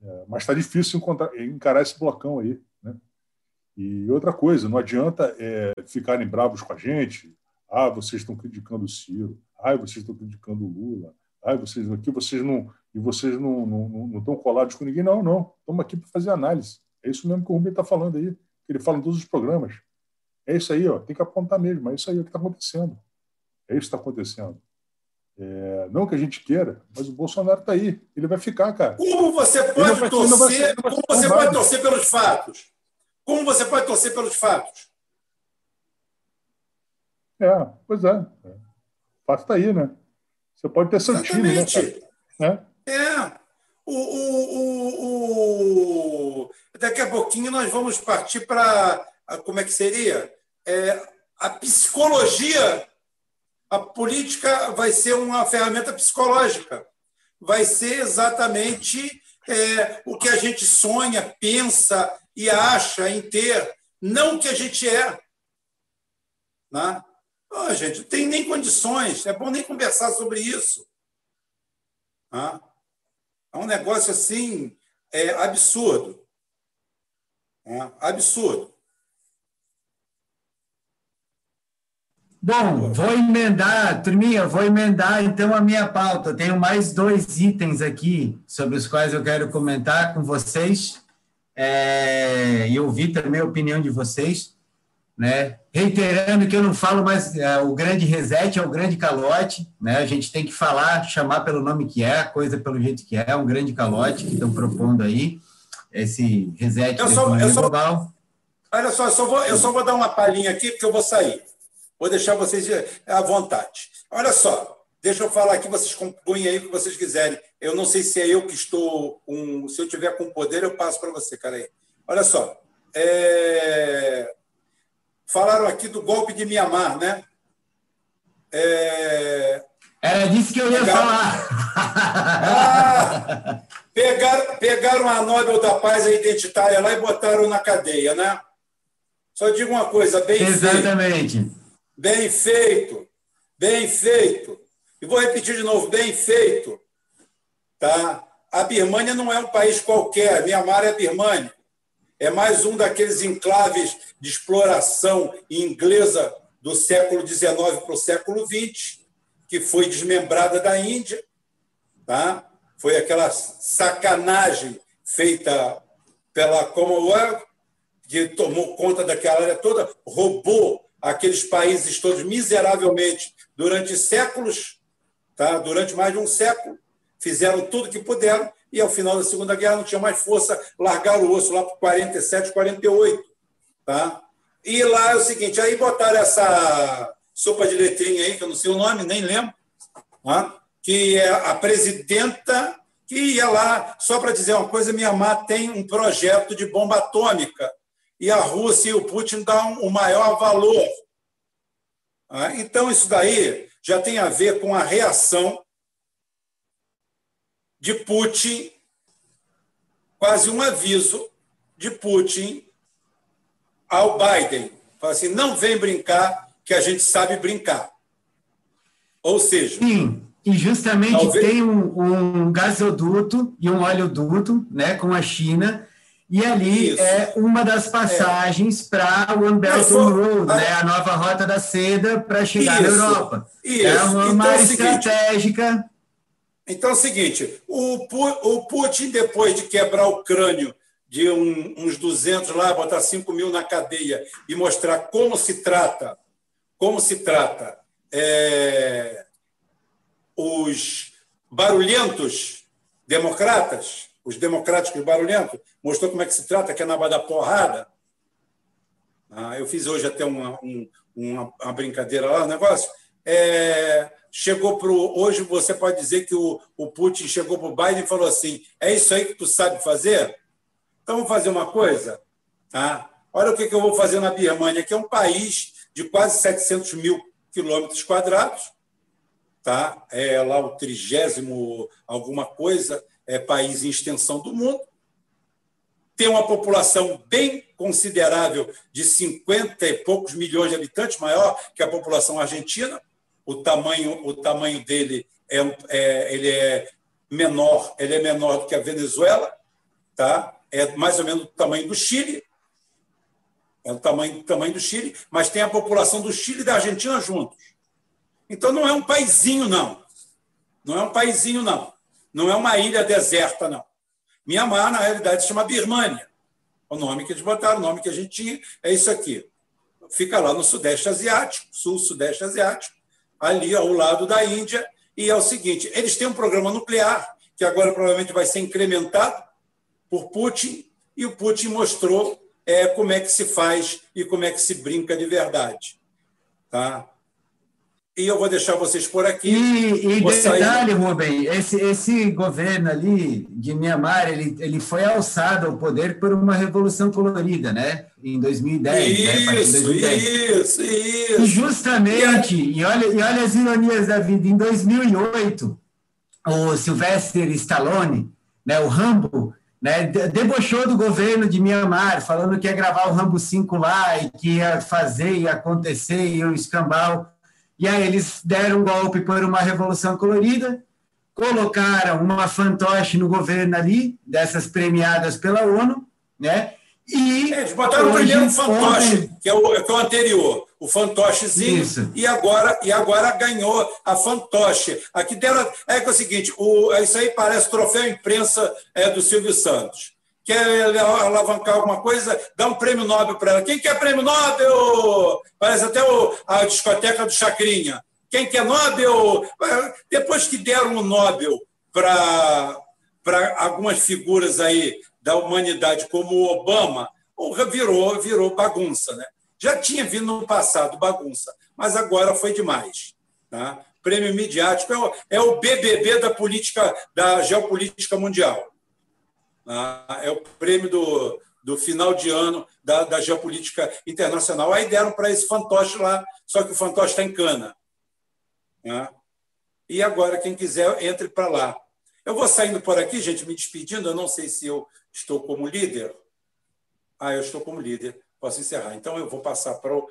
É, mas está difícil encarar esse blocão aí. Né? E outra coisa, não adianta é, ficarem bravos com a gente. Ah, vocês estão criticando o Ciro. Ah, vocês estão criticando o Lula ah, vocês aqui, vocês não e vocês não, não, não estão colados com ninguém. Não, não. Estamos aqui para fazer análise. É isso mesmo que o Rubem está falando aí. Ele fala em todos os programas. É isso aí, ó. Tem que apontar mesmo. É isso aí o que está acontecendo. É isso que está acontecendo. É, não que a gente queira, mas o Bolsonaro está aí. Ele vai ficar, cara. Como você pode torcer? como você pode torcer pelos fatos? Como você pode torcer pelos fatos? É, pois é. O fato está aí, né? Você pode ter seu time, né? É. é. O, o, o, o, Daqui a pouquinho nós vamos partir para. Como é que seria? É, a psicologia. A política vai ser uma ferramenta psicológica. Vai ser exatamente é, o que a gente sonha, pensa e acha em ter, não o que a gente é. Né? Oh, gente, não tem nem condições, é bom nem conversar sobre isso. Né? É um negócio assim é, absurdo. É, absurdo. Bom, vou emendar, turminha, vou emendar então a minha pauta. Tenho mais dois itens aqui sobre os quais eu quero comentar com vocês é, e ouvir também a opinião de vocês. Né? Reiterando que eu não falo mais é, o grande reset, é o grande calote. Né? A gente tem que falar, chamar pelo nome que é, a coisa pelo jeito que é, é um grande calote que estão propondo aí, esse reset eu só, eu global. olha só, eu só, vou, eu só vou dar uma palhinha aqui, porque eu vou sair. Vou deixar vocês à vontade. Olha só, deixa eu falar aqui, vocês compõem aí o que vocês quiserem. Eu não sei se é eu que estou com. Se eu tiver com poder, eu passo para você, cara aí. Olha só. É... Falaram aqui do golpe de Mianmar, né? É... Era disso que eu ia Pegar... falar. Ah, pegaram, pegaram a Nobel da Paz a identitária lá e botaram na cadeia, né? Só digo uma coisa, bem Exatamente. Feito. Bem feito, bem feito. E vou repetir de novo, bem feito. Tá? A Birmânia não é um país qualquer, Mianmar é a Birmânia. É mais um daqueles enclaves de exploração inglesa do século XIX para o século XX, que foi desmembrada da Índia. Tá? Foi aquela sacanagem feita pela Commonwealth, que tomou conta daquela área toda, roubou aqueles países todos miseravelmente durante séculos, tá? durante mais de um século, fizeram tudo que puderam e, ao final da Segunda Guerra, não tinha mais força, largaram o osso lá para 47, 48. Tá? E lá é o seguinte, aí botaram essa sopa de letrinha aí, que eu não sei o nome, nem lembro, tá? que é a presidenta que ia lá, só para dizer uma coisa, Mianmar tem um projeto de bomba atômica e a Rússia e o Putin dão o maior valor. Ah, então, isso daí já tem a ver com a reação de Putin, quase um aviso de Putin ao Biden. Fala assim: não vem brincar, que a gente sabe brincar. Ou seja. Sim, e justamente talvez... tem um, um gasoduto e um oleoduto né, com a China e ali Isso. é uma das passagens é. para o One Belt Road, né? a nova rota da seda para chegar Isso. na Europa. Isso. É uma, então, é estratégica. Então é o seguinte: o, o Putin, depois de quebrar o crânio de um, uns 200 lá, botar 5 mil na cadeia e mostrar como se trata, como se trata é, os barulhentos democratas, os democráticos barulhentos, mostrou como é que se trata, que é na da porrada. Ah, eu fiz hoje até uma, um, uma, uma, brincadeira lá, um negócio. É, chegou para Hoje você pode dizer que o, o Putin chegou para o Biden e falou assim: é isso aí que tu sabe fazer? Então vamos fazer uma coisa. Tá? Olha o que, que eu vou fazer na Birmania, que é um país de quase 700 mil quilômetros quadrados. Tá? É lá o trigésimo alguma coisa é, país em extensão do mundo, tem uma população bem considerável de 50 e poucos milhões de habitantes, maior que a população argentina. O tamanho, o tamanho dele é, é, ele é menor, ele é menor do que a Venezuela, tá? É mais ou menos do tamanho do Chile, é o tamanho, do tamanho do Chile, mas tem a população do Chile e da Argentina juntos. Então não é um paizinho, não. Não é um paizinho, não. Não é uma ilha deserta, não. Mianmar, na realidade, se chama Birmânia. O nome que eles botaram, o nome que a gente tinha é isso aqui. Fica lá no Sudeste Asiático, Sul-Sudeste Asiático, ali ao lado da Índia. E é o seguinte: eles têm um programa nuclear, que agora provavelmente vai ser incrementado por Putin, e o Putin mostrou é como é que se faz e como é que se brinca de verdade. Tá? E eu vou deixar vocês por aqui. E, e detalhe, sair... Rubem, esse, esse governo ali de Myanmar, ele, ele foi alçado ao poder por uma revolução colorida, né? Em 2010. Isso, né? 2010. isso, isso. E justamente, e, e, olha, e olha as ironias da vida, em 2008, o Sylvester Stallone, né, o Rambo, né, debochou do governo de Myanmar, falando que ia gravar o Rambo 5 lá e que ia fazer, ia acontecer, e o escambau e aí eles deram um golpe por uma revolução colorida, colocaram uma fantoche no governo ali, dessas premiadas pela ONU, né? E eles botaram hoje, primeiro um fantoche, ontem... que, é o, que é o anterior, o fantochezinho, Isso. e agora, e agora ganhou a fantoche. Aqui deram. É que é o seguinte: o, isso aí parece troféu imprensa é, do Silvio Santos quer alavancar alguma coisa, dá um prêmio Nobel para ela. Quem quer prêmio Nobel? Parece até o, a discoteca do Chacrinha. Quem quer Nobel? Depois que deram o Nobel para algumas figuras aí da humanidade, como o Obama, virou, virou bagunça. Né? Já tinha vindo no passado bagunça, mas agora foi demais. Tá? Prêmio midiático é o, é o BBB da política, da geopolítica mundial. Ah, é o prêmio do, do final de ano da, da geopolítica internacional. Aí deram para esse fantoche lá, só que o fantoche está em cana. Né? E agora, quem quiser, entre para lá. Eu vou saindo por aqui, gente, me despedindo. Eu não sei se eu estou como líder. Ah, eu estou como líder. Posso encerrar. Então, eu vou passar para o,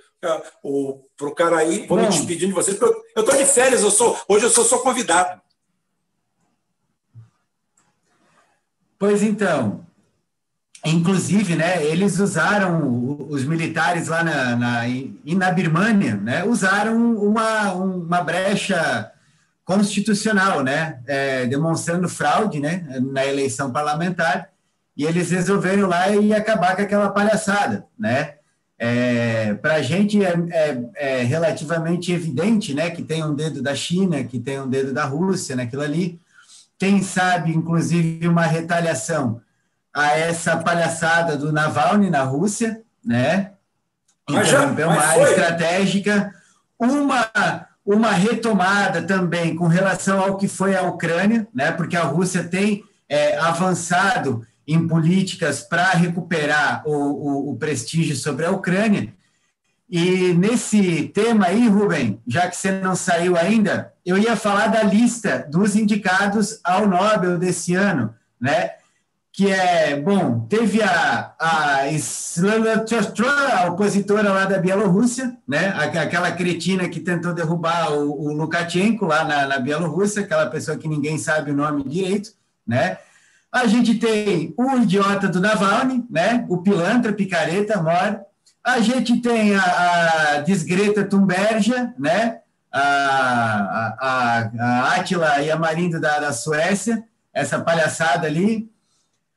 o, o Caraí. Vou me despedindo de vocês, eu estou de férias. Eu sou, hoje eu sou só convidado. Pois então, inclusive, né, eles usaram, os militares lá na, na, na Birmânia, né, usaram uma, uma brecha constitucional, né, é, demonstrando fraude, né, na eleição parlamentar, e eles resolveram lá e acabar com aquela palhaçada, né. É, Para a gente é, é, é, relativamente evidente, né, que tem um dedo da China, que tem um dedo da Rússia naquilo ali, quem sabe, inclusive, uma retaliação a essa palhaçada do Navalny na Rússia, né? Então, já, é uma área estratégica, uma uma retomada também com relação ao que foi a Ucrânia, né? Porque a Rússia tem é, avançado em políticas para recuperar o, o, o prestígio sobre a Ucrânia e nesse tema aí, Rubem, já que você não saiu ainda, eu ia falar da lista dos indicados ao Nobel desse ano, né? Que é, bom, teve a, a Slana a opositora lá da Bielorrússia, né? Aquela cretina que tentou derrubar o, o Lukashenko lá na, na Bielorrússia, aquela pessoa que ninguém sabe o nome direito, né? A gente tem o idiota do Navalny, né? O pilantra, picareta, mora a gente tem a, a Desgreta Thunbergia, né? a, a, a Átila e a Marindo da, da Suécia, essa palhaçada ali.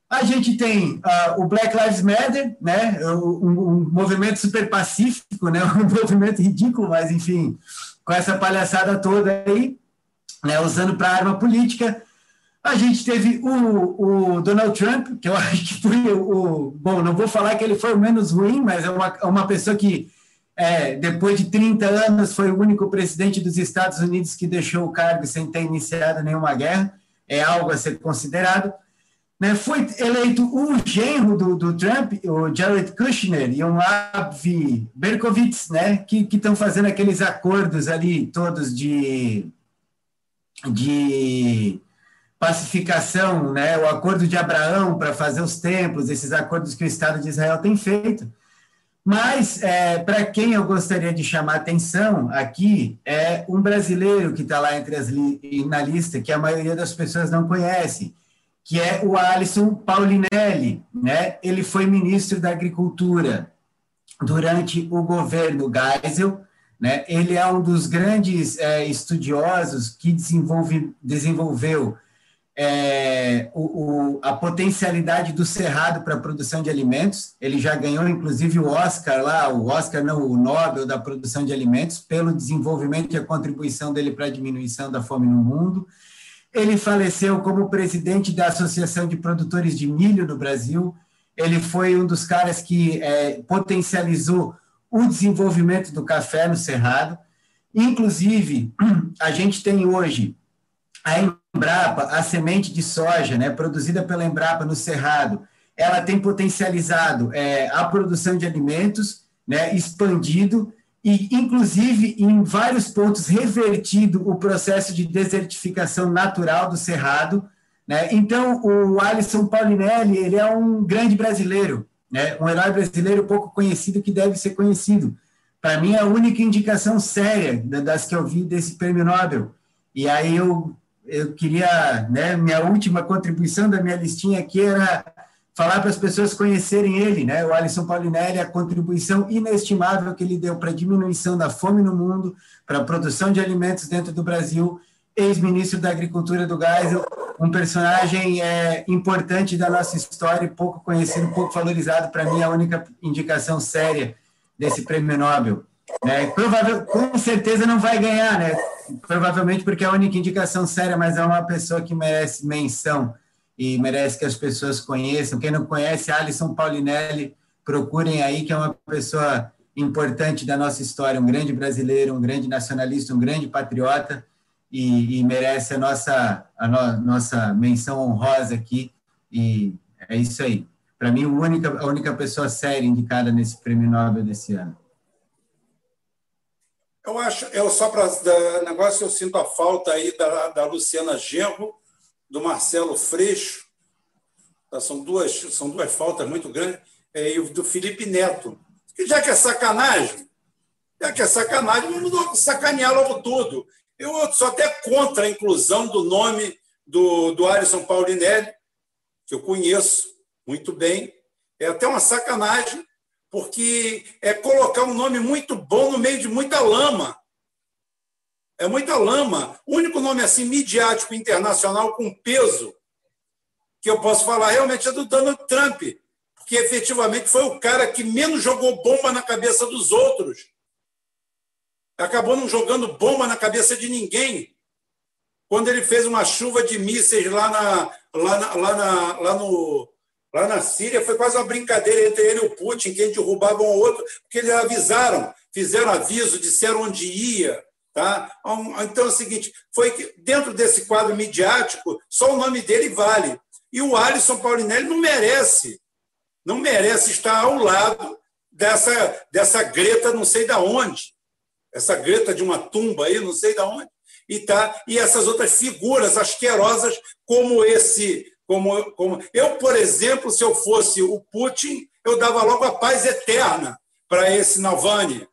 A gente tem uh, o Black Lives Matter, né? Um, um, movimento super pacífico, né? [LAUGHS] Um movimento ridículo, mas enfim, com essa palhaçada toda aí, né? Usando para arma política. A gente teve o, o, Donald Trump, que eu [LAUGHS] acho que foi o, Bom, não vou falar que ele foi o menos ruim, mas é uma, é uma pessoa que, é, depois de 30 anos, foi o único presidente dos Estados Unidos que deixou o cargo sem ter iniciado nenhuma guerra. É algo a ser considerado. Né, foi eleito o genro do, do, Trump, o Jared Kushner e o Avi Berkowitz, né, que estão fazendo aqueles acordos ali todos de, de pacificação, né, o acordo de Abraão para fazer os templos, esses acordos que o Estado de Israel tem feito. Mas, é, para quem eu gostaria de chamar atenção aqui, é um brasileiro que está lá entre as li na lista, que a maioria das pessoas não conhece, que é o Alisson Paulinelli. Né? Ele foi ministro da Agricultura durante o governo Geisel, né? Ele é um dos grandes é, estudiosos que desenvolve, desenvolveu é, o, o, a potencialidade do cerrado para a produção de alimentos. Ele já ganhou, inclusive, o Oscar lá, o Oscar não, o Nobel da produção de alimentos, pelo desenvolvimento e a contribuição dele para a diminuição da fome no mundo. Ele faleceu como presidente da Associação de Produtores de Milho do Brasil. ele foi um dos caras que é, potencializou o desenvolvimento do café no Cerrado. Inclusive, [CLEARS THROAT] a gente tem hoje a Embrapa, a semente de soja, né, produzida pela Embrapa no Cerrado, ela tem potencializado é, a produção de alimentos, né, expandido e, inclusive, em vários pontos, revertido o processo de desertificação natural do Cerrado. Né? Então, o Alisson Paulinelli ele é um grande brasileiro, né? um herói brasileiro pouco conhecido que deve ser conhecido. Para mim, é a única indicação séria das que eu vi desse prêmio Nobel. E aí eu, eu queria, né, minha última contribuição da minha listinha aqui era falar para as pessoas conhecerem ele, né? O Alisson Paulinelli, a contribuição inestimável que ele deu para a diminuição da fome no mundo, para a produção de alimentos dentro do Brasil, ex-ministro da Agricultura do Geisel, um personagem é, importante da nossa história, pouco conhecido, pouco valorizado, para mim, a única indicação séria desse prêmio Nobel. Né? Provável, com certeza não vai ganhar, né? Provavelmente porque é a única indicação séria, mas é uma pessoa que merece menção e merece que as pessoas conheçam. Quem não conhece, Alisson Paulinelli, procurem aí, que é uma pessoa importante da nossa história, um grande brasileiro, um grande nacionalista, um grande patriota, e, e merece a nossa, a no, nossa menção honrosa aqui, e é isso aí. Para mim, a única, a única pessoa séria indicada nesse prêmio Nobel desse ano. Eu acho, eu só para negócio, eu sinto a falta aí da, da Luciana Genro, do Marcelo Freixo, tá? são, duas, são duas faltas muito grandes, é, e do Felipe Neto. Que já que é sacanagem, já que é sacanagem, vamos sacanear logo tudo. Eu sou até contra a inclusão do nome do, do Alisson Paulinelli, que eu conheço muito bem. É até uma sacanagem, porque é colocar um nome muito bom no meio de muita lama. É muita lama. O único nome assim midiático internacional com peso que eu posso falar realmente é do Donald Trump, porque efetivamente foi o cara que menos jogou bomba na cabeça dos outros. Acabou não jogando bomba na cabeça de ninguém. Quando ele fez uma chuva de mísseis lá na, lá na, lá na, lá no, lá na Síria, foi quase uma brincadeira entre ele e o Putin, quem derrubava um ao outro, porque eles avisaram, fizeram aviso, disseram onde ia. Tá? Então é o seguinte: foi que dentro desse quadro midiático, só o nome dele vale. E o Alisson Paulinelli não merece, não merece estar ao lado dessa, dessa Greta, não sei da onde, essa Greta de uma tumba aí, não sei da onde, e tá e essas outras figuras asquerosas como esse, como, como eu, por exemplo, se eu fosse o Putin, eu dava logo a paz eterna para esse Navalny,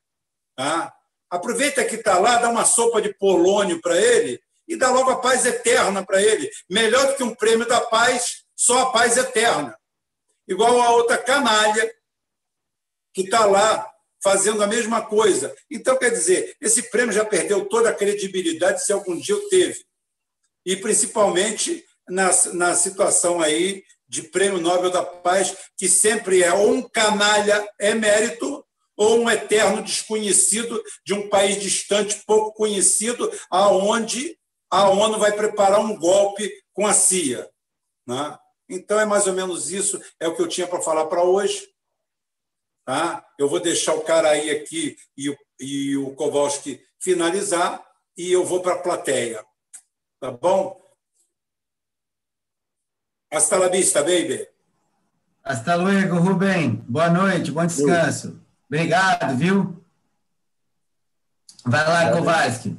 tá? Aproveita que está lá, dá uma sopa de polônio para ele e dá logo a paz eterna para ele. Melhor do que um prêmio da paz, só a paz eterna. Igual a outra canalha que está lá fazendo a mesma coisa. Então, quer dizer, esse prêmio já perdeu toda a credibilidade se algum dia o teve. E principalmente na, na situação aí de prêmio Nobel da Paz, que sempre é ou um canalha emérito ou um eterno desconhecido de um país distante, pouco conhecido, aonde a ONU vai preparar um golpe com a CIA. Né? Então, é mais ou menos isso, é o que eu tinha para falar para hoje. Tá? Eu vou deixar o cara aí aqui e, e o Kowalski finalizar e eu vou para a plateia. Tá bom? Hasta la vista, baby. Hasta luego, Rubem. Boa noite, bom descanso. Obrigado, viu? Vai lá, Kowalski.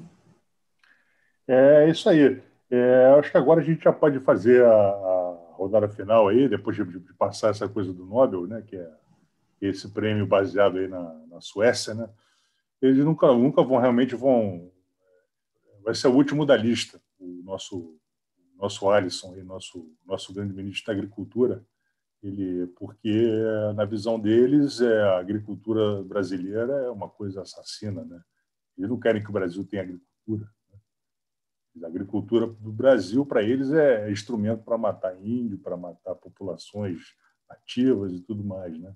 É isso aí. É, acho que agora a gente já pode fazer a, a rodada final aí, depois de, de, passar essa coisa do Nobel, né, que é esse prêmio baseado aí na, na Suécia, né? Eles nunca, nunca vão realmente vão. Vai ser o último da lista, o nosso nosso Alisson, aí, nosso nosso grande ministro da Agricultura, ele porque na visão deles é a agricultura brasileira é uma coisa assassina, né? Eles não querem que o Brasil tenha agricultura. Né? A agricultura do Brasil para eles é instrumento para matar índio, para matar populações nativas e tudo mais, né?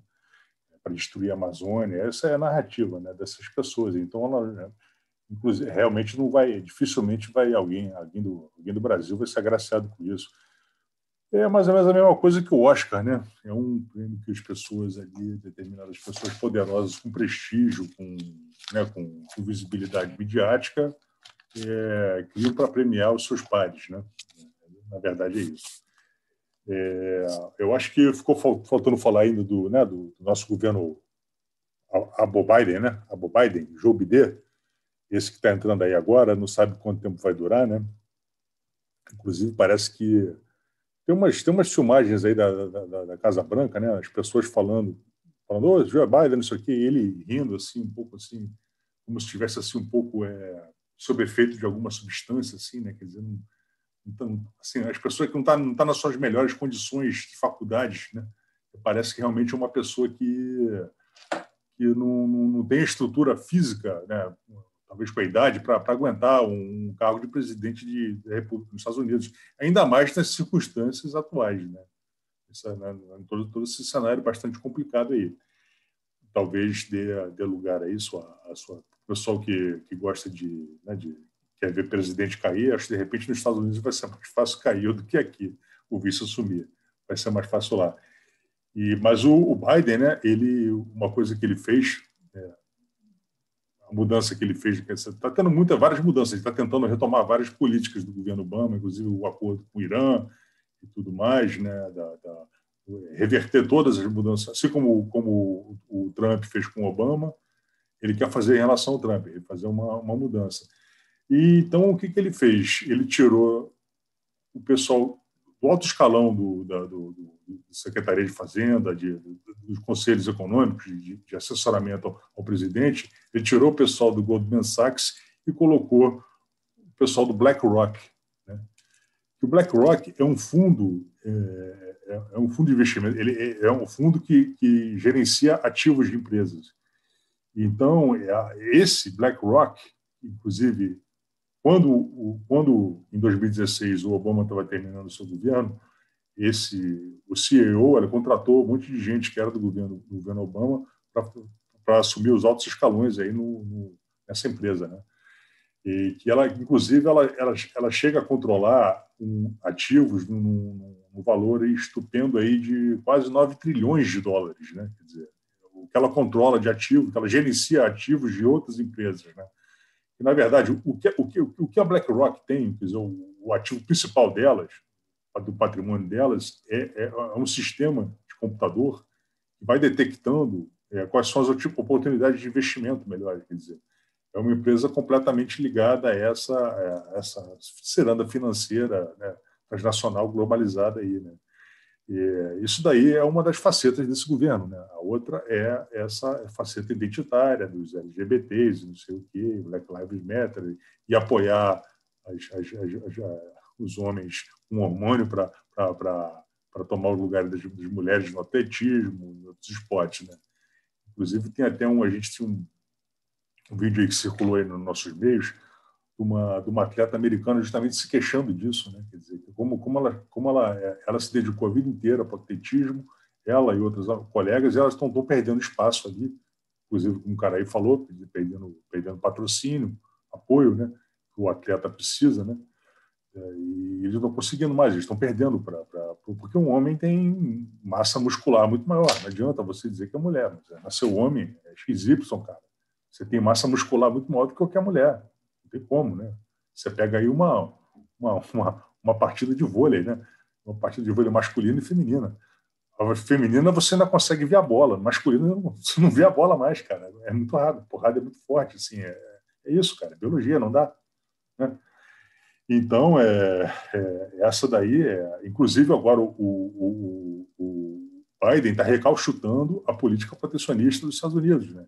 Para destruir a Amazônia. Essa é a narrativa, né? Dessas pessoas. Então ela né? Inclusive realmente não vai, dificilmente vai alguém, alguém do, alguém do Brasil vai ser agraciado com isso É mais ou menos a mesma coisa que o Oscar, né? É um prêmio que as pessoas ali, determinadas pessoas poderosas, com prestígio, com, né, com, com visibilidade midiática, é, criam para premiar os seus pares, né? Na verdade é isso. É, eu acho que ficou faltando falar ainda do, né, do, do nosso governo Abo Biden, né? Abo Biden, Joe Biden, esse que está entrando aí agora, não sabe quanto tempo vai durar, né? Inclusive parece que tem umas, tem umas filmagens aí da, da, da Casa Branca, né? As pessoas falando, falando, oh, Joe Biden, não sei o quê, e ele rindo assim, um pouco assim, como se estivesse assim um pouco é, sob efeito de alguma substância, assim, né? Quer dizer, não, então, assim, as pessoas que não estão tá, não tá nas suas melhores condições de faculdades, né? Parece que realmente é uma pessoa que que não, não tem estrutura física, né? Talvez com a idade, para aguentar um cargo de presidente de, de República dos Estados Unidos, ainda mais nas circunstâncias atuais, né? Né, todo, todo esse cenário bastante complicado aí. Talvez dê, dê lugar a isso, a, a sua pessoal que, que gosta de, né, de quer ver presidente cair, acho que de repente nos Estados Unidos vai ser mais fácil cair do que aqui, o vice assumir. Vai ser mais fácil lá. E, mas o, o Biden, né, ele, uma coisa que ele fez, é, a mudança que ele fez, está tendo muita, várias mudanças, ele está tentando retomar várias políticas do governo Obama, inclusive o acordo com o Irã e tudo mais, né, da, da, reverter todas as mudanças, assim como, como o Trump fez com o Obama, ele quer fazer em relação ao Trump, ele fazer uma, uma mudança. E então o que, que ele fez? Ele tirou o pessoal do alto escalão do, da do, do Secretaria de Fazenda, de, dos conselhos econômicos, de, de assessoramento ao, ao, presidente, ele tirou o pessoal do Goldman Sachs e colocou o pessoal do BlackRock. Né? O BlackRock é um fundo é, é, é um fundo de investimento, ele é, é um fundo que, que gerencia ativos de empresas. Então, é, esse BlackRock, inclusive quando, quando em 2016 o Obama estava terminando o seu governo, esse o CEO ele contratou um monte de gente que era do governo, do governo Obama para assumir os altos escalões aí no, no, nessa empresa, né? E que ela, inclusive, ela, ela, ela chega a controlar um, ativos no, no, valor estupendo aí de quase 9 trilhões de dólares, né? Quer dizer, o que ela controla de ativos, que ela gerencia ativos de outras empresas, né? que, na verdade, o que, o que, o que a BlackRock tem, quer dizer, o, o ativo principal delas, do patrimônio delas, é, é, é, um sistema de computador que vai detectando é, quais são as oportunidades de investimento, melhor quer dizer. É uma empresa completamente ligada a essa, a essa ciranda financeira né, transnacional globalizada aí, né? E isso daí é uma das facetas desse governo. Né? A outra é essa faceta identitária dos LGBTs, não sei o quê, Black Lives Matter, e apoiar as, as, as, os homens com hormônio para tomar o lugar das, das, mulheres no atletismo, em outros esportes. Né? Inclusive, tem até um, a gente tinha um, um vídeo que circulou aí nos nossos meios, de uma, de uma atleta americana justamente se queixando disso, né? Quer dizer, como, como, ela, como ela, ela se dedicou a vida inteira para o atletismo, ela e outras colegas, elas estão, estão perdendo espaço ali, inclusive, como o cara aí falou, perdendo, perdendo patrocínio, apoio, né? Que o atleta precisa, né? É, e eles não estão conseguindo mais, eles estão perdendo para. Porque um homem tem massa muscular muito maior. Não adianta você dizer que é mulher, mas é, nasceu homem, é XY, cara. Você tem massa muscular muito maior do que qualquer mulher. Não tem como, né? Você pega aí uma, uma, uma, uma partida de vôlei, né? Uma partida de vôlei masculina e feminina. A feminina você ainda consegue ver a bola, masculina você não vê a bola mais, cara. É muito raro, porrada é muito forte, assim. É, é isso, cara. Biologia, não dá. Né? Então, é, é, essa daí, é, inclusive agora o, o, o Biden está recalchutando a política protecionista dos Estados Unidos, né?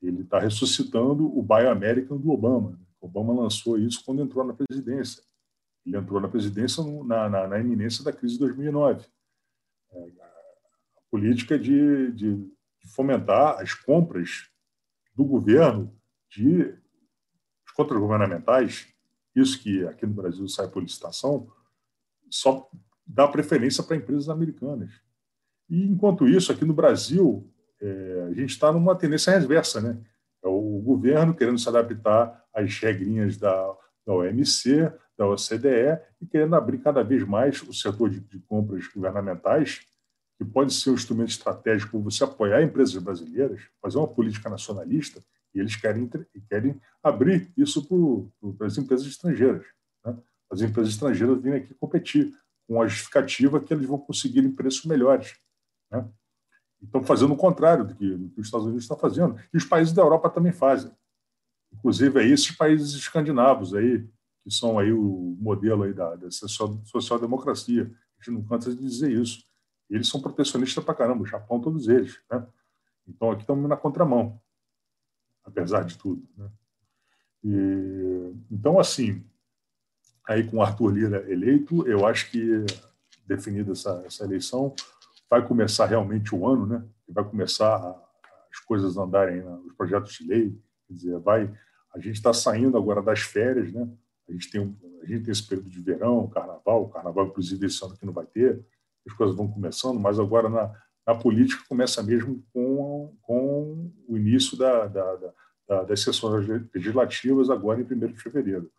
Ele está ressuscitando o Buy American do Obama. Né? Obama lançou isso quando entrou na presidência. Ele entrou na presidência na, na, na iminência da crise de 2009. É, a política de, de, de, fomentar as compras do governo de contas governamentais, isso que aqui no Brasil sai por licitação, só dá preferência para empresas americanas. E, enquanto isso, aqui no Brasil, é, a gente está numa tendência reversa, né? É o governo querendo se adaptar às regrinhas da, da OMC, da OCDE e querendo abrir cada vez mais o setor de, de compras governamentais, que pode ser um instrumento estratégico para você apoiar empresas brasileiras, fazer uma política nacionalista, e eles querem, querem abrir isso para as empresas estrangeiras. Né? As empresas estrangeiras vêm aqui competir com a justificativa que eles vão conseguir preços melhores. Né? Estão fazendo o contrário do que, do que os Estados Unidos estão fazendo. E os países da Europa também fazem. Inclusive, aí, esses países escandinavos, aí, que são aí o modelo aí da, da social-democracia. A gente não cansa de dizer isso. eles são protecionistas para caramba, o Japão, todos eles. Né? Então, aqui estamos na contramão, apesar de tudo. Né? E, então, assim, aí com Arthur Lira eleito, eu acho que, definida essa, essa eleição, vai começar realmente o ano, né? vai começar as coisas andarem, né? os projetos de lei, quer dizer, vai, a gente está saindo agora das férias, né? A gente tem a gente tem esse período de verão, carnaval, o carnaval inclusive esse ano que não vai ter, as coisas vão começando, mas agora na, na política começa mesmo com, com o início da, da, da, das sessões legislativas agora em 1 de fevereiro.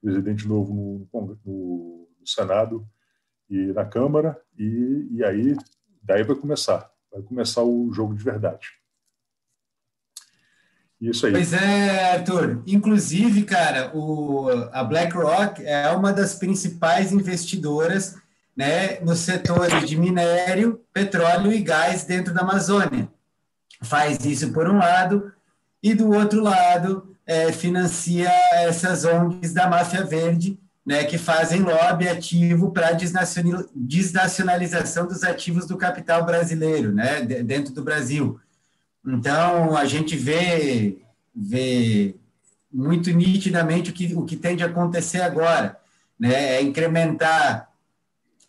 Presidente novo no, no, no Senado e na Câmara e, e aí daí vai começar, vai começar o jogo de verdade. Isso aí. Pois é, Arthur. Inclusive, cara, o, a BlackRock é uma das principais investidoras né, nos setores de minério, petróleo e gás dentro da Amazônia. Faz isso por um lado, e do outro lado, é, financia essas ONGs da máfia verde, né, que fazem lobby ativo para a desnacionalização dos ativos do capital brasileiro, né, dentro do Brasil. Então, a gente vê, vê muito nitidamente o que, o que tende a acontecer agora, né? é incrementar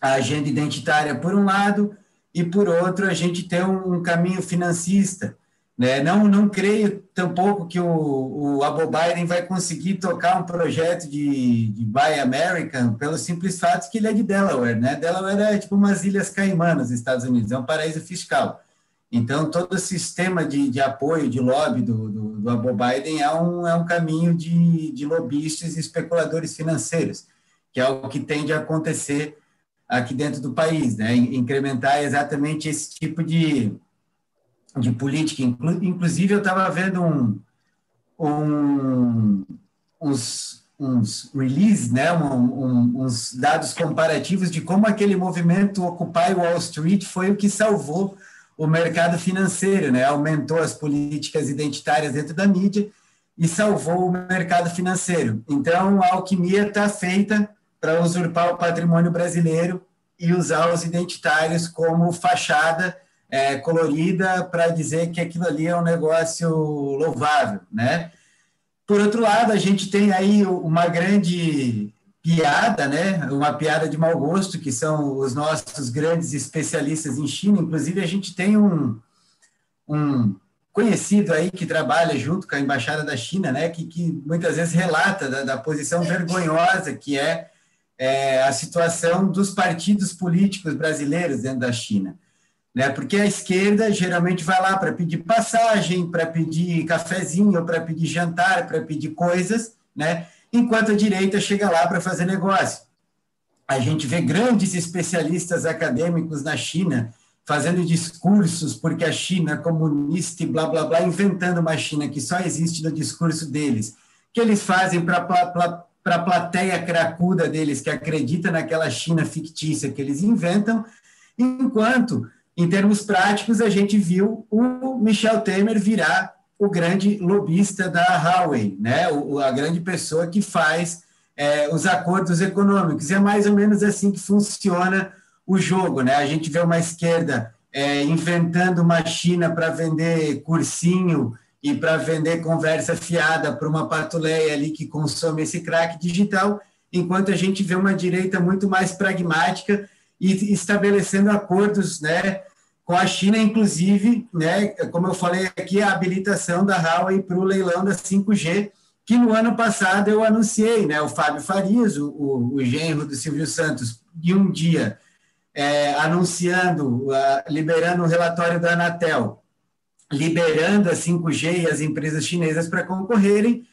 a agenda identitária por um lado e, por outro, a gente ter um, caminho financista. Né? Não, não creio tampouco que o, o Abo Biden vai conseguir tocar um projeto de, de Buy American pelo simples fato que ele é de Delaware. Né? Delaware é tipo umas ilhas caimanas nos Estados Unidos, é um paraíso fiscal. Então, todo o sistema de, de apoio, de lobby do, do, do Abo Biden é um, é um caminho de, de lobistas e especuladores financeiros, que é o que tende a acontecer aqui dentro do país, né? incrementar exatamente esse tipo de, de política. Inclusive, eu estava vendo um, um, uns, uns releases, né? Um, um, uns dados comparativos de como aquele movimento Occupy Wall Street foi o que salvou o mercado financeiro, né? aumentou as políticas identitárias dentro da mídia e salvou o mercado financeiro. Então, a alquimia está feita para usurpar o patrimônio brasileiro e usar os identitários como fachada é, colorida para dizer que aquilo ali é um negócio louvável, né? Por outro lado, a gente tem aí uma grande piada, né? Uma piada de mau gosto, que são os nossos grandes especialistas em China. Inclusive, a gente tem um, um conhecido aí que trabalha junto com a Embaixada da China, né? Que, que muitas vezes relata da, da posição vergonhosa que é, é, a situação dos partidos políticos brasileiros dentro da China. Né? Porque a esquerda geralmente vai lá para pedir passagem, para pedir cafezinho, para pedir jantar, para pedir coisas, né? enquanto a direita chega lá para fazer negócio. A gente vê grandes especialistas acadêmicos na China fazendo discursos porque a China é comunista e blá, blá, blá, inventando uma China que só existe no discurso deles, que eles fazem para a plateia cracuda deles, que acredita naquela China fictícia que eles inventam, enquanto, em termos práticos, a gente viu o Michel Temer virar o grande lobista da Huawei, né? O, a grande pessoa que faz é, os acordos econômicos. É mais ou menos assim que funciona o jogo, né? A gente vê uma esquerda é, inventando uma China para vender cursinho e para vender conversa fiada para uma patuleia ali que consome esse crack digital, enquanto a gente vê uma direita muito mais pragmática e estabelecendo acordos, né? com a China, inclusive, né, como eu falei aqui, a habilitação da Huawei para o leilão da 5G, que no ano passado eu anunciei, né, o Fábio Farias, o, o, o genro do Silvio Santos, de um dia é, anunciando, uh, liberando o relatório da Anatel, liberando a 5G e as empresas chinesas para concorrerem,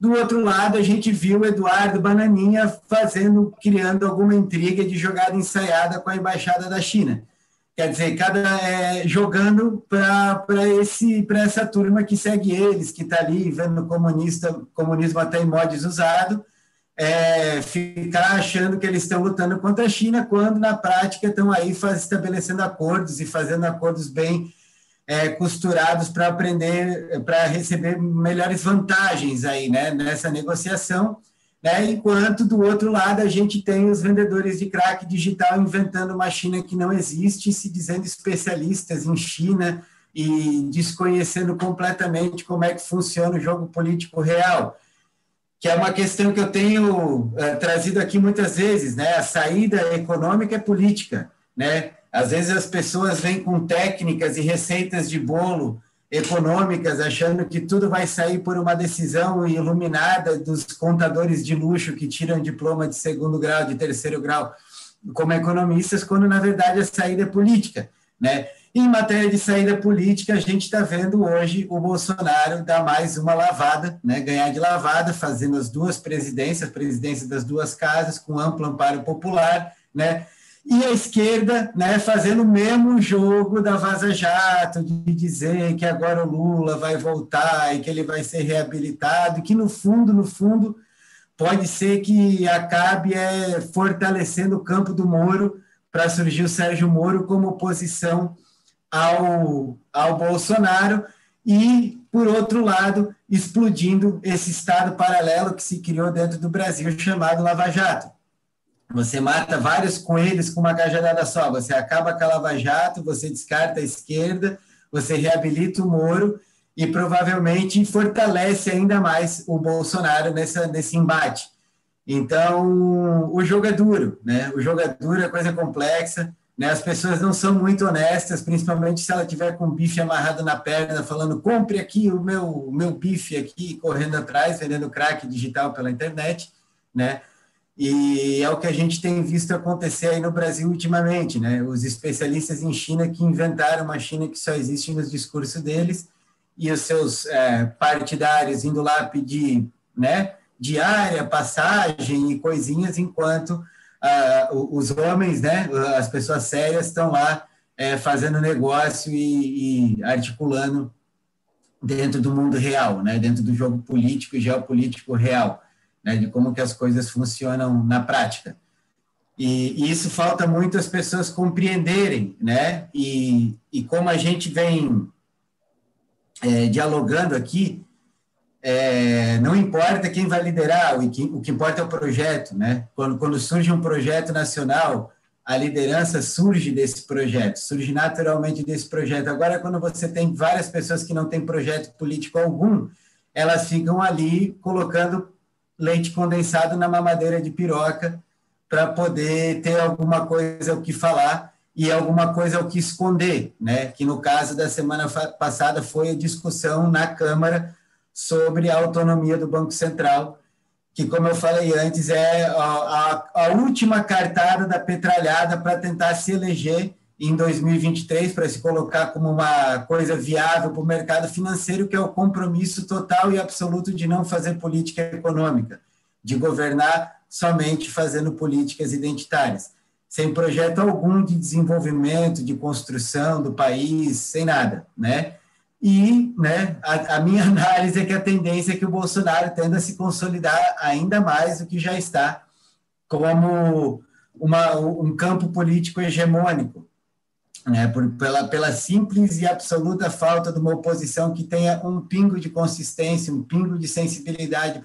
Do outro lado, a gente viu Eduardo Bananinha fazendo, criando alguma intriga de jogada ensaiada com a embaixada da China. Quer dizer, cada é, jogando para esse para essa turma que segue eles, que está ali vendo comunista, comunismo até em modos usado, é, ficar achando que eles estão lutando contra a China, quando na prática estão aí faz, estabelecendo acordos e fazendo acordos bem é, costurados para aprender, para receber melhores vantagens aí, né, nessa negociação, né, enquanto do outro lado a gente tem os vendedores de crack digital inventando uma China que não existe, se dizendo especialistas em China e desconhecendo completamente como é que funciona o jogo político real, que é uma questão que eu tenho é, trazido aqui muitas vezes, né, a saída econômica é política, né, às vezes as pessoas vêm com técnicas e receitas de bolo econômicas, achando que tudo vai sair por uma decisão iluminada dos contadores de luxo que tiram diploma de segundo grau, de terceiro grau, como economistas, quando na verdade a saída é política, né? Em matéria de saída política, a gente está vendo hoje o Bolsonaro dar mais uma lavada, né? ganhar de lavada, fazendo as duas presidências, presidência das duas casas, com amplo amparo popular, né? E a esquerda né, fazendo o mesmo jogo da Vaza Jato, de dizer que agora o Lula vai voltar e que ele vai ser reabilitado, que no fundo, no fundo, pode ser que acabe é, fortalecendo o campo do Moro para surgir o Sérgio Moro como oposição ao, ao Bolsonaro e, por outro lado, explodindo esse Estado paralelo que se criou dentro do Brasil chamado Lava Jato. Você mata vários coelhos com uma cajadada só. Você acaba com a Lava Jato, você descarta a esquerda, você reabilita o Moro e provavelmente fortalece ainda mais o Bolsonaro nessa, nesse embate. Então, o jogo é duro, né? O jogo é duro, é coisa complexa. Né? As pessoas não são muito honestas, principalmente se ela tiver com o bife amarrado na perna, falando compre aqui o meu, o meu bife aqui, correndo atrás, vendendo crack digital pela internet, né? E é o que a gente tem visto acontecer aí no Brasil ultimamente, né? Os especialistas em China que inventaram uma China que só existe nos discursos deles e os seus é, partidários indo lá pedir, né? Diária, passagem e coisinhas, enquanto ah, os homens, né? As pessoas sérias estão lá é, fazendo negócio e, e articulando dentro do mundo real, né? Dentro do jogo político e geopolítico real né, de como que as coisas funcionam na prática. E, e, isso falta muito as pessoas compreenderem, né? E, e como a gente vem é, dialogando aqui, é, não importa quem vai liderar, o que, o que importa é o projeto, né? Quando, quando surge um projeto nacional, a liderança surge desse projeto, surge naturalmente desse projeto. Agora, quando você tem várias pessoas que não têm projeto político algum, elas ficam ali colocando leite condensado na mamadeira de piroca para poder ter alguma coisa o que falar e alguma coisa o que esconder, né? Que no caso da semana passada foi a discussão na Câmara sobre a autonomia do Banco Central, que, como eu falei antes, é a, a, a última cartada da petralhada para tentar se eleger em 2023 para se colocar como uma coisa viável para o mercado financeiro, que é o compromisso total e absoluto de não fazer política econômica, de governar somente fazendo políticas identitárias, sem projeto algum de desenvolvimento, de construção do país, sem nada, né? E né, a, a minha [LAUGHS] análise é que a tendência é que o Bolsonaro tenda a se consolidar ainda mais do que já está como uma, um campo político hegemônico, né, por, pela, pela simples e absoluta falta de uma oposição que tenha um pingo de consistência, um pingo de sensibilidade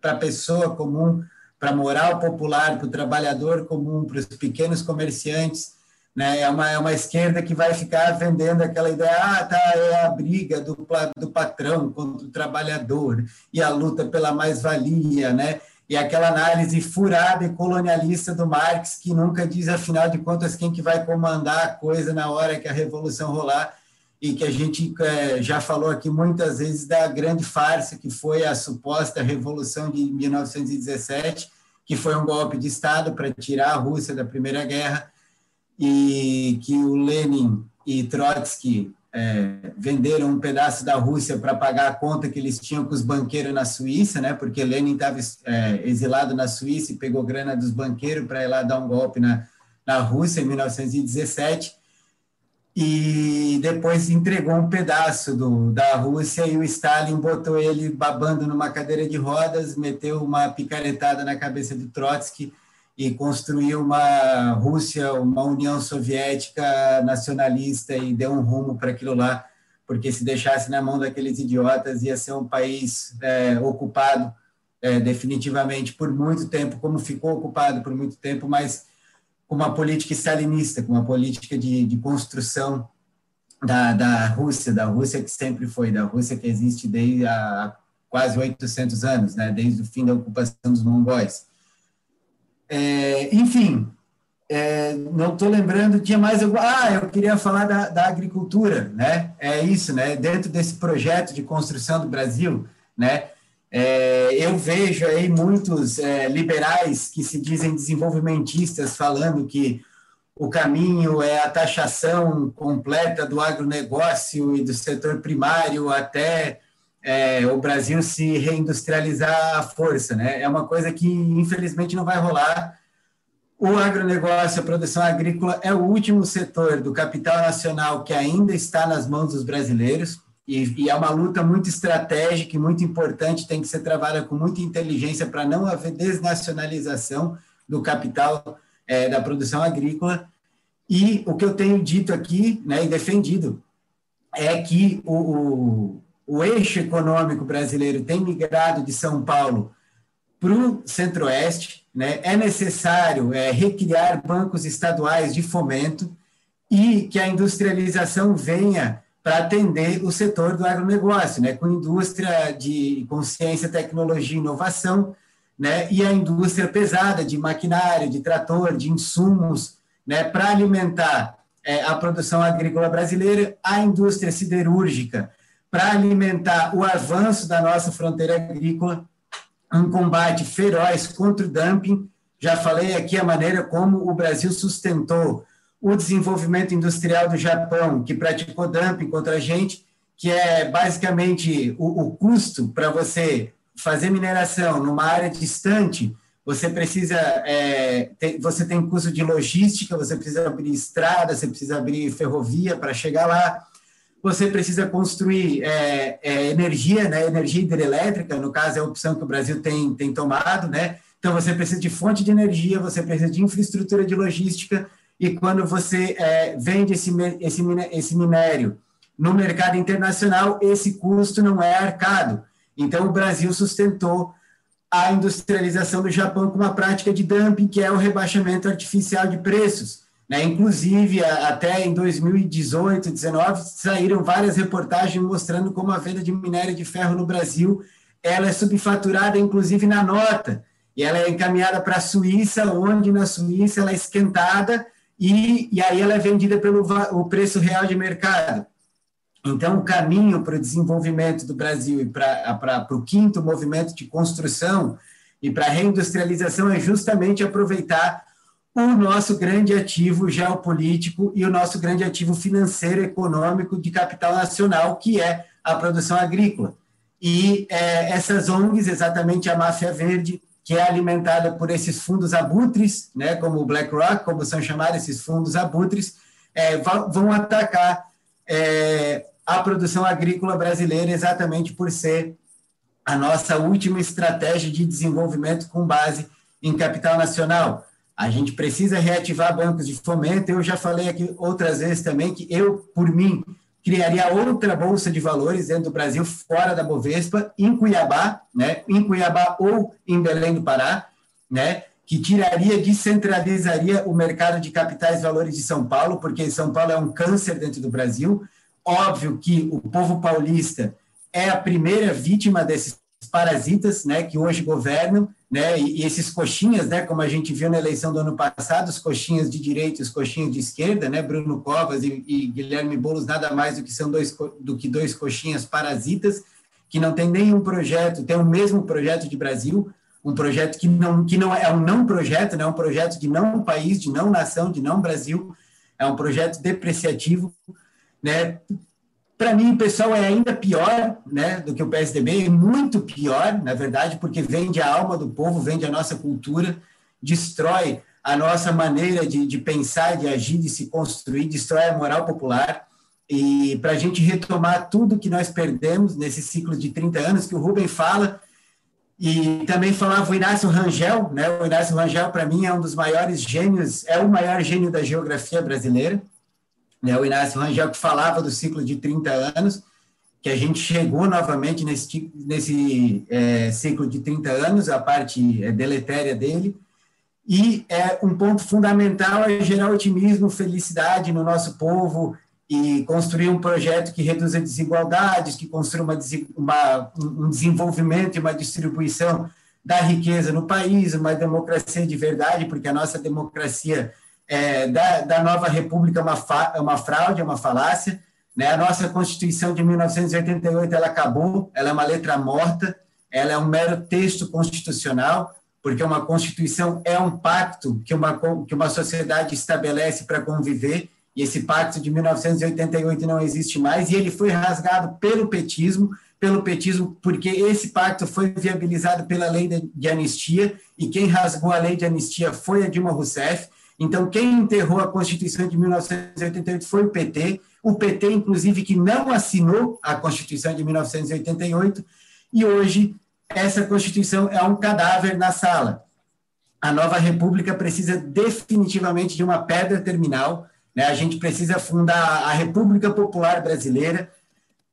para a pessoa comum, para a moral popular, para o trabalhador comum, para os pequenos comerciantes. Né, é, uma, é uma esquerda que vai ficar vendendo aquela ideia, ah, tá, é a briga do, do patrão contra o trabalhador e a luta pela mais-valia, né? E aquela análise furada e colonialista do Marx, que nunca diz, afinal de contas, quem que vai comandar a coisa na hora que a revolução rolar, e que a gente é, já falou aqui muitas vezes da grande farsa que foi a suposta Revolução de 1917, que foi um golpe de Estado para tirar a Rússia da Primeira Guerra, e que o Lenin e Trotsky é, venderam um pedaço da Rússia para pagar a conta que eles tinham com os banqueiros na Suíça, né? Porque Lenin estava é, exilado na Suíça e pegou grana dos banqueiros para ir lá dar um golpe na, na Rússia em 1917 e depois entregou um pedaço do, da Rússia e o Stalin botou ele babando numa cadeira de rodas, meteu uma picaretada na cabeça do Trotsky e construiu uma Rússia, uma União Soviética nacionalista e deu um rumo para aquilo lá, porque se deixasse na mão daqueles idiotas ia ser um país é, ocupado é, definitivamente por muito tempo, como ficou ocupado por muito tempo, mas com uma política stalinista, com uma política de, de construção da, da Rússia, da Rússia que sempre foi, da Rússia que existe desde há quase 800 anos, né, desde o fim da ocupação dos mongóis. É, enfim, é, não estou lembrando, tinha mais. Ah, eu queria falar da, da, agricultura, né? É isso, né? Dentro desse projeto de construção do Brasil, né? É, eu vejo aí muitos é, liberais que se dizem desenvolvimentistas falando que o caminho é a taxação completa do agronegócio e do setor primário até é, o Brasil se reindustrializar à força, né? É uma coisa que, infelizmente, não vai rolar. O agronegócio, a produção agrícola, é o último setor do capital nacional que ainda está nas mãos dos brasileiros, e, e é uma luta muito estratégica e muito importante, tem que ser travada com muita inteligência para não haver desnacionalização do capital é, da produção agrícola. E o que eu tenho dito aqui, né, e defendido, é que o, o o eixo econômico brasileiro tem migrado de São Paulo para o centro-oeste, né? é necessário é, recriar bancos estaduais de fomento e que a industrialização venha para atender o setor do agronegócio, né? com indústria de consciência, tecnologia e inovação, né? e a indústria pesada de maquinário, de trator, de insumos, né? para alimentar é, a produção agrícola brasileira, a indústria siderúrgica, para alimentar o avanço da nossa fronteira agrícola, um combate feroz contra o dumping. Já falei aqui a maneira como o Brasil sustentou o desenvolvimento industrial do Japão, que praticou dumping contra a gente, que é basicamente o, o custo para você fazer mineração numa área distante, você precisa, é, ter, você tem custo de logística, você precisa abrir estrada, você precisa abrir ferrovia para chegar lá, você precisa construir é, é, energia, né, energia hidrelétrica, no caso é a opção que o Brasil tem, tem tomado, né? Então você precisa de fonte de energia, você precisa de infraestrutura de logística, e quando você é, vende esse, esse, esse minério no mercado internacional, esse custo não é arcado. Então o Brasil sustentou a industrialização do Japão com uma prática de dumping, que é o rebaixamento artificial de preços. Né? Inclusive, até em 2018, 2019, saíram várias reportagens mostrando como a venda de minério de ferro no Brasil ela é subfaturada, inclusive, na nota. E ela é encaminhada para a Suíça, onde na Suíça ela é esquentada e, e aí ela é vendida pelo o preço real de mercado. Então, o caminho para o desenvolvimento do Brasil e para o quinto movimento de construção e para a reindustrialização é justamente aproveitar o nosso grande ativo geopolítico e o nosso grande ativo financeiro econômico de capital nacional, que é a produção agrícola. E é, essas ONGs, exatamente a máfia verde, que é alimentada por esses fundos abutres, né, como o BlackRock, como são chamados esses fundos abutres, é, vão atacar é, a produção agrícola brasileira exatamente por ser a nossa última estratégia de desenvolvimento com base em capital nacional. A gente precisa reativar bancos de fomento. Eu já falei aqui outras vezes também que eu, por mim, criaria outra bolsa de valores dentro do Brasil, fora da Bovespa, em Cuiabá, né? Em Cuiabá ou em Belém do Pará, né? Que tiraria, descentralizaria o mercado de capitais valores de São Paulo, porque São Paulo é um câncer dentro do Brasil. Óbvio que o povo paulista é a primeira vítima desses parasitas, né? Que hoje governam né? E, esses coxinhas, né? Como a gente viu na eleição do ano passado, os coxinhas de direita e os coxinhas de esquerda, né? Bruno Covas e, e Guilherme Bolos nada mais do que são dois do que dois coxinhas parasitas que não tem nenhum projeto, tem o mesmo projeto de Brasil, um projeto que não que não é um não projeto, né? Um projeto de não país, de não nação, de não Brasil, é um projeto depreciativo, né? Para mim, o pessoal é ainda pior né, do que o PSDB, é muito pior, na verdade, porque vende a alma do povo, vende a nossa cultura, destrói a nossa maneira de, de pensar, de agir, de se construir, destrói a moral popular. E para a gente retomar tudo que nós perdemos nesse ciclo de 30 anos, que o Rubem fala, e também falava o Inácio Rangel, né? O Inácio Rangel, para mim, é um dos maiores gênios, é o maior gênio da geografia brasileira né, o Inácio Rangel, que falava do ciclo de 30 anos, que a gente chegou novamente nesse, nesse é, ciclo de 30 anos, a parte é, deletéria dele, e é um ponto fundamental é gerar otimismo, felicidade no nosso povo e construir um projeto que reduza desigualdades, que construa uma, uma, um desenvolvimento e uma distribuição da riqueza no país, uma democracia de verdade, porque a nossa democracia é, da, da, nova república é uma, fa, é uma fraude, é uma falácia. Né? A nossa Constituição de 1988 ela acabou, ela é uma letra morta, ela é um mero texto constitucional, porque uma Constituição é um pacto que uma, que uma sociedade estabelece para conviver, e esse pacto de 1988 não existe mais, e ele foi rasgado pelo petismo, pelo petismo, porque esse pacto foi viabilizado pela lei de, de anistia, e quem rasgou a lei de anistia foi a Dilma Rousseff, então, quem enterrou a Constituição de 1988 foi o PT, o PT, inclusive, que não assinou a Constituição de 1988, e hoje essa Constituição é um cadáver na sala. A nova República precisa definitivamente de uma pedra terminal, né? a gente precisa fundar a República Popular Brasileira,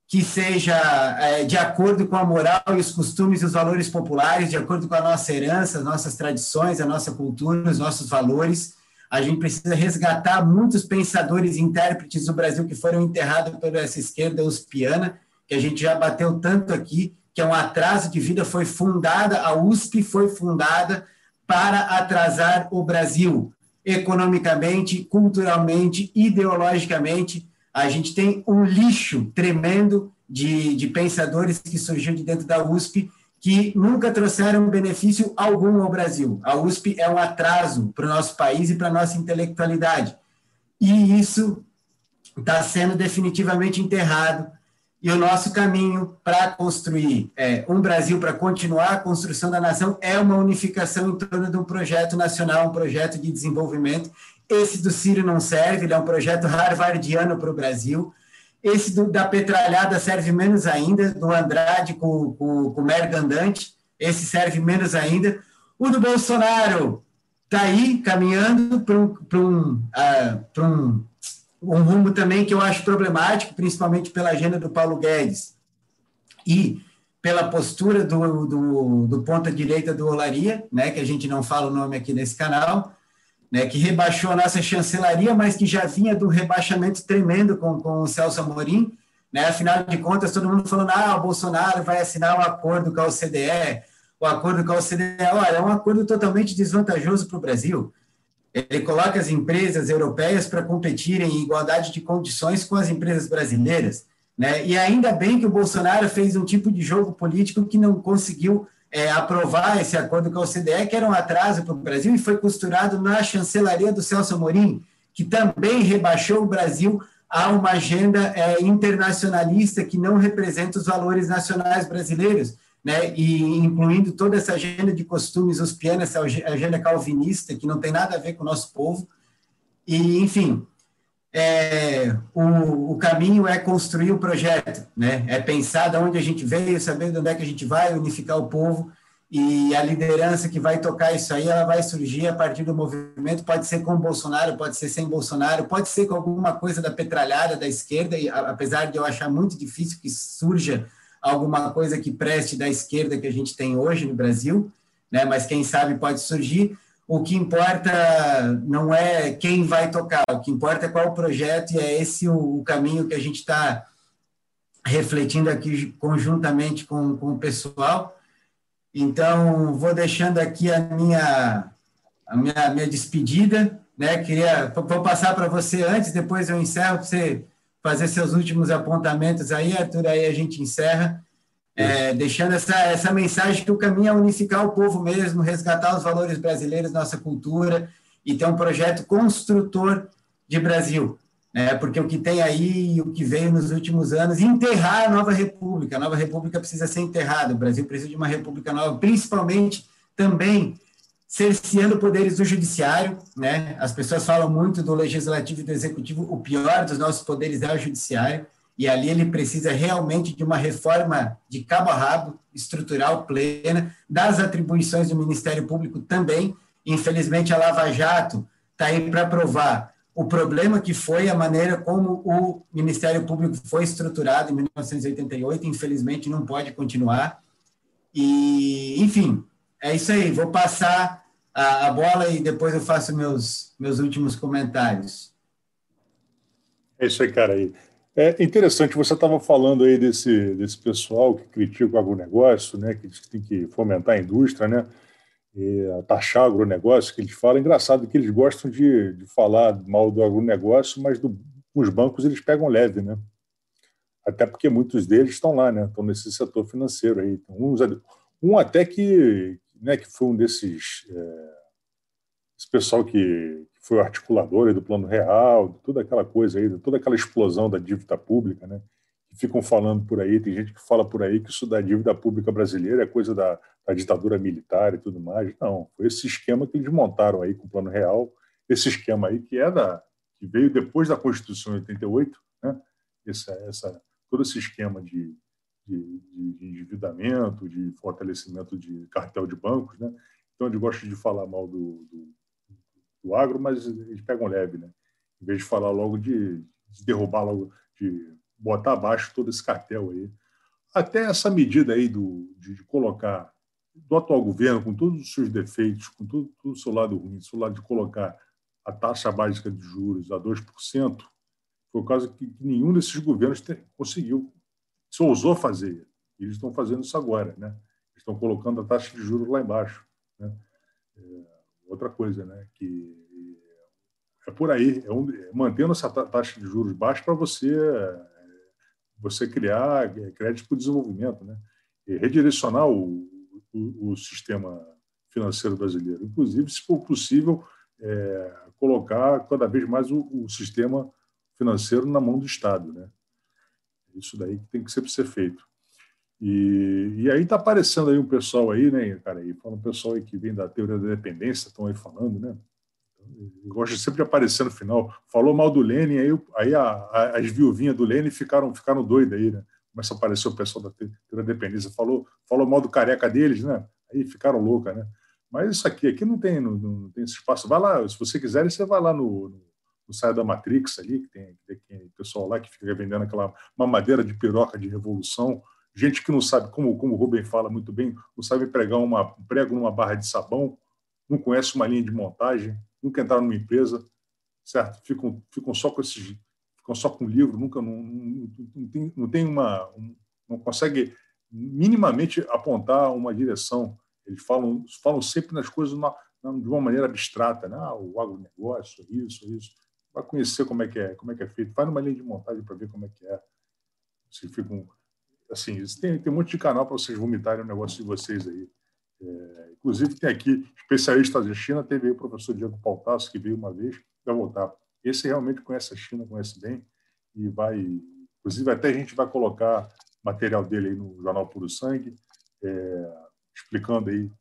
que seja é, de acordo com a moral e os costumes e os valores populares, de acordo com a nossa herança, as nossas tradições, a nossa cultura, os nossos valores, a gente precisa resgatar muitos pensadores e intérpretes do Brasil que foram enterrados pela essa esquerda uspiana, que a gente já bateu tanto aqui, que é um atraso de vida, foi fundada, a USP foi fundada para atrasar o Brasil economicamente, culturalmente, ideologicamente. A gente tem um lixo tremendo de, de pensadores que surgiu de dentro da USP que nunca trouxeram benefício algum ao Brasil. A USP é um atraso para o nosso país e para a nossa intelectualidade. E isso está sendo definitivamente enterrado. E o nosso caminho para construir é, um Brasil, para continuar a construção da nação, é uma unificação em torno de um projeto nacional, um projeto de desenvolvimento. Esse do Ciro não serve, ele é um projeto harvardiano para o Brasil. Esse do, da petralhada serve menos ainda, do Andrade com, com, com o Mergandante, esse serve menos ainda. O do Bolsonaro está aí caminhando para um, um, uh, um, um rumo também que eu acho problemático, principalmente pela agenda do Paulo Guedes e pela postura do, do, do ponta-direita do Olaria, né, que a gente não fala o nome aqui nesse canal, né, que rebaixou a nossa chancelaria, mas que já vinha do rebaixamento tremendo com, com o Celso Amorim. Né? Afinal de contas, todo mundo falando, ah, o Bolsonaro vai assinar um acordo com a OCDE, o acordo com a OCDE. Olha, é um acordo totalmente desvantajoso para o Brasil. Ele coloca as empresas europeias para competirem em igualdade de condições com as empresas brasileiras. Né? E ainda bem que o Bolsonaro fez um tipo de jogo político que não conseguiu é, aprovar esse acordo com a OCDE, que era um atraso para o Brasil, e foi costurado na chancelaria do Celso Amorim, que também rebaixou o Brasil a uma agenda é, internacionalista que não representa os valores nacionais brasileiros, né, e incluindo toda essa agenda de costumes uspiana, essa agenda calvinista, que não tem nada a ver com o nosso povo. E, enfim, é, o, o, caminho é construir o projeto, né? É pensar de onde a gente veio, saber de onde é que a gente vai, unificar o povo e a liderança que vai tocar isso aí, ela vai surgir a partir do movimento, pode ser com Bolsonaro, pode ser sem Bolsonaro, pode ser com alguma coisa da petralhada da esquerda, e apesar de eu achar muito difícil que surja alguma coisa que preste da esquerda que a gente tem hoje no Brasil, né? Mas quem sabe pode surgir o que importa não é quem vai tocar, o que importa é qual o projeto, e é esse o, caminho que a gente está refletindo aqui conjuntamente com, com o pessoal. Então, vou deixando aqui a minha, a minha, minha despedida. Né? Queria, vou passar para você antes, depois eu encerro para você fazer seus últimos apontamentos aí, Arthur, aí a gente encerra é, deixando essa, essa mensagem que o caminho é unificar o povo mesmo, resgatar os valores brasileiros, nossa cultura, e ter um projeto construtor de Brasil. né? porque o que tem aí e o que veio nos últimos anos, enterrar a nova república. A nova república precisa ser enterrada, o Brasil precisa de uma república nova, principalmente também cerceando poderes do judiciário, né? As pessoas falam muito do legislativo e do executivo, o pior dos nossos poderes é o judiciário, e ali ele precisa realmente de uma reforma de cabo a rabo, estrutural, plena, das atribuições do Ministério Público também. Infelizmente, a Lava Jato está aí para provar o problema que foi a maneira como o Ministério Público foi estruturado em 1988, infelizmente não pode continuar. E, enfim, é isso aí. Vou passar a, a bola e depois eu faço meus, meus últimos comentários. É isso aí, cara. É interessante, você estava falando aí desse, desse pessoal que critica o agronegócio, né, que diz que tem que fomentar a indústria, né? taxar o agronegócio, que eles falam. Engraçado que eles gostam de, de falar mal do agronegócio, mas do, os bancos eles pegam leve, né? Até porque muitos deles estão lá, né? Estão nesse setor financeiro aí. Então, uns, um até que, né, que foi um desses. É, esse pessoal que foi o articulador do Plano Real, de toda aquela coisa aí, de toda aquela explosão da dívida pública, né? ficam falando por aí, tem gente que fala por aí que isso da dívida pública brasileira é coisa da, da, ditadura militar e tudo mais. Não, foi esse esquema que eles montaram aí com o Plano Real, esse esquema aí que é da que veio depois da Constituição de 88, né? Essa, essa, todo esse esquema de, de, de, endividamento, de fortalecimento de cartel de bancos, né? Então eles gostam de falar mal do, do, do agro, mas eles pegam leve, né? Em vez de falar logo de, de derrubar logo de botar abaixo todo esse cartel aí. Até essa medida aí do, de, de colocar do atual governo, com todos os seus defeitos, com todo, todo o seu lado ruim, seu lado de colocar a taxa básica de juros a 2%, foi o caso que, que nenhum desses governos conseguiu, se ousou fazer. Eles estão fazendo isso agora, né? Estão colocando a taxa de juros lá embaixo. Né? É, outra coisa, né? Que é por aí, é, um, é mantendo essa taxa de juros baixa para você você criar é, crédito para o desenvolvimento, né? E redirecionar o, o, o, sistema financeiro brasileiro. Inclusive, se for possível, é, colocar cada vez mais o, o, sistema financeiro na mão do Estado, né? Isso daí tem que ser feito. E, e aí está aparecendo aí um pessoal aí, né, cara, aí, falando um pessoal aí que vem da teoria da dependência, estão aí falando, né? gosta sempre de aparecer no final. Falou mal do Lenin, aí, aí a, a, as viuvinhas do Lenin ficaram, ficaram doidas aí, né? Começa a aparecer o pessoal da, da dependência. Falou, falou mal do careca deles, né? Aí ficaram loucas, né? Mas isso aqui, aqui não tem, não, não tem esse espaço. Vai lá, se você quiser, você vai lá no, no, no site da Matrix ali, que tem, tem pessoal lá que fica vendendo aquela mamadeira de piroca de revolução. Gente que não sabe, como, como o Rubem fala muito bem, não sabe pregar uma, um prego numa barra de sabão, não conhece uma linha de montagem, nunca entraram numa empresa, certo? Ficam, ficam só com esses, ficam só com livro, nunca não, não, não tem, não tem uma, não consegue minimamente apontar uma direção. Eles falam, falam sempre nas coisas uma, de uma maneira abstrata, né? Ah, o agronegócio, isso, isso. Vai conhecer como é que é, como é que é feito. Vai numa linha de montagem para ver como é que é. Se ficam assim, tem, tem um monte de canal para vocês vomitarem o negócio de vocês aí. É, inclusive, tem aqui especialistas da China, teve aí o professor Diego Pautasso, que veio uma vez, vai voltar. Esse realmente conhece a China, conhece bem, e vai. Inclusive, até a gente vai colocar material dele aí no Jornal Puro Sangue, é, explicando aí,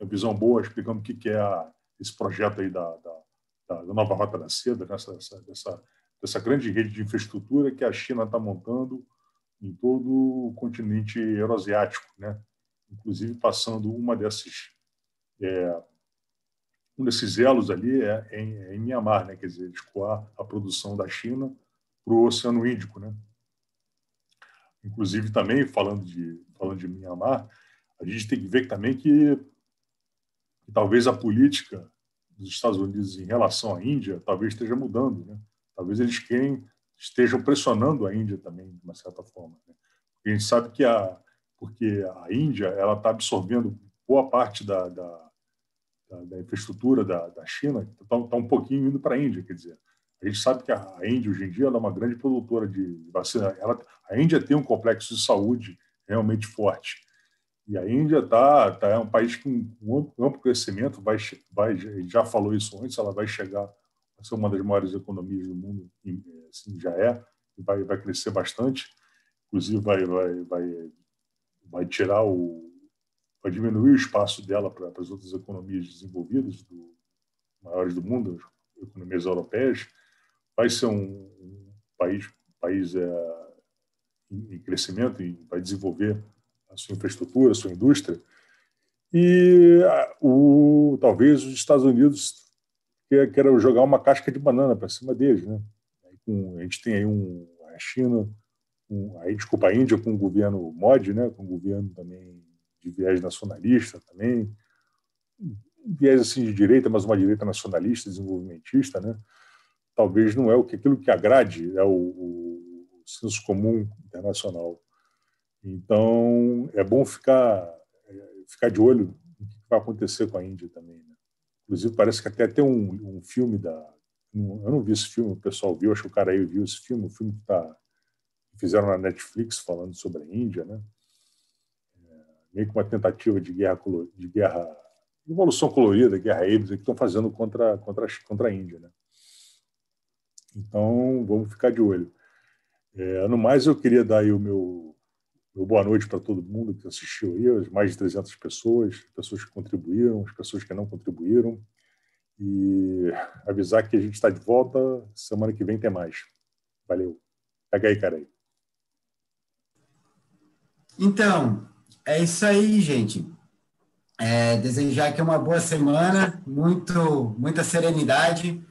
a visão boa, explicando o que, que é a, esse projeto aí da, da, da, nova Rota da Seda, dessa, dessa, dessa grande rede de infraestrutura que a China está montando em todo o continente euroasiático, né? inclusive passando uma dessas é, um desses elos ali é em, é em Mianmar, né? quer dizer, escoar a produção da China para o Oceano Índico. Né? Inclusive, também, falando de, falando de Mianmar, a gente tem que ver também que, que talvez a política dos Estados Unidos em relação à Índia talvez esteja mudando. Né? Talvez eles querem, estejam pressionando a Índia também, de uma certa forma. Né? A gente sabe que a, porque a Índia ela está absorvendo boa parte da, da, da, da infraestrutura da, da China, está tá um pouquinho indo para a Índia, quer dizer. A gente sabe que a Índia, hoje em dia, é uma grande produtora de vacina. Ela, a Índia tem um complexo de saúde realmente forte. E a Índia tá, tá, é um país com um amplo crescimento, vai, vai, já falou isso antes, ela vai chegar a ser uma das maiores economias do mundo em, assim já é, vai, vai crescer bastante, inclusive vai, vai, vai, vai tirar o. vai diminuir o espaço dela para, as outras economias desenvolvidas, do, maiores do mundo, economias europeias, vai ser um, um país, país é, em crescimento e vai desenvolver a sua infraestrutura, a sua indústria. E o, talvez os Estados Unidos queiram jogar uma casca de banana para cima deles. Né? A gente tem aí um, a China, um, aí, desculpa, a Índia com um governo mod, né? com um governo também de viés nacionalista também, viés assim de direita, mas uma direita nacionalista, desenvolvimentista, né? Talvez não é o que aquilo que agrade é o, o senso comum internacional. Então é bom ficar é, ficar de olho no que vai acontecer com a Índia também. Né? Inclusive parece que até tem um, um filme da eu não vi esse filme, o pessoal viu, acho que o cara aí viu esse filme, o filme que tá fizeram na Netflix falando sobre a Índia, né? É, meio que uma tentativa de guerra de guerra Revolução Colorida, Guerra Híbrida, que estão fazendo contra, contra, contra a Índia. Né? Então, vamos ficar de olho. É, no mais, eu queria dar aí o meu, meu boa noite para todo mundo que assistiu aí, as mais de 300 pessoas, pessoas que contribuíram, as pessoas que não contribuíram, e avisar que a gente está de volta, semana que vem tem mais. Valeu. Pega aí, cara. Então, é isso aí, gente. É, desejar aqui uma boa semana, muito, muita serenidade,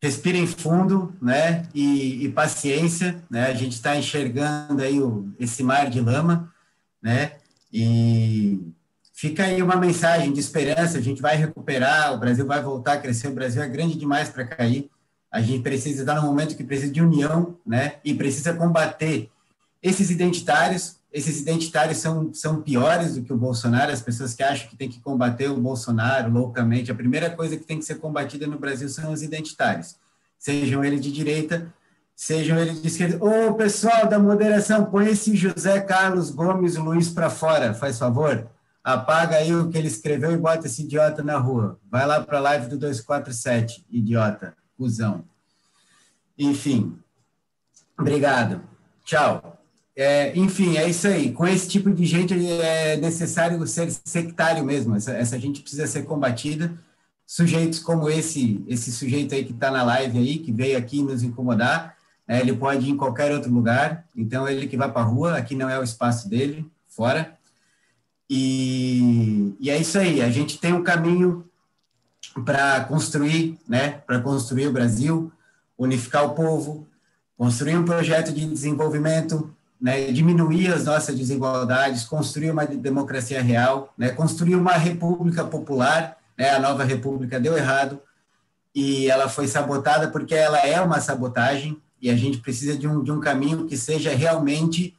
respirem fundo, né, e, e paciência, né, a gente está enxergando aí o, esse mar de lama, né, e fica aí uma mensagem de esperança, a gente vai recuperar, o Brasil vai voltar a crescer, o Brasil é grande demais para cair, a gente precisa estar no momento que precisa de união, né, e precisa combater esses identitários, esses identitários são, são piores do que o Bolsonaro, as pessoas que acham que tem que combater o Bolsonaro loucamente, a primeira coisa que tem que ser combatida no Brasil são os identitários, sejam eles de direita, sejam eles de esquerda. Ô, pessoal da moderação, põe esse José Carlos Gomes Luiz para fora, faz favor. Apaga aí o que ele escreveu e bota esse idiota na rua. Vai lá para a live do 247, idiota, cuzão. Enfim, obrigado. Tchau. É, enfim, é isso aí. Com esse tipo de gente é necessário ser sectário mesmo. Essa, essa gente precisa ser combatida. Sujeitos como esse, esse sujeito aí que está na live aí, que veio aqui nos incomodar, é, ele pode ir em qualquer outro lugar. Então, ele que vai para a rua, aqui não é o espaço dele, fora. E, e é isso aí. A gente tem um caminho para construir, né? Para construir o Brasil, unificar o povo, construir um projeto de desenvolvimento né, diminuir as nossas desigualdades, construir uma democracia real, né, construir uma república popular. Né, a nova república deu errado e ela foi sabotada porque ela é uma sabotagem e a gente precisa de um, de um caminho que seja realmente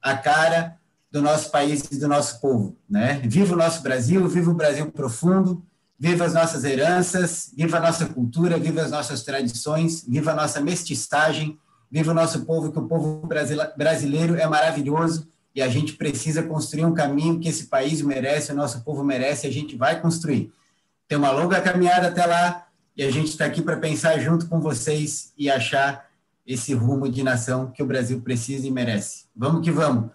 a cara do nosso país e do nosso povo. Né? Viva o nosso Brasil, viva o Brasil profundo, viva as nossas heranças, viva a nossa cultura, viva as nossas tradições, viva a nossa mestiçagem, Viva o nosso povo, que o povo brasileiro é maravilhoso e a gente precisa construir um caminho que esse país merece, o nosso povo merece, e a gente vai construir. Tem uma longa caminhada até lá e a gente está aqui para pensar junto com vocês e achar esse rumo de nação que o Brasil precisa e merece. Vamos que vamos.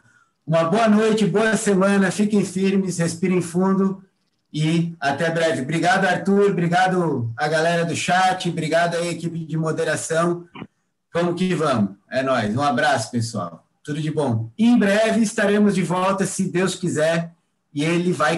Uma boa noite, boa semana, fiquem firmes, respirem fundo e até breve. Obrigado, Arthur, obrigado a galera do chat, obrigado à equipe de moderação. Vamos que vamos. É nóis. Um abraço, pessoal. Tudo de bom. E em breve estaremos de volta, se Deus quiser, e ele vai